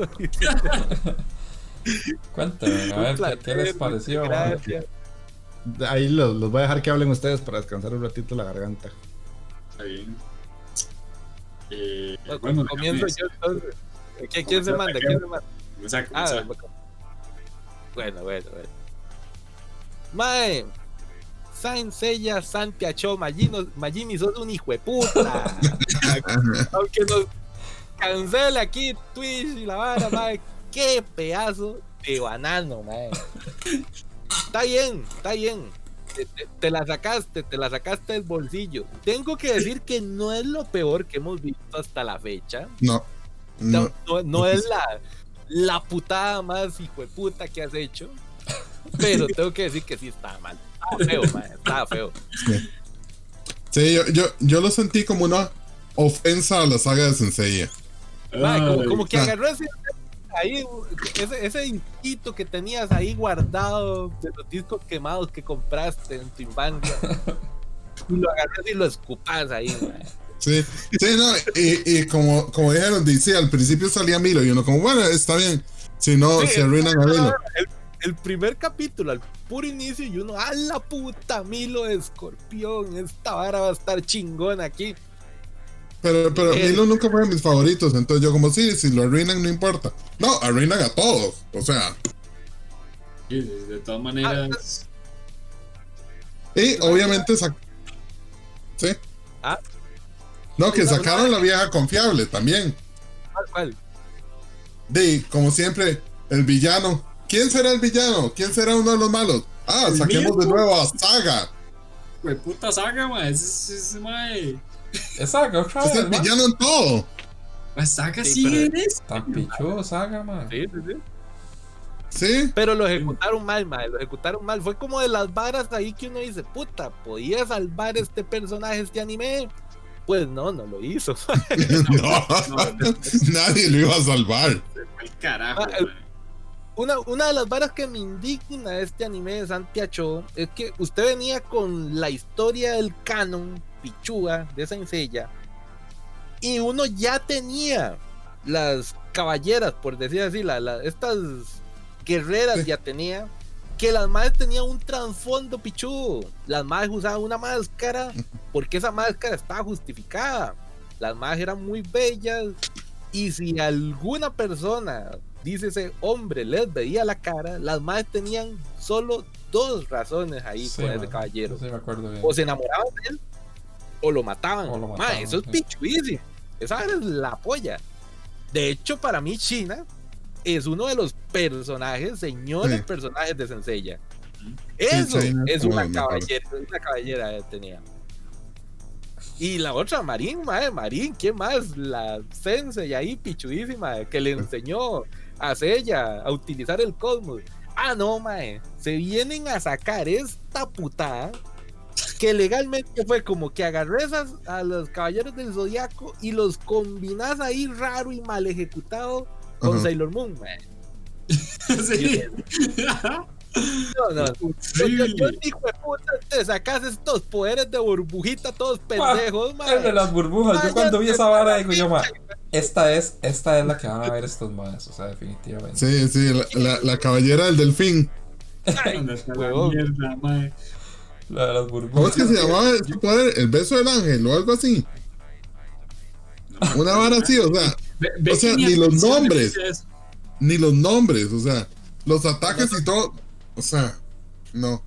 Cuéntame, a ver, ¿qué, les pareció? Gracias. Ahí los, voy a dejar que hablen ustedes para descansar un ratito la garganta. Está bien. Eh, bueno, comienzo yo entonces. ¿Quién, se manda? ¿Quién se manda? Ah, bueno, bueno, bueno. Mae, Saint Seiya, Santi Acho, Magini, sos un hijo de puta. Aunque nos cancele aquí Twitch y la vara, mae, qué pedazo de banano, mae. Está bien, está bien. Te, la sacaste, te la sacaste del bolsillo. Tengo que decir que no es lo peor que hemos visto hasta la fecha. No. No, no, es la, la putada más hijo de puta que has hecho. Pero tengo que decir que sí está mal. Estaba feo, man, estaba feo. Sí, yo, yo, yo, lo sentí como una ofensa a la saga de Sensei. como, como, que agarró ese ahí, ese, ese que tenías ahí guardado de los discos quemados que compraste en tu infancia. y lo agarras y lo escupas ahí, Sí, sí, no, y, y como, como dijeron, dice, al principio salía Milo y uno como, bueno, está bien, si no, se arruinan a Milo. El, primer capítulo, al puro inicio, y uno, a la puta, Milo escorpión, esta vara va a estar chingón aquí. Pero, pero eh, Milo nunca fue de mis favoritos, entonces yo como sí, si lo arruinan no importa. No, arruinan a todos, o sea. de todas maneras. y obviamente ¿Sí? Ah. No, que sacaron la vieja confiable también. ¿Cuál? cuál? De, como siempre, el villano. ¿Quién será el villano? ¿Quién será uno de los malos? Ah, saquemos de nuevo a Saga. Pues puta Saga, ma. Es, es, Exacto, Es el villano en todo. Pues Saga sí, sí eres. Tan pichudo Saga, man. Sí, sí, sí. Sí. Pero lo ejecutaron mal, man. Lo ejecutaron mal. Fue como de las varas ahí que uno dice, puta, ¿podía salvar este personaje, este anime? Pues no, no lo hizo. no, nadie lo iba a salvar. El carajo, ah, una, una, de las varas que me indigna de este anime de Santiago es que usted venía con la historia del canon pichuga de esa ensella y uno ya tenía las caballeras, por decir así, la, estas guerreras ya tenía, que las madres tenían un trasfondo pichudo. Las madres usaban una máscara porque esa máscara estaba justificada. Las madres eran muy bellas y si alguna persona, dice ese hombre, les veía la cara, las madres tenían solo dos razones ahí con ese caballero. o se enamoraban de él o lo mataban. eso es pichuísimo. Esa es la polla. De hecho, para mí, China es uno de los personajes, señores personajes de Senseiya. Eso es una caballera, una caballera tenía. Y la otra, Marín, madre, Marín, ¿quién más? La Sensei ahí, pichudísima, que le enseñó a Seiya a utilizar el cosmos. Ah, no, mae, se vienen a sacar esta putada que legalmente fue como que agarres a, los caballeros del zodiaco y los combinas ahí raro y mal ejecutado con Sailor Moon, Sí. No, no. Yo, yo, hijo de puta, te sacas estos poderes de burbujita todos pendejos, man. El de las burbujas. yo cuando vi esa vara digo yo, ma, esta es, esta es la que van a ver estos más, o sea, definitivamente. Sí, sí, la, la, caballera del delfín. Ay, mierda, madre. La de las burbujas. ¿Cómo es que se llamaba el poder? El beso del ángel o algo así. Una vara así, o sea. o sea, ni los nombres. Ni los nombres, o sea. Los ataques y todo. O sea, no.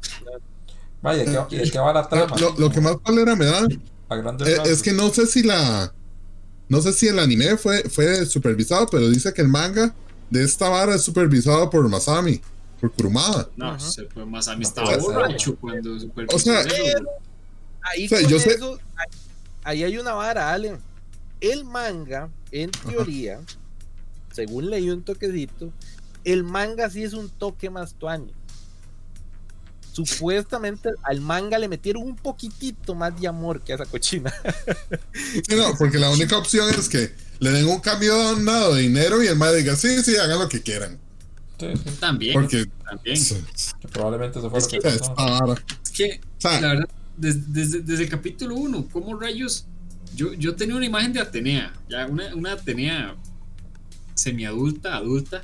Vaya, ¿qué, qué va la trama? Lo, que más palera me da grandes Eh, es que no sé si la. No sé si el anime fue, fue supervisado, pero dice que el manga de esta vara es supervisado por Masami, por Kurumada. No, Ajá. se fue más a mí No borracho cuando O sea. Pero ahí O sea, con yo sé- eso, ahí, ahí hay una vara, Allen. El manga, en teoría, según leí un toquecito, el manga sí es un toque más tuaño. Supuestamente al manga le metieron un poquitito más de amor que a esa cochina. Sí, no, porque la única opción es que le den un cambio de dinero y el madre diga, sí, sí, hagan lo que quieran. Sí, sí. También, Porque también. sea, Que probablemente eso fue Es lo que que pasó. Es que, O sea, la verdad, desde, desde, desde el capítulo 1, ¿cómo rayos? Yo, yo tenía una imagen de Atenea, ya una, una Atenea semiadulta, adulta.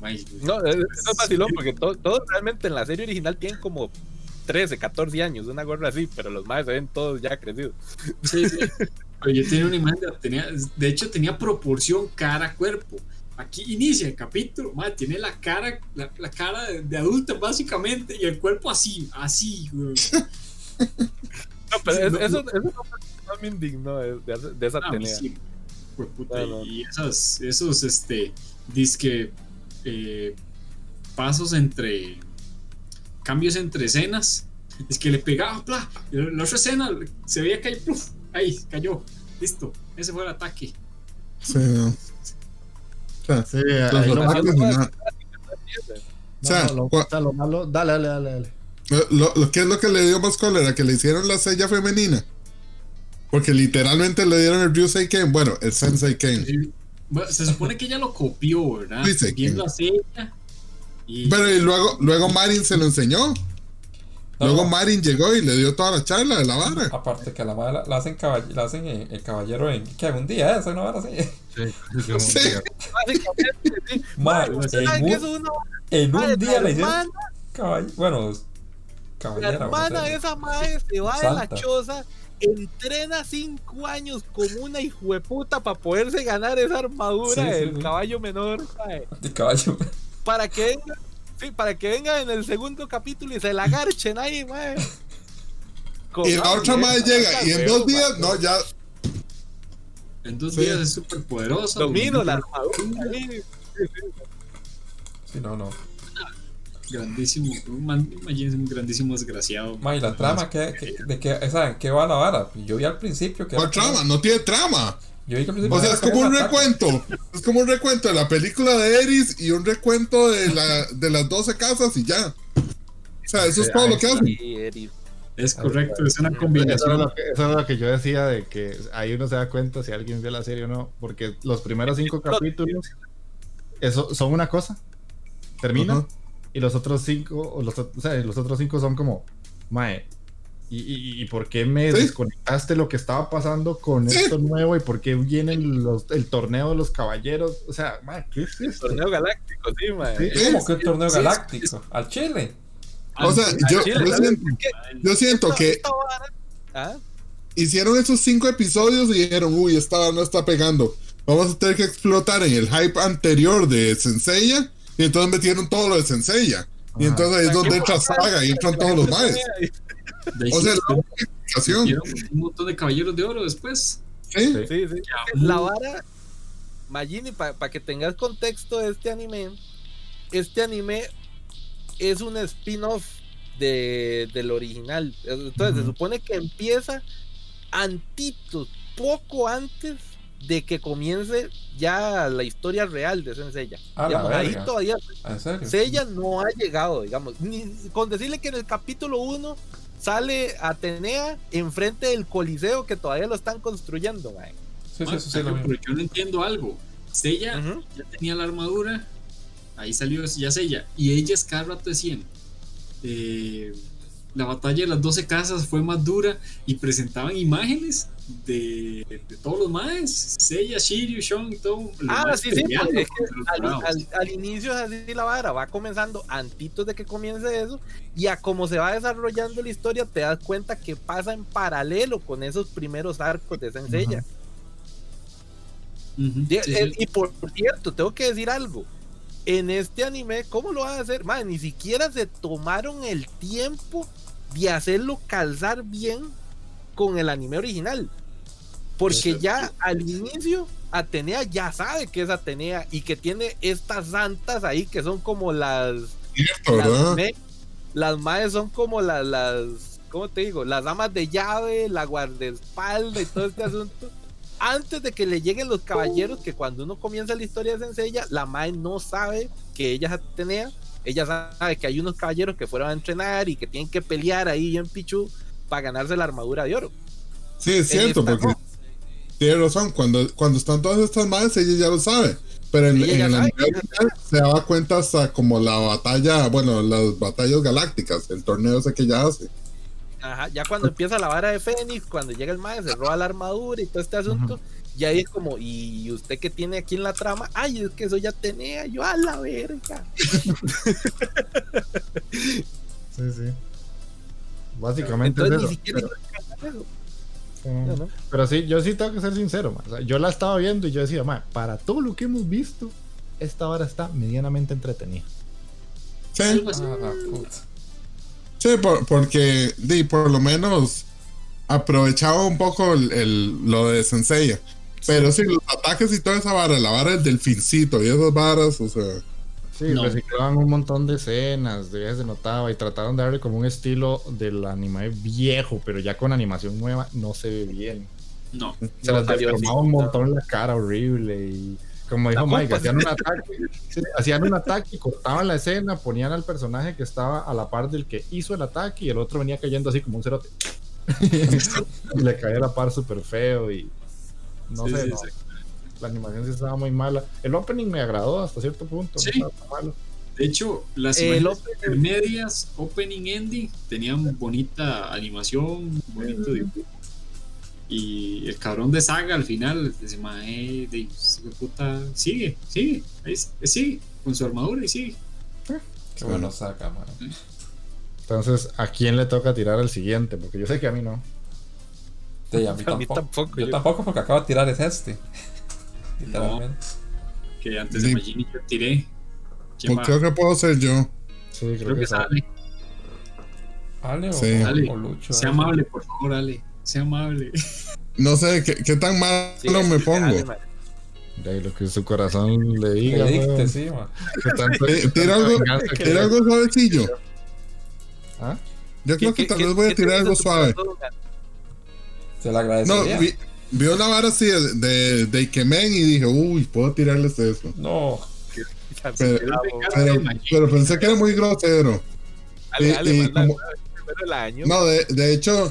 Ay, No, es, eso es vacilón porque to- todos realmente en la serie original tienen como 13, 14 años, una gorra así, pero los más se ven todos ya crecidos. Sí, sí. Pero yo tenía una imagen de Atenea, de hecho tenía proporción cara-cuerpo. Aquí inicia el capítulo, madre, tiene la cara, la, la cara de, de adulta básicamente y el cuerpo así, así, güey. No, pero es- No, eso, eso no, no me indignó de, de- de esa Ah, sí, fue puta, No, no. Y esas, esos, este, disque eh, pasos entre cambios entre escenas. Es que le pegaba, y la la otra escena se veía que ahí, pluf, ahí cayó, listo, ese fue el ataque. sí, no. O sea, Sí, lo, malo, dale, dale, dale, dale. Lo, lo que es lo que le dio más cólera, que le hicieron la sella femenina. Porque literalmente le dieron el Ryusei Ken, bueno, el Sensei Ken. Sí, bueno, se supone que ella lo copió, ¿verdad? Viendo a y Pero y luego, luego Marin se lo enseñó. No, luego no. Marin llegó y le dio toda la charla de la vara. Aparte que a la madre la, la hacen, caball- la hacen eh, el caballero en. ¿Qué? Un día, eso no era así. Sí. Básicamente, sí. Ma, Ma, ¿usted en un- qué es una En un día la le hicieron. hermana, caball- Bueno, la caballera. hermana no sé. esa madre se va de la choza, entrena cinco años como una hijueputa para poderse ganar esa armadura Sí, sí, del sí. caballo menor, mae, De caballo. para que venga, sí, para que venga en el segundo capítulo y se la garchen ahí, mae. Con- Y la otra madre esa llega y en dos días, no, ya. en dos Sí. días es súper poderosa. Domino la armadura. Sí, no, no. Grandísimo, imagínense un grandísimo desgraciado. Ma, y la trama, ¿qué, qué, de qué, ¿saben qué va la vara? Yo vi al principio que. ¿Cuál era- trama? No tiene trama. Yo vi que al principio. O sea, es como un ataque. recuento. Es como un recuento de la película de Eris y un recuento de, la, de las 12 casas y ya. O sea, eso es todo lo que Eri. Es correcto, es una combinación. eso era lo que yo decía de que ahí uno se da cuenta si alguien vio la serie o no, porque los primeros cinco capítulos eso, son una cosa, terminan, Ajá. y los otros cinco, o los, o sea, los otros cinco son como, mae, ¿y, y, y por qué me Sí. desconectaste lo que estaba pasando con Sí. esto nuevo? ¿Y por qué viene los- el torneo de los caballeros? O sea, mae, ¿qué es esto? Torneo galáctico, sí. Como que un torneo galáctico. Al Chile. O sea, yo, Chile, yo ¿sabes siento, yo que ¿Ah? hicieron esos cinco episodios y dijeron, uy, esta no está pegando. Vamos a tener que explotar en el hype anterior de Senseiya. Y entonces metieron todo lo de Senseiya. Y entonces ahí es donde entra Saga y entran todos los maes. De ahí O sea, la un montón de caballeros de oro después. ¿sí? Sí. Sí, sí. La vara, Magini, para que tengas contexto de este anime, este anime es un spin-off de, del original. Entonces, se supone que empieza antitos, poco antes de que comience ya la historia real de Senseiya. A la Digamos, ahí todavía ¿En serio? Seiya no ha llegado, digamos. Ni, con decirle que en el capítulo 1 sale Atenea enfrente del Coliseo que todavía lo están construyendo, mae. Sí, sí, sí, lo pero yo no entiendo algo. Sella ya tenía la armadura, ahí salió ya Sella, y ellas cada rato decían, eh, la batalla de las 12 casas fue más dura y presentaban imágenes de, de todos los maes, Sella, Shiryu, Shon, todo. Ah, maes sí, sí, peleando porque es que contra los al, bravos. al- al inicio es así la vara, va comenzando antitos de que comience eso, y a como se va desarrollando la historia, te das cuenta que pasa en paralelo con esos primeros arcos de Senseiya. Sí, eh, sí. Y por cierto, tengo que decir algo. En este anime, ¿cómo lo van a hacer? Man, ni siquiera se tomaron el tiempo de hacerlo calzar bien con el anime original. Porque ya al inicio Atenea ya sabe que es Atenea y que tiene estas santas ahí que son como las. las, las madres son como las, las. ¿Cómo te digo? Las damas de llave, la guardaespaldas y todo este asunto. Antes de que le lleguen los caballeros, que cuando uno comienza la historia de Senseiya, la madre no sabe que ella es Atenea. Ella sabe que hay unos caballeros que fueron a entrenar y que tienen que pelear ahí en Pichu para ganarse la armadura de oro. Sí, es cierto, porque tiene razón, cuando, cuando están todas estas madres, ella ya lo sabe. Pero en, en la se daba cuenta hasta como la batalla, bueno, las batallas galácticas, el torneo ese que ella hace. Ajá, ya cuando empieza la vara de Fénix, cuando llega el maestro, se roba la armadura y todo este asunto, ya ahí es como, ¿y usted que tiene aquí en la trama? Ay, es que eso ya tenía, yo a la verga. sí, sí. Básicamente Entonces, ni siquiera eso. Pero sí, yo sí tengo que ser sincero, yo la estaba viendo y yo decía, para todo lo que hemos visto, esta hora está medianamente entretenida. Sí, ah, sí porque di, por lo menos aprovechaba un poco el, lo de Sensei. Pero sí, los ataques y toda esa vara, la vara del delfincito y esas varas, o sea. Sí, reciclaban un montón de escenas, de veces se notaba y trataron de darle como un estilo del anime viejo, pero ya con animación nueva no se ve bien. No. Se las deformaba un montón la cara horrible y como dijo Mike, hacían un ataque, hacían un ataque y cortaban la escena, ponían al personaje que estaba a la par del que hizo el ataque y el otro venía cayendo así como un cerote. y le caía la par súper feo y no sé, no la animación sí estaba muy mala. El opening me agradó hasta cierto punto. Sí. De hecho, las medias, opening ending, tenían bonita animación, bonito dibujo. Y el cabrón de saga al final, dice, mae, de, puta, sigue, sigue, ahí, sigue, con su armadura y sigue. Qué bueno saca, man. Entonces, ¿a quién le toca tirar el siguiente? Porque yo sé que a mí no. Sí, a, mí tampoco, yo, tampoco porque acabo de tirar es este. que antes de Magini te tiré. Pues creo que puedo ser yo. Sí, creo, que, sale. Ale o, sí. Lucho. Sea amable, por favor, Ale. Sea amable. No sé, ¿qué, qué tan malo me pongo? De lo que su corazón le diga. Dicte, sí, Tira algo, tira algo suavecillo. ¿Ah? Yo creo que tal vez voy a tirar algo suave. Se lo agradecería. No, vio una vara así de, de, Ikemen y dije, uy, puedo tirarles eso. No. Pero, pero, pensé que era muy grosero. No, de, de hecho,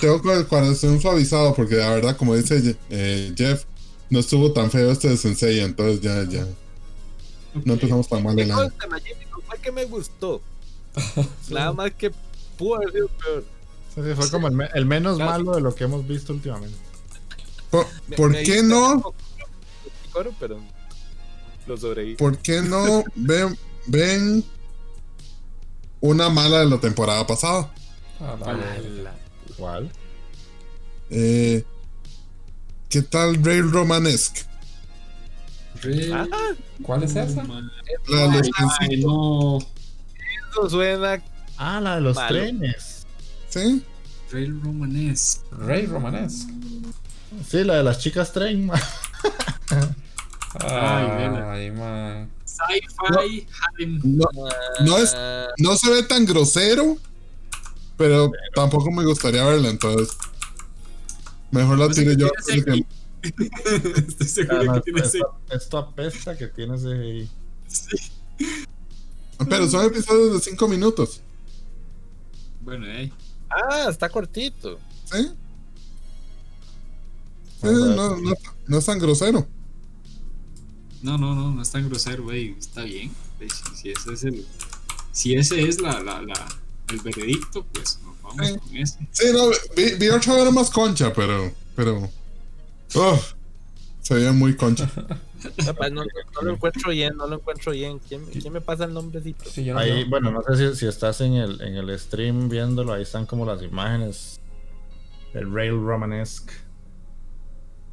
tengo con el corazón suavizado porque la verdad, como dice eh, Jeff, no estuvo tan feo este de Sensei, entonces ya, ya. No empezamos tan mal el año. No fue que me gustó. Nada más que pudo haber sido peor. Sí, fue como el, el menos malo de lo que hemos visto últimamente. ¿Por, qué no? Pero lo. ¿Por qué no ven, ven una mala de la temporada pasada? Ah, ¿Cuál? Eh, ¿Qué tal Rail Romanesque? Ah, ¿Cuál es esa? La de los no. Eso suena. Ah, la de los trenes. ¿Sí? Rail Romanesque. Rail Romanesque. Sí, la de las chicas train, Ay, man. Sci-fi. No, no, es, no se ve tan grosero, pero tampoco me gustaría verla, entonces. Mejor la tire yo. Estoy seguro que tiene esto, esto apesta que tiene ese. Sí. Pero son episodios de 5 minutos. Bueno, eh. Ah, está cortito. ¿Sí? no, no, es tan grosero. No, no, no, no es tan grosero, güey. Está bien. Si, ese es el. Si ese es la, la, la el veredicto, pues nos vamos con ese. Sí, no, vi, vi otra era más concha, pero. Pero. Oh, se veía muy concha. No, no, lo encuentro bien, no lo encuentro bien. ¿Quién, quién me pasa el nombrecito? ahí, bueno, no sé si, si, estás en el, en el stream viéndolo, ahí están como las imágenes. El Rail Romanesque.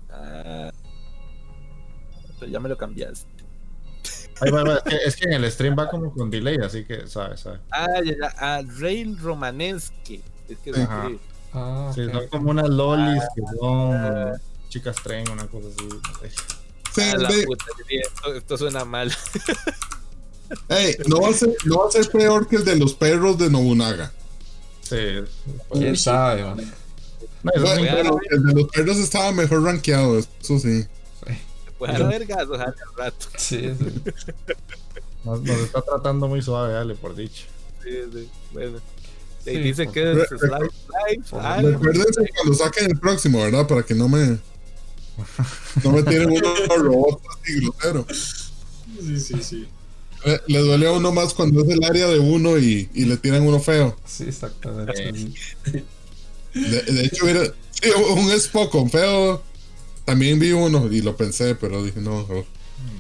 Ah, ya me lo cambiaste. es, que, en el stream va como con delay, así que sabe, sabe. Ah, ya, ya. Ah, Rail Romanesque. Es que Ah, Sí, ok. son como unas lolis que son chicas tren, una cosa así. sé. Sí, A la puta, esto, esto suena mal. ey, no, va a ser, no va a ser peor que el de los perros de Nobunaga. Sí. ¿Quién sabe, man? No, Bueno, pero el de los perros estaba mejor rankeado, eso sí. Puede haber gasos al rato. Sí, sí. nos, nos está tratando muy suave, dale, por dicho. Sí, sí, bueno. Sí, Y dice por- que es ah, Recuérdense cuando saquen el próximo, ¿verdad? Para que no me. No me tiren unos robots así grosero. Sí, sí, sí. Le, le duele a uno más cuando es el área de uno y, y le tiran uno feo. Sí, exactamente. De, de hecho, mira, sí, un Spock con feo. También vi uno y lo pensé, pero dije, no, no.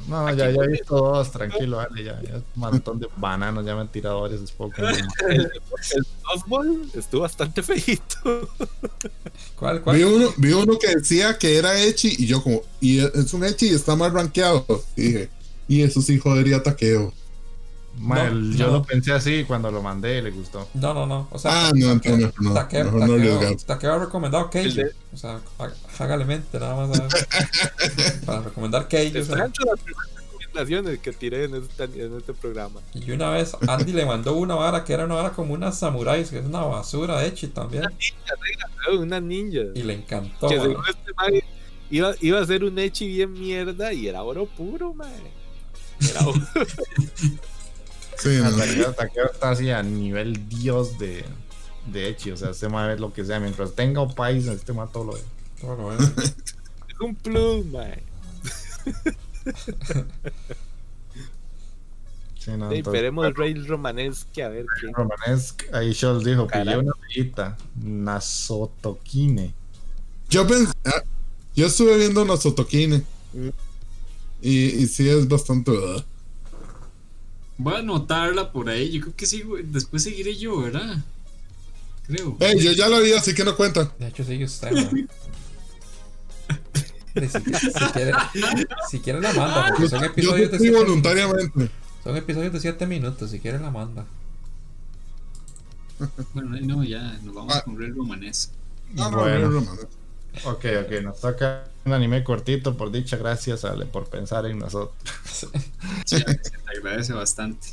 No, ya, ya he visto dos, tranquilo, dale, ya, ya. Un montón de bananos, ya me han tirado varios Spock. El, el softball estuvo bastante feito. ¿Cuál, Vi cuál? uno, vi uno que decía que era Echi y yo como, y es un Echi y está más rankeado. Y dije, y eso sí jodería taqueo. Ma, No, yo no. lo pensé así cuando lo mandé y le gustó. No, no, no. O sea, Ah, no, entonces no, Taqueo, mejor no Taqueo- arriesgar. Taqueo ha recomendado de- O sea, há- hágale mente nada más. a- para recomendar Keijo. o sea, las primeras recomendaciones que tiré en este, en este programa. y una vez Andy le mandó una vara que era una vara como una samuráis, que es una basura de Echi también. Una ninja. Y le encantó. que según este iba, iba a ser un echi bien mierda y era oro puro, mae. Era oro. Sí, no. Taqueo, Taqueo está así a nivel dios de, de Echi, o sea, este ma ve lo que sea, mientras tenga un país, este ma todo lo ve. Todo lo ve. es un plus, mae. Sí, no, Sí, esperemos Rail Romanesque a ver qué. Romanesque, ahí Scholz dijo, pillé Carajo. una amiguita, Nasotokine. Yo pensé, ah, yo estuve viendo Nosotokine. Mm. Y, y sí es bastante. uh, Voy a anotarla por ahí. Yo creo que sí, güey. Después seguiré yo, ¿verdad? Creo. Ey, yo ya la vi, así que no cuenta. De hecho, usted, man. Si, si quiere, si quiere la manda, porque son Yo episodios de fui 7 voluntariamente. Son episodios de 7 minutos, si quiere la manda. Bueno, no, ya nos vamos Ah. con Real Romanesque. No, no, Bueno. no, no, no. Ok, ok, nos toca un anime cortito, por dicha, gracias Ale por pensar en nosotros. Sí, se te agradece bastante.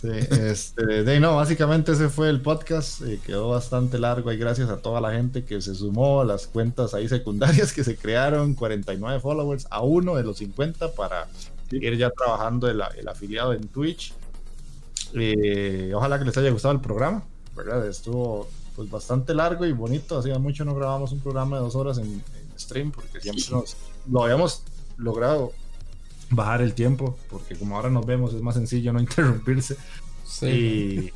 Sí, este, de no, básicamente ese fue el podcast, eh, quedó bastante largo y gracias a toda la gente que se sumó, las cuentas ahí secundarias que se crearon, 49 followers a uno de los 50 para Sí. ir ya trabajando el, el afiliado en Twitch. Eh, ojalá que les haya gustado el programa, ¿verdad? Estuvo pues bastante largo y bonito, hacía mucho no grabamos un programa de dos horas en, en stream porque siempre nos lo habíamos logrado bajar el tiempo, porque como ahora nos vemos es más sencillo no interrumpirse. Sí. Y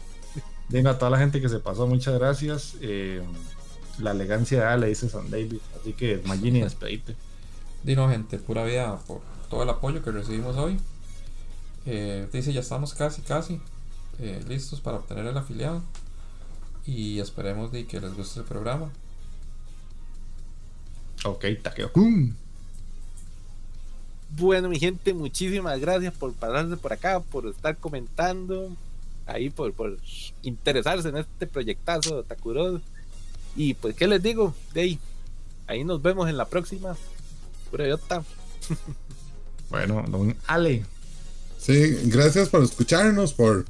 venga a toda la gente que se pasó, muchas gracias. Eh, la elegancia de Ale dice San David. Así que Magini, despedite. Dino, gente, pura vida por todo el apoyo que recibimos hoy. Eh, dice, ya estamos casi, casi eh, listos para obtener el afiliado. Y esperemos de que les guste el programa. Ok, Takeo. Bueno, mi gente, muchísimas gracias por pasarse por acá, por estar comentando, ahí por, por interesarse en este proyectazo de Takuro. Y pues, ¿qué les digo? De ahí, ahí nos vemos en la próxima. Pura idiota. Bueno, don Ale. Sí, gracias por escucharnos, por,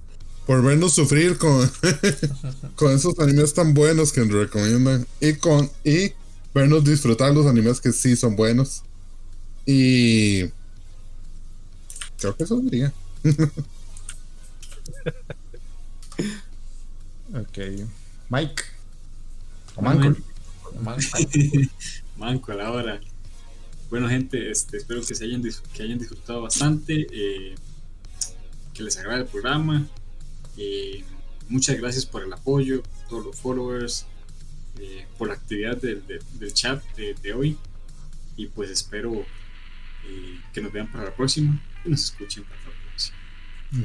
por vernos sufrir con, con esos animes tan buenos que nos recomiendan y con y vernos disfrutar los animes que sí son buenos. Y creo que eso diría. Ok. Mike. O Manco. Man- Manco a la hora. Bueno, gente, este, espero que se hayan, que hayan disfrutado bastante, eh, que les agrade el programa. Eh, muchas gracias por el apoyo, todos los followers, eh, por la actividad del, del- del chat de, de hoy. Y pues espero eh, que nos vean para la próxima y nos escuchen para la próxima.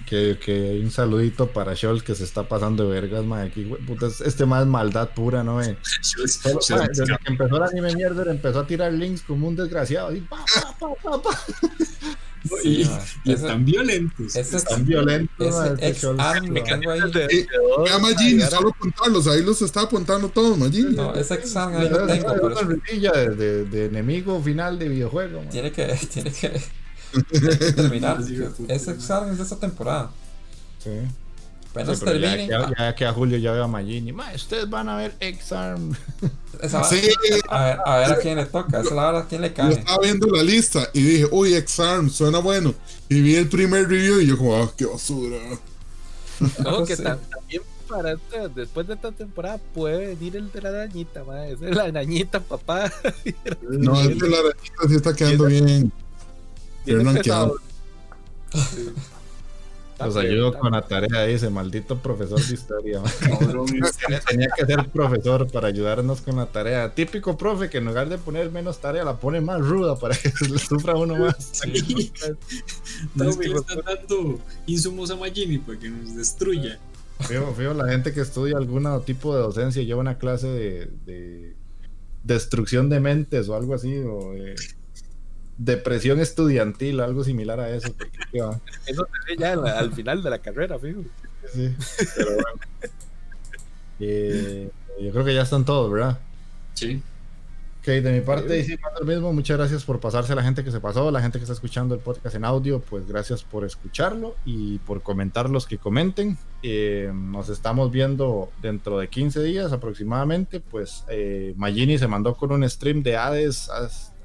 Ok, ok. Un saludito para Scholz que se está pasando de vergas, mae. Aquí, es- este más maldad pura, ¿no? Solo- mae, desde que empezó el anime mierda empezó a tirar links como un desgraciado. así, pa, pa, pa, pa. y, y Ese- están violentos. ese- Están violentos. Tengo ahí. Vea Magini, solo apuntarlos, ahí los está apuntando todos, Magini. No, ese examen ahí lo tengo, es una risilla de, de- de enemigo final de videojuego. mae. tiene que, tiene que, tiene que terminar. Sí, Ese examen es de esta temporada. Sí. Apenas Sí, pero ya, ya que a Julio ya veo a Magini. "Ma, ustedes van a ver X-Arm. Sí, a, ver, a ver a quién le toca. Esa es la hora a quién le yo cae. estaba viendo la lista y dije, uy, X-Arm, suena bueno. Y vi el primer review y yo como, ah, qué basura. No, que Sí. tam- también para esta- después de esta temporada puede venir el de la arañita, ma. Esa es la arañita, papá. No, es que la arañita sí está quedando bien. Rankeado. Sí. Los ayudo con la tarea ese maldito profesor de historia. Tenía- que ser profesor para ayudarnos con la tarea. Típico profe que en lugar de poner menos tarea la pone más ruda para que le sufra uno más. No es que le están dando insumos a Magini para que nos destruya. Fijo, fijo, la gente que estudia algún tipo de docencia lleva una clase de, de destrucción de mentes o algo así, o de depresión estudiantil, algo similar a eso. Eso se ve ya la- al final de la carrera, fijo. Sí, pero bueno. Eh, yo creo que ya están todos, ¿verdad? Sí. Ok, de mi parte, sí, lo mismo. Muchas gracias por pasarse a la gente que se pasó, la gente que está escuchando el podcast en audio, pues gracias por escucharlo y por comentar los que comenten. Eh, nos estamos viendo dentro de 15 días aproximadamente. Pues eh, Magini se mandó con un stream de Hades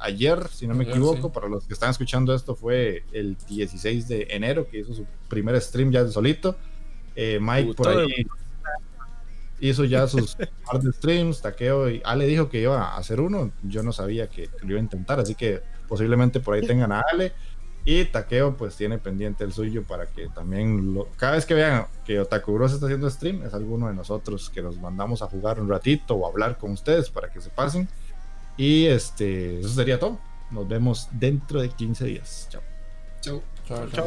ayer, si no me Ayer, equivoco. sí. Para los que están escuchando esto, fue el 16 de enero que hizo su primer stream ya de solito. Eh, Mike por ahí hizo ya sus par de streams, Taqueo y Ale dijo que iba a hacer uno, yo no sabía que lo iba a intentar, así que posiblemente por ahí tengan a Ale y Taqueo pues tiene pendiente el suyo para que también lo, cada vez que vean que Otaku Bros está haciendo stream es alguno de nosotros que nos mandamos a jugar un ratito o a hablar con ustedes para que se pasen y este eso sería todo, nos vemos dentro de 15 días, chao. Chao. Chao, chao.